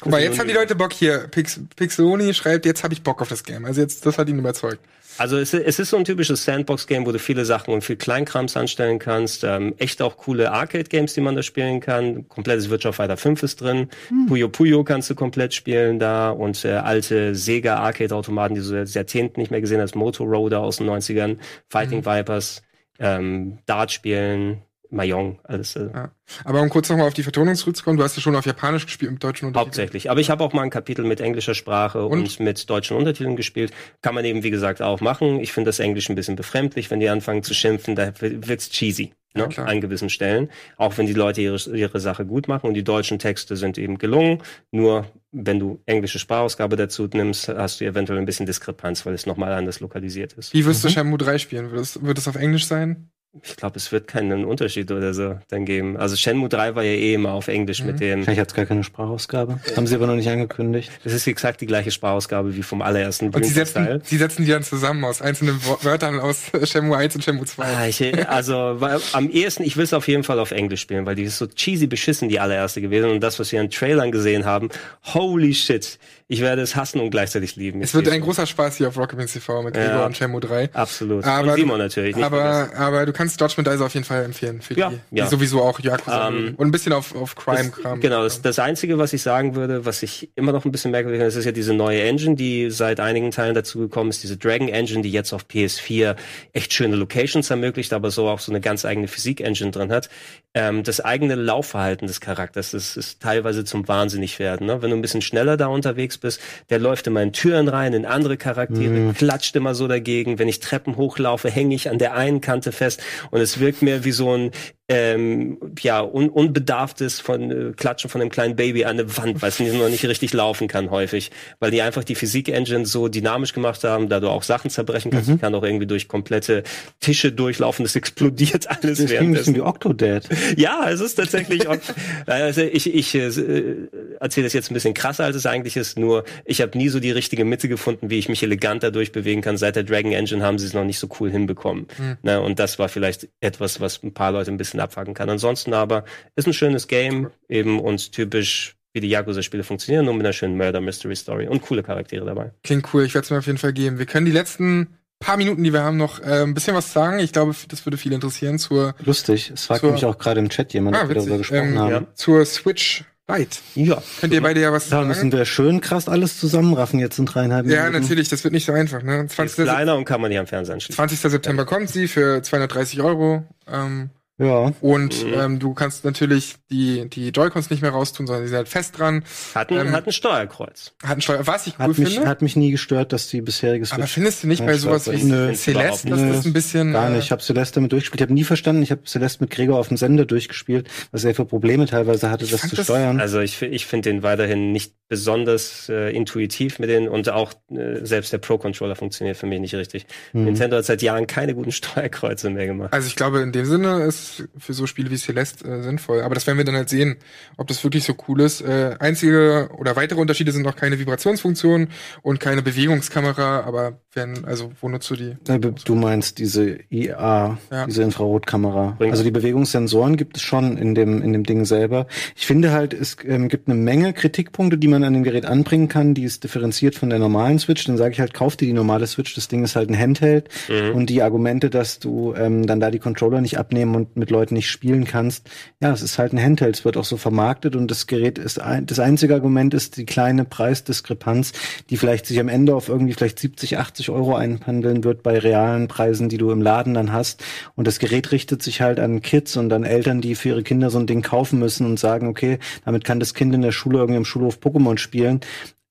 [SPEAKER 3] Guck mal, jetzt haben die Leute Bock hier. Pix, Pixeloni schreibt, jetzt habe ich Bock auf das Game. Also jetzt, das hat ihn überzeugt.
[SPEAKER 1] Also es, es ist so ein typisches Sandbox-Game, wo du viele Sachen und viel Kleinkrams anstellen kannst. Ähm, echt auch coole Arcade-Games, die man da spielen kann. Komplettes Wirtschaft Fighter 5 ist drin. Hm. Puyo Puyo kannst du komplett spielen da. Und äh, alte Sega Arcade-Automaten, die du seit Jahrzehnten nicht mehr gesehen hast. Motor Roader aus den 90ern. Fighting hm. Vipers. Ähm, Dart spielen Mayong, alles. Äh.
[SPEAKER 3] Ja. Aber um kurz nochmal auf die Vertonung zurückzukommen, du hast ja schon auf Japanisch gespielt mit deutschen
[SPEAKER 1] Untertiteln. Hauptsächlich. Aber ich habe auch mal ein Kapitel mit englischer Sprache und? und? mit deutschen Untertiteln gespielt. Kann man eben, wie gesagt, auch machen. Ich finde das Englisch ein bisschen befremdlich, wenn die anfangen zu schimpfen, da wird's cheesy. Ne, ja, an gewissen Stellen, auch wenn die Leute ihre, ihre Sache gut machen und die deutschen Texte sind eben gelungen. Nur wenn du englische Sprachausgabe dazu nimmst, hast du eventuell ein bisschen Diskrepanz, weil es nochmal anders lokalisiert ist.
[SPEAKER 3] Wie wirst mhm. du Shenmue 3 spielen? Wird es, wird es auf Englisch sein?
[SPEAKER 1] Ich glaube, es wird keinen Unterschied oder so dann geben. Also Shenmue 3 war ja eh immer auf Englisch mhm. mit dem.
[SPEAKER 2] Vielleicht hat es gar keine Sprachausgabe. Haben sie aber noch nicht angekündigt.
[SPEAKER 1] Das ist exakt die gleiche Sprachausgabe wie vom allerersten
[SPEAKER 3] Und sie setzen, sie setzen die dann zusammen aus einzelnen Wörtern aus Shenmue 1 und Shenmue 2.
[SPEAKER 1] Ah, ich, also weil, am ehesten, ich will es auf jeden Fall auf Englisch spielen, weil die ist so cheesy beschissen, die allererste gewesen. Und das, was wir an Trailern gesehen haben, holy shit ich werde es hassen und gleichzeitig lieben.
[SPEAKER 3] Es wird ein großer Spaß hier auf Rocketman TV mit Gregor ja, und Shenmue 3.
[SPEAKER 1] Absolut.
[SPEAKER 3] Aber, und Simon natürlich. aber, aber du kannst Judgment Dice auf jeden Fall empfehlen für ja, die, ja. die sowieso auch Yakuza um, ähm, und ein bisschen auf, auf Crime-Kram.
[SPEAKER 1] Genau, das, das Einzige, was ich sagen würde, was ich immer noch ein bisschen merkwürdig finde, ist ja diese neue Engine, die seit einigen Teilen dazu gekommen ist, diese Dragon Engine, die jetzt auf PS4 echt schöne Locations ermöglicht, aber so auch so eine ganz eigene Physik-Engine drin hat. Ähm, das eigene Laufverhalten des Charakters, das ist teilweise zum Wahnsinnig werden. Ne? Wenn du ein bisschen schneller da unterwegs bist, der läuft immer in Türen rein, in andere Charaktere, mhm. klatscht immer so dagegen. Wenn ich Treppen hochlaufe, hänge ich an der einen Kante fest und es wirkt mir wie so ein ähm, ja, un unbedarftes von äh, Klatschen von einem kleinen Baby an eine Wand, weil es noch nicht richtig laufen kann häufig, weil die einfach die Physik-Engine so dynamisch gemacht haben, da du auch Sachen zerbrechen kannst. Mhm. kann auch irgendwie durch komplette Tische durchlaufen, das explodiert alles
[SPEAKER 2] das währenddessen. wie Octodad.
[SPEAKER 1] Ja, es ist tatsächlich, also ich, ich äh, erzähle das jetzt ein bisschen krasser, als es eigentlich ist, nur ich habe nie so die richtige Mitte gefunden, wie ich mich eleganter durchbewegen kann. Seit der Dragon Engine haben sie es noch nicht so cool hinbekommen. Mhm. Na, und das war vielleicht etwas, was ein paar Leute ein bisschen bisschen abfacken kann. Ansonsten aber ist ein schönes Game eben und typisch wie die Yakuza-Spiele funktionieren, nur mit einer schönen Murder-Mystery-Story und coole Charaktere dabei.
[SPEAKER 3] Klingt cool, ich werde es mir auf jeden Fall geben. Wir können die letzten paar Minuten, die wir haben, noch äh, ein bisschen was sagen. Ich glaube, das würde viel interessieren zur.
[SPEAKER 2] Lustig, es fragt mich auch gerade im Chat jemand, ah, ob wir darüber gesprochen ähm, haben. Ja.
[SPEAKER 3] Zur Switch Lite.
[SPEAKER 2] Ja.
[SPEAKER 3] Könnt ihr beide ja was
[SPEAKER 2] sagen? Da müssen wir schön krass alles zusammenraffen jetzt in dreieinhalb Minuten.
[SPEAKER 3] Ja, natürlich, das wird nicht so einfach. Ne?
[SPEAKER 1] 20. Ist kleiner und kann man nicht am Fernseher anschließen.
[SPEAKER 3] 20. September kommt sie für 230 Euro. Ähm,
[SPEAKER 2] ja.
[SPEAKER 3] Und mhm. ähm, du kannst natürlich die, die Joy-Cons nicht mehr raustun, sondern die sind halt fest dran.
[SPEAKER 1] Hat ein, ähm, hat ein Steuerkreuz.
[SPEAKER 3] Hat ein Steuer, was ich
[SPEAKER 2] cool
[SPEAKER 3] hat
[SPEAKER 2] mich,
[SPEAKER 3] finde.
[SPEAKER 2] Hat mich nie gestört, dass die bisherige
[SPEAKER 3] Switch Aber findest du nicht bei sowas wie nö, Celeste, dass das ein bisschen...
[SPEAKER 2] Gar nicht, ich habe Celeste damit durchgespielt. Ich habe nie verstanden, ich habe Celeste mit Gregor auf dem Sender durchgespielt, was er für Probleme teilweise hatte, das zu das steuern.
[SPEAKER 1] Also ich, ich finde den weiterhin nicht besonders äh, intuitiv mit denen und auch äh, selbst der Pro-Controller funktioniert für mich nicht richtig. Mhm. Nintendo hat seit Jahren keine guten Steuerkreuze mehr gemacht.
[SPEAKER 3] Also ich glaube, in dem Sinne ist für so Spiele wie Celeste äh, sinnvoll. Aber das werden wir dann halt sehen, ob das wirklich so cool ist. Äh, einzige oder weitere Unterschiede sind noch keine Vibrationsfunktion und keine Bewegungskamera, aber werden, also wo nutzt du die?
[SPEAKER 2] Du meinst diese IA, ja. diese Infrarotkamera. Also die Bewegungssensoren gibt es schon in dem, in dem Ding selber. Ich finde halt, es ähm, gibt eine Menge Kritikpunkte, die man an dem Gerät anbringen kann, die ist differenziert von der normalen Switch. Dann sage ich halt, kauf dir die normale Switch, das Ding ist halt ein Handheld. Mhm. Und die Argumente, dass du ähm, dann da die Controller nicht abnehmen und mit Leuten nicht spielen kannst, ja, es ist halt ein Handheld, es wird auch so vermarktet und das Gerät ist ein, das einzige Argument ist die kleine Preisdiskrepanz, die vielleicht sich am Ende auf irgendwie vielleicht 70, 80 Euro einpendeln wird bei realen Preisen, die du im Laden dann hast. Und das Gerät richtet sich halt an Kids und an Eltern, die für ihre Kinder so ein Ding kaufen müssen und sagen, okay, damit kann das Kind in der Schule irgendwie im Schulhof Pokémon spielen.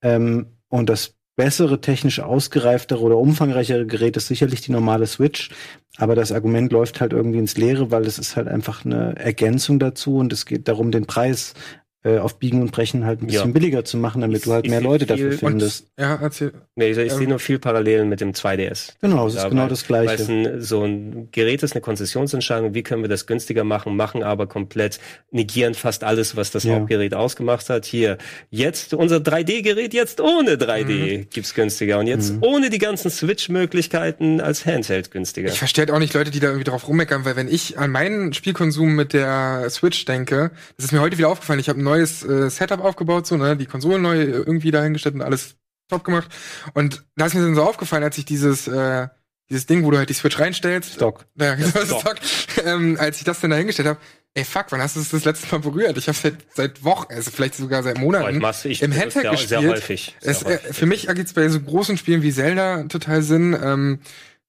[SPEAKER 2] Ähm, und das bessere, technisch ausgereiftere oder umfangreichere Gerät ist sicherlich die normale Switch. Aber das Argument läuft halt irgendwie ins Leere, weil es ist halt einfach eine Ergänzung dazu und es geht darum, den Preis äh, auf Biegen und Brechen halt ein bisschen ja. billiger zu machen, damit ich, du halt mehr Leute dafür findest.
[SPEAKER 3] Und, ja, erzähl.
[SPEAKER 1] Nee, ich, ich ähm, sehe nur viel Parallelen mit dem 2DS.
[SPEAKER 2] Genau, es ist genau das Gleiche. Weil
[SPEAKER 1] es ein, so ein Gerät ist, eine Konzessionsentscheidung, wie können wir das günstiger machen, machen aber komplett, negieren fast alles, was das ja. Hauptgerät ausgemacht hat. Hier, jetzt unser 3D-Gerät, jetzt ohne 3D mhm. gibt's günstiger und jetzt mhm. ohne die ganzen Switch-Möglichkeiten als Handheld günstiger.
[SPEAKER 3] Ich verstehe halt auch nicht Leute, die da irgendwie drauf rummeckern, weil wenn ich an meinen Spielkonsum mit der Switch denke, das ist mir heute wieder aufgefallen, ich habe neues äh, Setup aufgebaut, so, ne, die Konsole neu irgendwie dahingestellt und alles top gemacht. Und da ist mir dann so aufgefallen, als ich dieses, äh, dieses Ding, wo du halt die Switch reinstellst.
[SPEAKER 2] Stock.
[SPEAKER 3] Ja, genau, Stock. Stock. Ähm, als ich das dann dahingestellt habe, ey fuck, wann hast du das das letzte Mal berührt? Ich habe seit seit Wochen, also vielleicht sogar seit Monaten
[SPEAKER 1] ich
[SPEAKER 3] im Handheld sehr, gespielt.
[SPEAKER 1] Sehr häufig. Sehr
[SPEAKER 3] es, häufig. Äh, für mich ergibt es bei so großen Spielen wie Zelda total Sinn, ähm,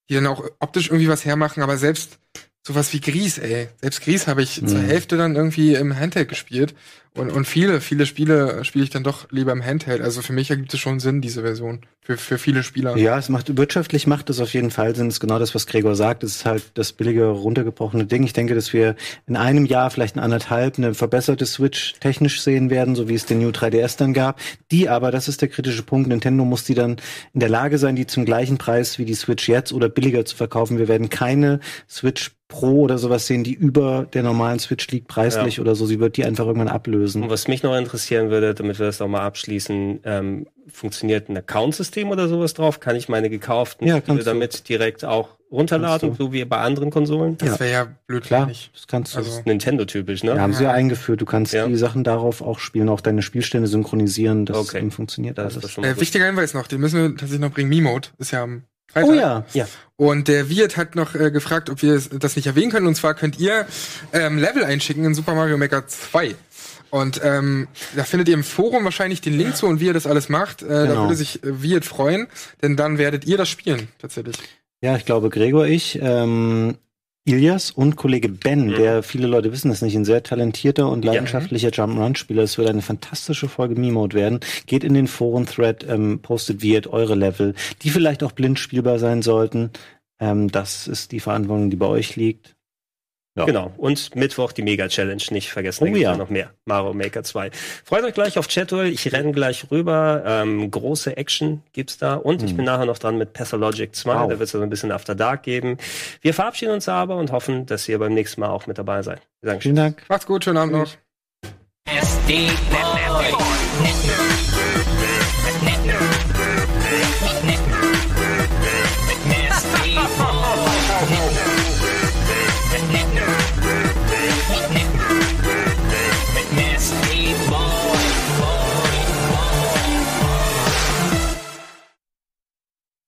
[SPEAKER 3] die dann auch optisch irgendwie was hermachen, aber selbst sowas wie Gries, ey. Selbst Gries habe ich mhm. zur Hälfte dann irgendwie im Handheld gespielt. Und, und viele, viele Spiele spiele ich dann doch lieber im Handheld. Also für mich ergibt es schon Sinn, diese Version. Für, für viele Spieler.
[SPEAKER 2] Ja, es macht, wirtschaftlich macht es auf jeden Fall Sinn. Es ist genau das, was Gregor sagt. Es ist halt das billige, runtergebrochene Ding. Ich denke, dass wir in einem Jahr, vielleicht in anderthalb, eine verbesserte Switch technisch sehen werden, so wie es den New 3DS dann gab. Die aber, das ist der kritische Punkt, Nintendo muss die dann in der Lage sein, die zum gleichen Preis wie die Switch jetzt oder billiger zu verkaufen. Wir werden keine Switch Pro oder sowas sehen, die über der normalen Switch liegt preislich ja. oder so. Sie wird die einfach irgendwann ablösen.
[SPEAKER 1] Und was mich noch interessieren würde, damit wir das auch mal abschließen, ähm, funktioniert ein Account-System oder sowas drauf? Kann ich meine gekauften
[SPEAKER 2] ja,
[SPEAKER 1] Spiele damit direkt auch runterladen, so wie bei anderen Konsolen?
[SPEAKER 3] Das wäre ja blöd,
[SPEAKER 2] klar. Nicht. Das kannst
[SPEAKER 1] du. Also das ist Nintendo-typisch, ne?
[SPEAKER 2] Ja, haben sie ja eingeführt. Du kannst ja. die Sachen darauf auch spielen, auch deine Spielstände synchronisieren. Das okay. funktioniert
[SPEAKER 3] das alles. Äh, wichtiger Hinweis noch, den müssen wir tatsächlich noch bringen. Mimode ist ja am
[SPEAKER 2] Freitag. Oh ja, ja.
[SPEAKER 3] Und der Wirt hat noch äh, gefragt, ob wir das nicht erwähnen können. Und zwar könnt ihr ähm, Level einschicken in Super Mario Maker 2. Und ähm, da findet ihr im Forum wahrscheinlich den Link zu und wie ihr das alles macht. Äh, genau. Da würde sich äh, Wirt freuen, denn dann werdet ihr das spielen, tatsächlich.
[SPEAKER 2] Ja, ich glaube, Gregor, ich, ähm, Ilias und Kollege Ben, mhm. der viele Leute wissen es nicht, ein sehr talentierter und leidenschaftlicher ja. Jump'n'Run-Spieler. Es wird eine fantastische Folge Mimode werden. Geht in den Foren-Thread, ähm, postet wie eure Level, die vielleicht auch blind spielbar sein sollten. Ähm, das ist die Verantwortung, die bei euch liegt.
[SPEAKER 1] Ja. Genau. Und Mittwoch die Mega-Challenge nicht vergessen.
[SPEAKER 2] Oh ja.
[SPEAKER 1] noch mehr. Mario Maker 2. Freut euch gleich auf Chatul. Ich renne gleich rüber. Ähm, große Action gibt's da. Und hm. ich bin nachher noch dran mit Pathologic 2. Wow. Da wird es so ein bisschen After Dark geben. Wir verabschieden uns aber und hoffen, dass ihr beim nächsten Mal auch mit dabei seid.
[SPEAKER 3] Vielen Dank. Macht's gut. Schönen Abend noch.